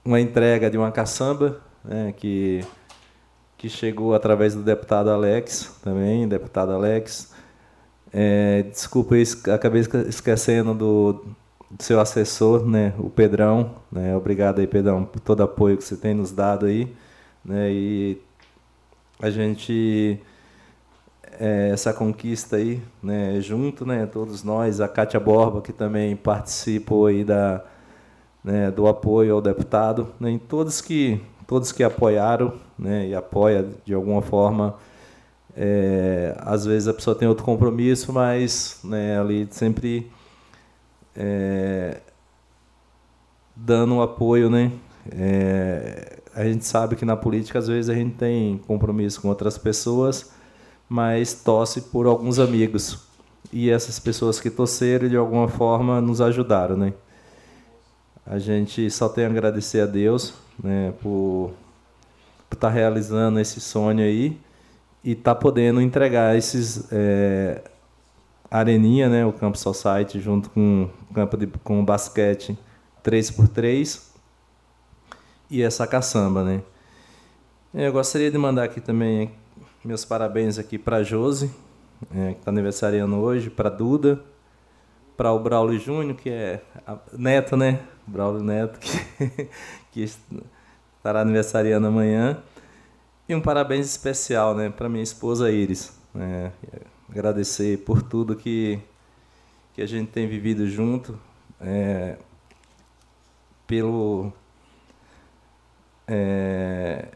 uma entrega de uma caçamba, né, que que chegou através do deputado Alex também, deputado Alex. É, desculpa, acabei esquecendo do, do, seu assessor, né, o Pedrão. Né, obrigado aí, Pedrão, por todo o apoio que você tem nos dado aí. Né, e a gente é, essa conquista aí, né, junto, né, todos nós, a Cátia Borba que também participou aí da né, do apoio ao deputado, né, todos que todos que apoiaram, né, e apoia de alguma forma. É, às vezes a pessoa tem outro compromisso, mas né, ali sempre é, dando um apoio, né? É, a gente sabe que na política às vezes a gente tem compromisso com outras pessoas, mas torce por alguns amigos. E essas pessoas que torceram de alguma forma nos ajudaram, né? A gente só tem a agradecer a Deus, né, por estar tá realizando esse sonho aí e estar tá podendo entregar esses é, areninha, né, o Campo Society junto com o campo de com basquete 3x3 e essa caçamba, né? Eu gostaria de mandar aqui também meus parabéns aqui para Josi, é, que está aniversariando hoje, para Duda, para o Braulio Júnior, que é neto, né? Braulio Neto, que, *laughs* que estará aniversariando amanhã. E um parabéns especial né, para minha esposa Iris. Né? Agradecer por tudo que, que a gente tem vivido junto, é, pelo é,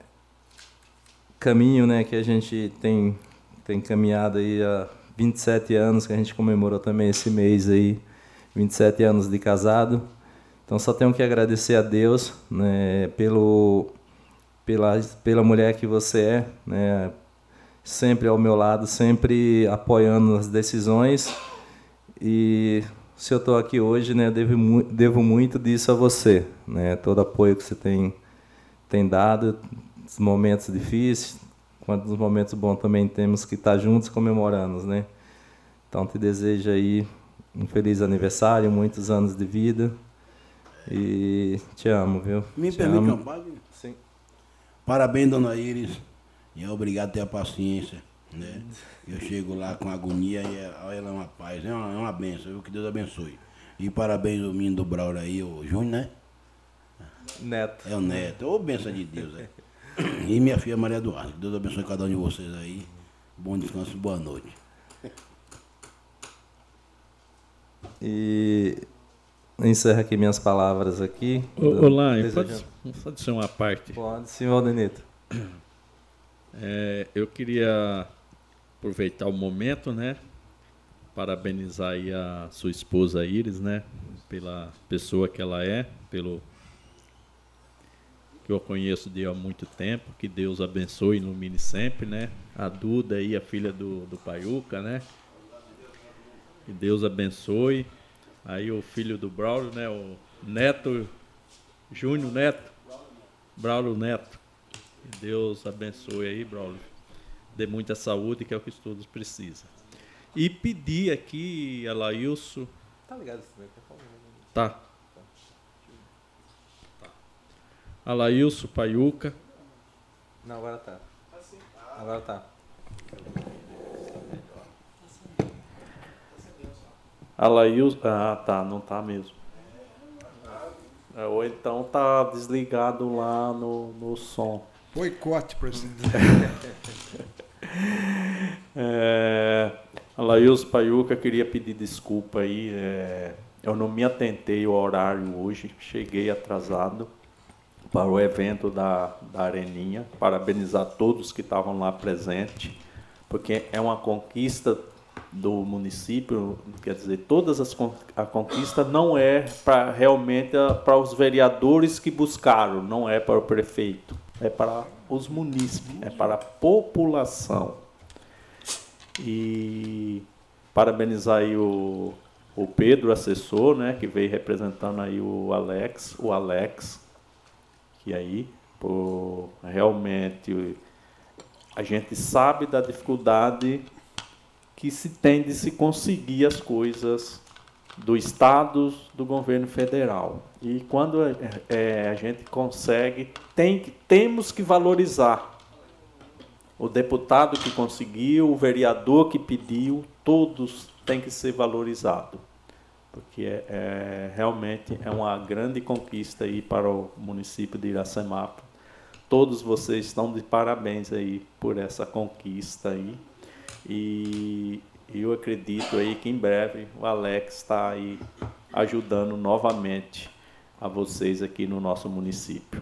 caminho né, que a gente tem, tem caminhado aí há 27 anos, que a gente comemorou também esse mês aí, 27 anos de casado. Então só tenho que agradecer a Deus né, pelo, pela, pela mulher que você é, né, sempre ao meu lado, sempre apoiando as decisões. E se eu estou aqui hoje, né, devo, devo muito disso a você, né, todo apoio que você tem, tem dado, os momentos difíceis, quanto nos momentos bons também temos que estar juntos comemorando, né? Então te desejo aí um feliz aniversário, muitos anos de vida e te amo, viu? Me te permite amo. parte? Sim. Parabéns, dona Iris. E é obrigado por ter a paciência. Né? Eu chego lá com agonia e ela é uma paz. É uma, é uma benção, viu? Que Deus abençoe. E parabéns ao menino do Braulio aí, o Júnior, né? Neto. É o Neto. Ô, benção de Deus, é. E minha filha Maria Eduardo. Que Deus abençoe cada um de vocês aí. Bom descanso, boa noite. E encerro aqui minhas palavras aqui. Olá, pode, pode ser uma parte? Pode, sim, Valdenito. *clears throat* É, eu queria aproveitar o momento, né? Parabenizar aí a sua esposa Iris, né? Pela pessoa que ela é, pelo que eu conheço de há muito tempo. Que Deus abençoe e ilumine sempre, né? A Duda aí, a filha do, do Paiuca, né? Que Deus abençoe. Aí o filho do Braulio, né? O Neto, Júnior Neto. Braulio Neto. Que Deus abençoe aí, Braulio. Dê muita saúde, que é o que todos precisam. E pedir aqui a Laílson. Tá ligado esse microfone? Tá. Tá. A Laílson Paiuca. Não, agora tá. Agora tá. A Laílson. Ah, tá, não tá mesmo. É, ou então tá desligado lá no, no som. Boicote, presidente. *laughs* É, a Laílson Paiuca queria pedir desculpa aí. é, eu não me atentei ao horário hoje, cheguei atrasado para o evento da, da Areninha. Parabenizar todos que estavam lá presentes, porque é uma conquista do município, quer dizer, todas as a conquista não é para realmente para os vereadores que buscaram, não é para o prefeito, é para os munícipes, é para a população. E parabenizar aí o, o Pedro, assessor, né, que veio representando aí o Alex, o Alex, que aí, por realmente a gente sabe da dificuldade que se tem de se conseguir as coisas do Estado, do governo federal. E quando é, a gente consegue, tem, temos que valorizar o deputado que conseguiu, o vereador que pediu, todos têm que ser valorizados. Porque é, é, realmente é uma grande conquista aí para o município de Iracemapa. Todos vocês estão de parabéns aí por essa conquista aí. E eu acredito aí que em breve o Alex está aí ajudando novamente a vocês aqui no nosso município.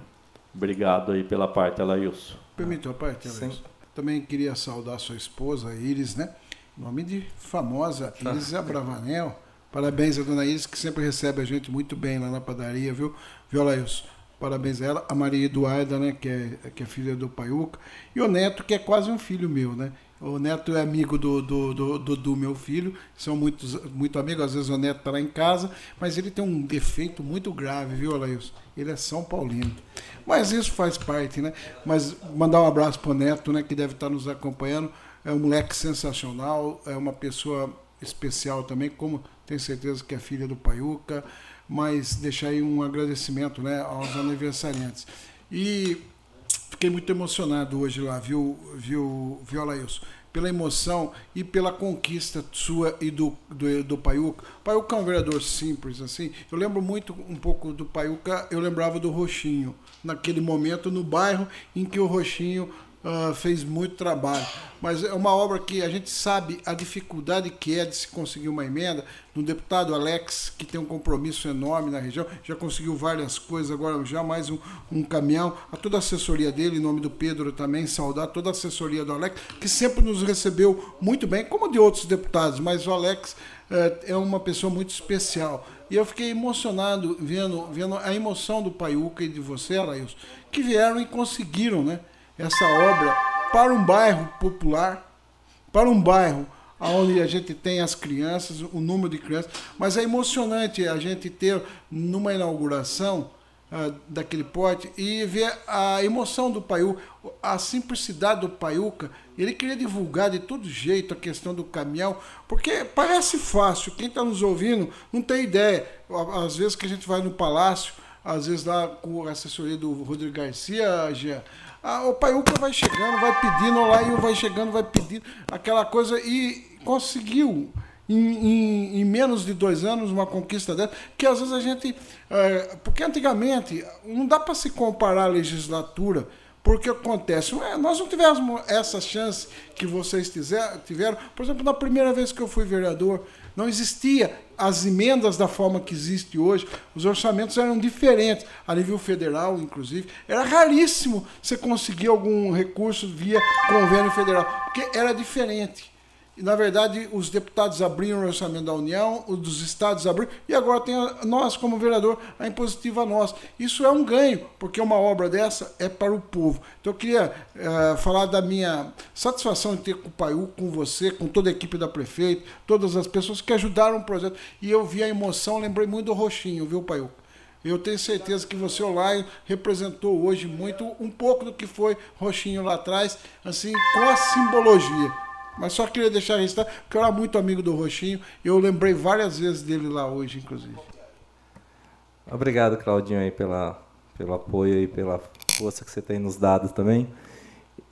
Obrigado aí pela parte, Alailson. Permitiu a parte, Alailson. Também queria saudar sua esposa, Iris, né? Nome de famosa Iris Abravanel. Parabéns a dona Iris, que sempre recebe a gente muito bem lá na padaria, viu? Viu, Alailson? Parabéns a ela. A Maria Eduarda, né? Que é, que é filha do Paiuca. E o Neto, que é quase um filho meu, né? O Neto é amigo do, do, do, do, do meu filho, são muitos, muito amigos. Às vezes o Neto está lá em casa, mas ele tem um defeito muito grave, viu, Alailson? Ele é São Paulino. Mas isso faz parte, né? Mas mandar um abraço para o Neto, né, que deve estar nos acompanhando. É um moleque sensacional, é uma pessoa especial também, como tenho certeza que é filha do Paiuca. Mas deixar aí um agradecimento né, aos aniversariantes. E fiquei muito emocionado hoje lá, viu, viu, viu Alailson? Pela emoção e pela conquista sua e do, do, do Paiuca. Paiuca é um vereador simples, assim. Eu lembro muito um pouco do Paiuca, eu lembrava do Roxinho, naquele momento no bairro em que o Roxinho uh, fez muito trabalho. Mas é uma obra que a gente sabe a dificuldade que é de se conseguir uma emenda. No deputado Alex, que tem um compromisso enorme na região, já conseguiu várias coisas, agora já mais um, um caminhão. A toda a assessoria dele, em nome do Pedro também, saudar toda a assessoria do Alex, que sempre nos recebeu muito bem, como de outros deputados, mas o Alex é, é uma pessoa muito especial. E eu fiquei emocionado vendo, vendo a emoção do Paiuca e de você, Alailson, que vieram e conseguiram, né? Essa obra para um bairro popular, para um bairro onde a gente tem as crianças, o número de crianças, mas é emocionante a gente ter numa inauguração uh, daquele pote e ver a emoção do Paiuca, a simplicidade do Paiuca. Ele queria divulgar de todo jeito a questão do caminhão, porque parece fácil, quem está nos ouvindo não tem ideia. Às vezes que a gente vai no palácio, às vezes lá com a assessoria do Rodrigo Garcia, Jean, ah, o Paiuca vai chegando, vai pedindo, lá e vai chegando, vai pedindo, aquela coisa, e conseguiu. Em, em, em, menos de dois anos uma conquista dessa, que às vezes a gente. É, porque antigamente não dá para se comparar a legislatura, porque acontece, nós não tivemos essa chance que vocês tiveram. Por exemplo, na primeira vez que eu fui vereador, não existia as emendas da forma que existe hoje, os orçamentos eram diferentes, a nível federal, inclusive. Era raríssimo você conseguir algum recurso via convênio federal, porque era diferente. E, na verdade, os deputados abriram o orçamento da União, os dos estados abriram, e agora tem a, nós, como vereador, a impositiva nós. Isso é um ganho, porque uma obra dessa é para o povo. Então, eu queria uh, falar da minha satisfação de ter com o Paiú, com você, com toda a equipe da prefeita, todas as pessoas que ajudaram o projeto. E eu vi a emoção, lembrei muito do Roxinho, viu, Paiú? Eu tenho certeza que você, Olaio, representou hoje muito, um pouco do que foi Roxinho lá atrás, assim, com a simbologia. Mas só queria deixar registrado, porque eu era muito amigo do Roxinho. Eu lembrei várias vezes dele lá hoje, inclusive. Obrigado, Claudinho, aí, pela, pelo apoio e pela força que você tem nos dado também.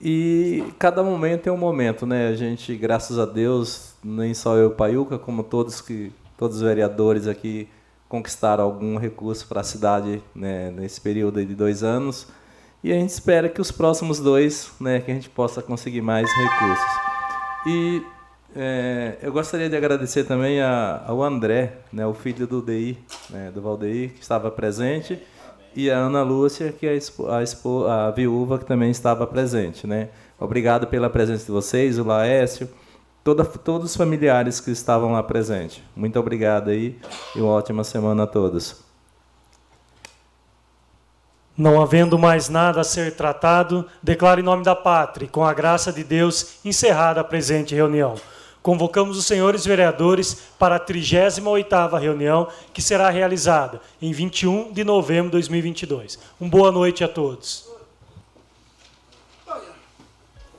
E cada momento é um momento, né? A gente, graças a Deus, nem só eu, Paiuca, como todos que todos os vereadores aqui conquistaram algum recurso para a cidade né, nesse período de dois anos. E a gente espera que os próximos dois, né, que a gente possa conseguir mais recursos. E é, eu gostaria de agradecer também a, ao André, né, o filho do DI, né, do Valdeir, que estava presente, e a Ana Lúcia, que é a, expo, a, expo, a viúva, que também estava presente. Né. Obrigado pela presença de vocês, o Laércio, toda, todos os familiares que estavam lá presentes. Muito obrigado aí e uma ótima semana a todos. Não havendo mais nada a ser tratado, declaro em nome da pátria, com a graça de Deus, encerrada a presente reunião. Convocamos os senhores vereadores para a 38ª reunião, que será realizada em 21 de novembro de 2022. Uma boa noite a todos.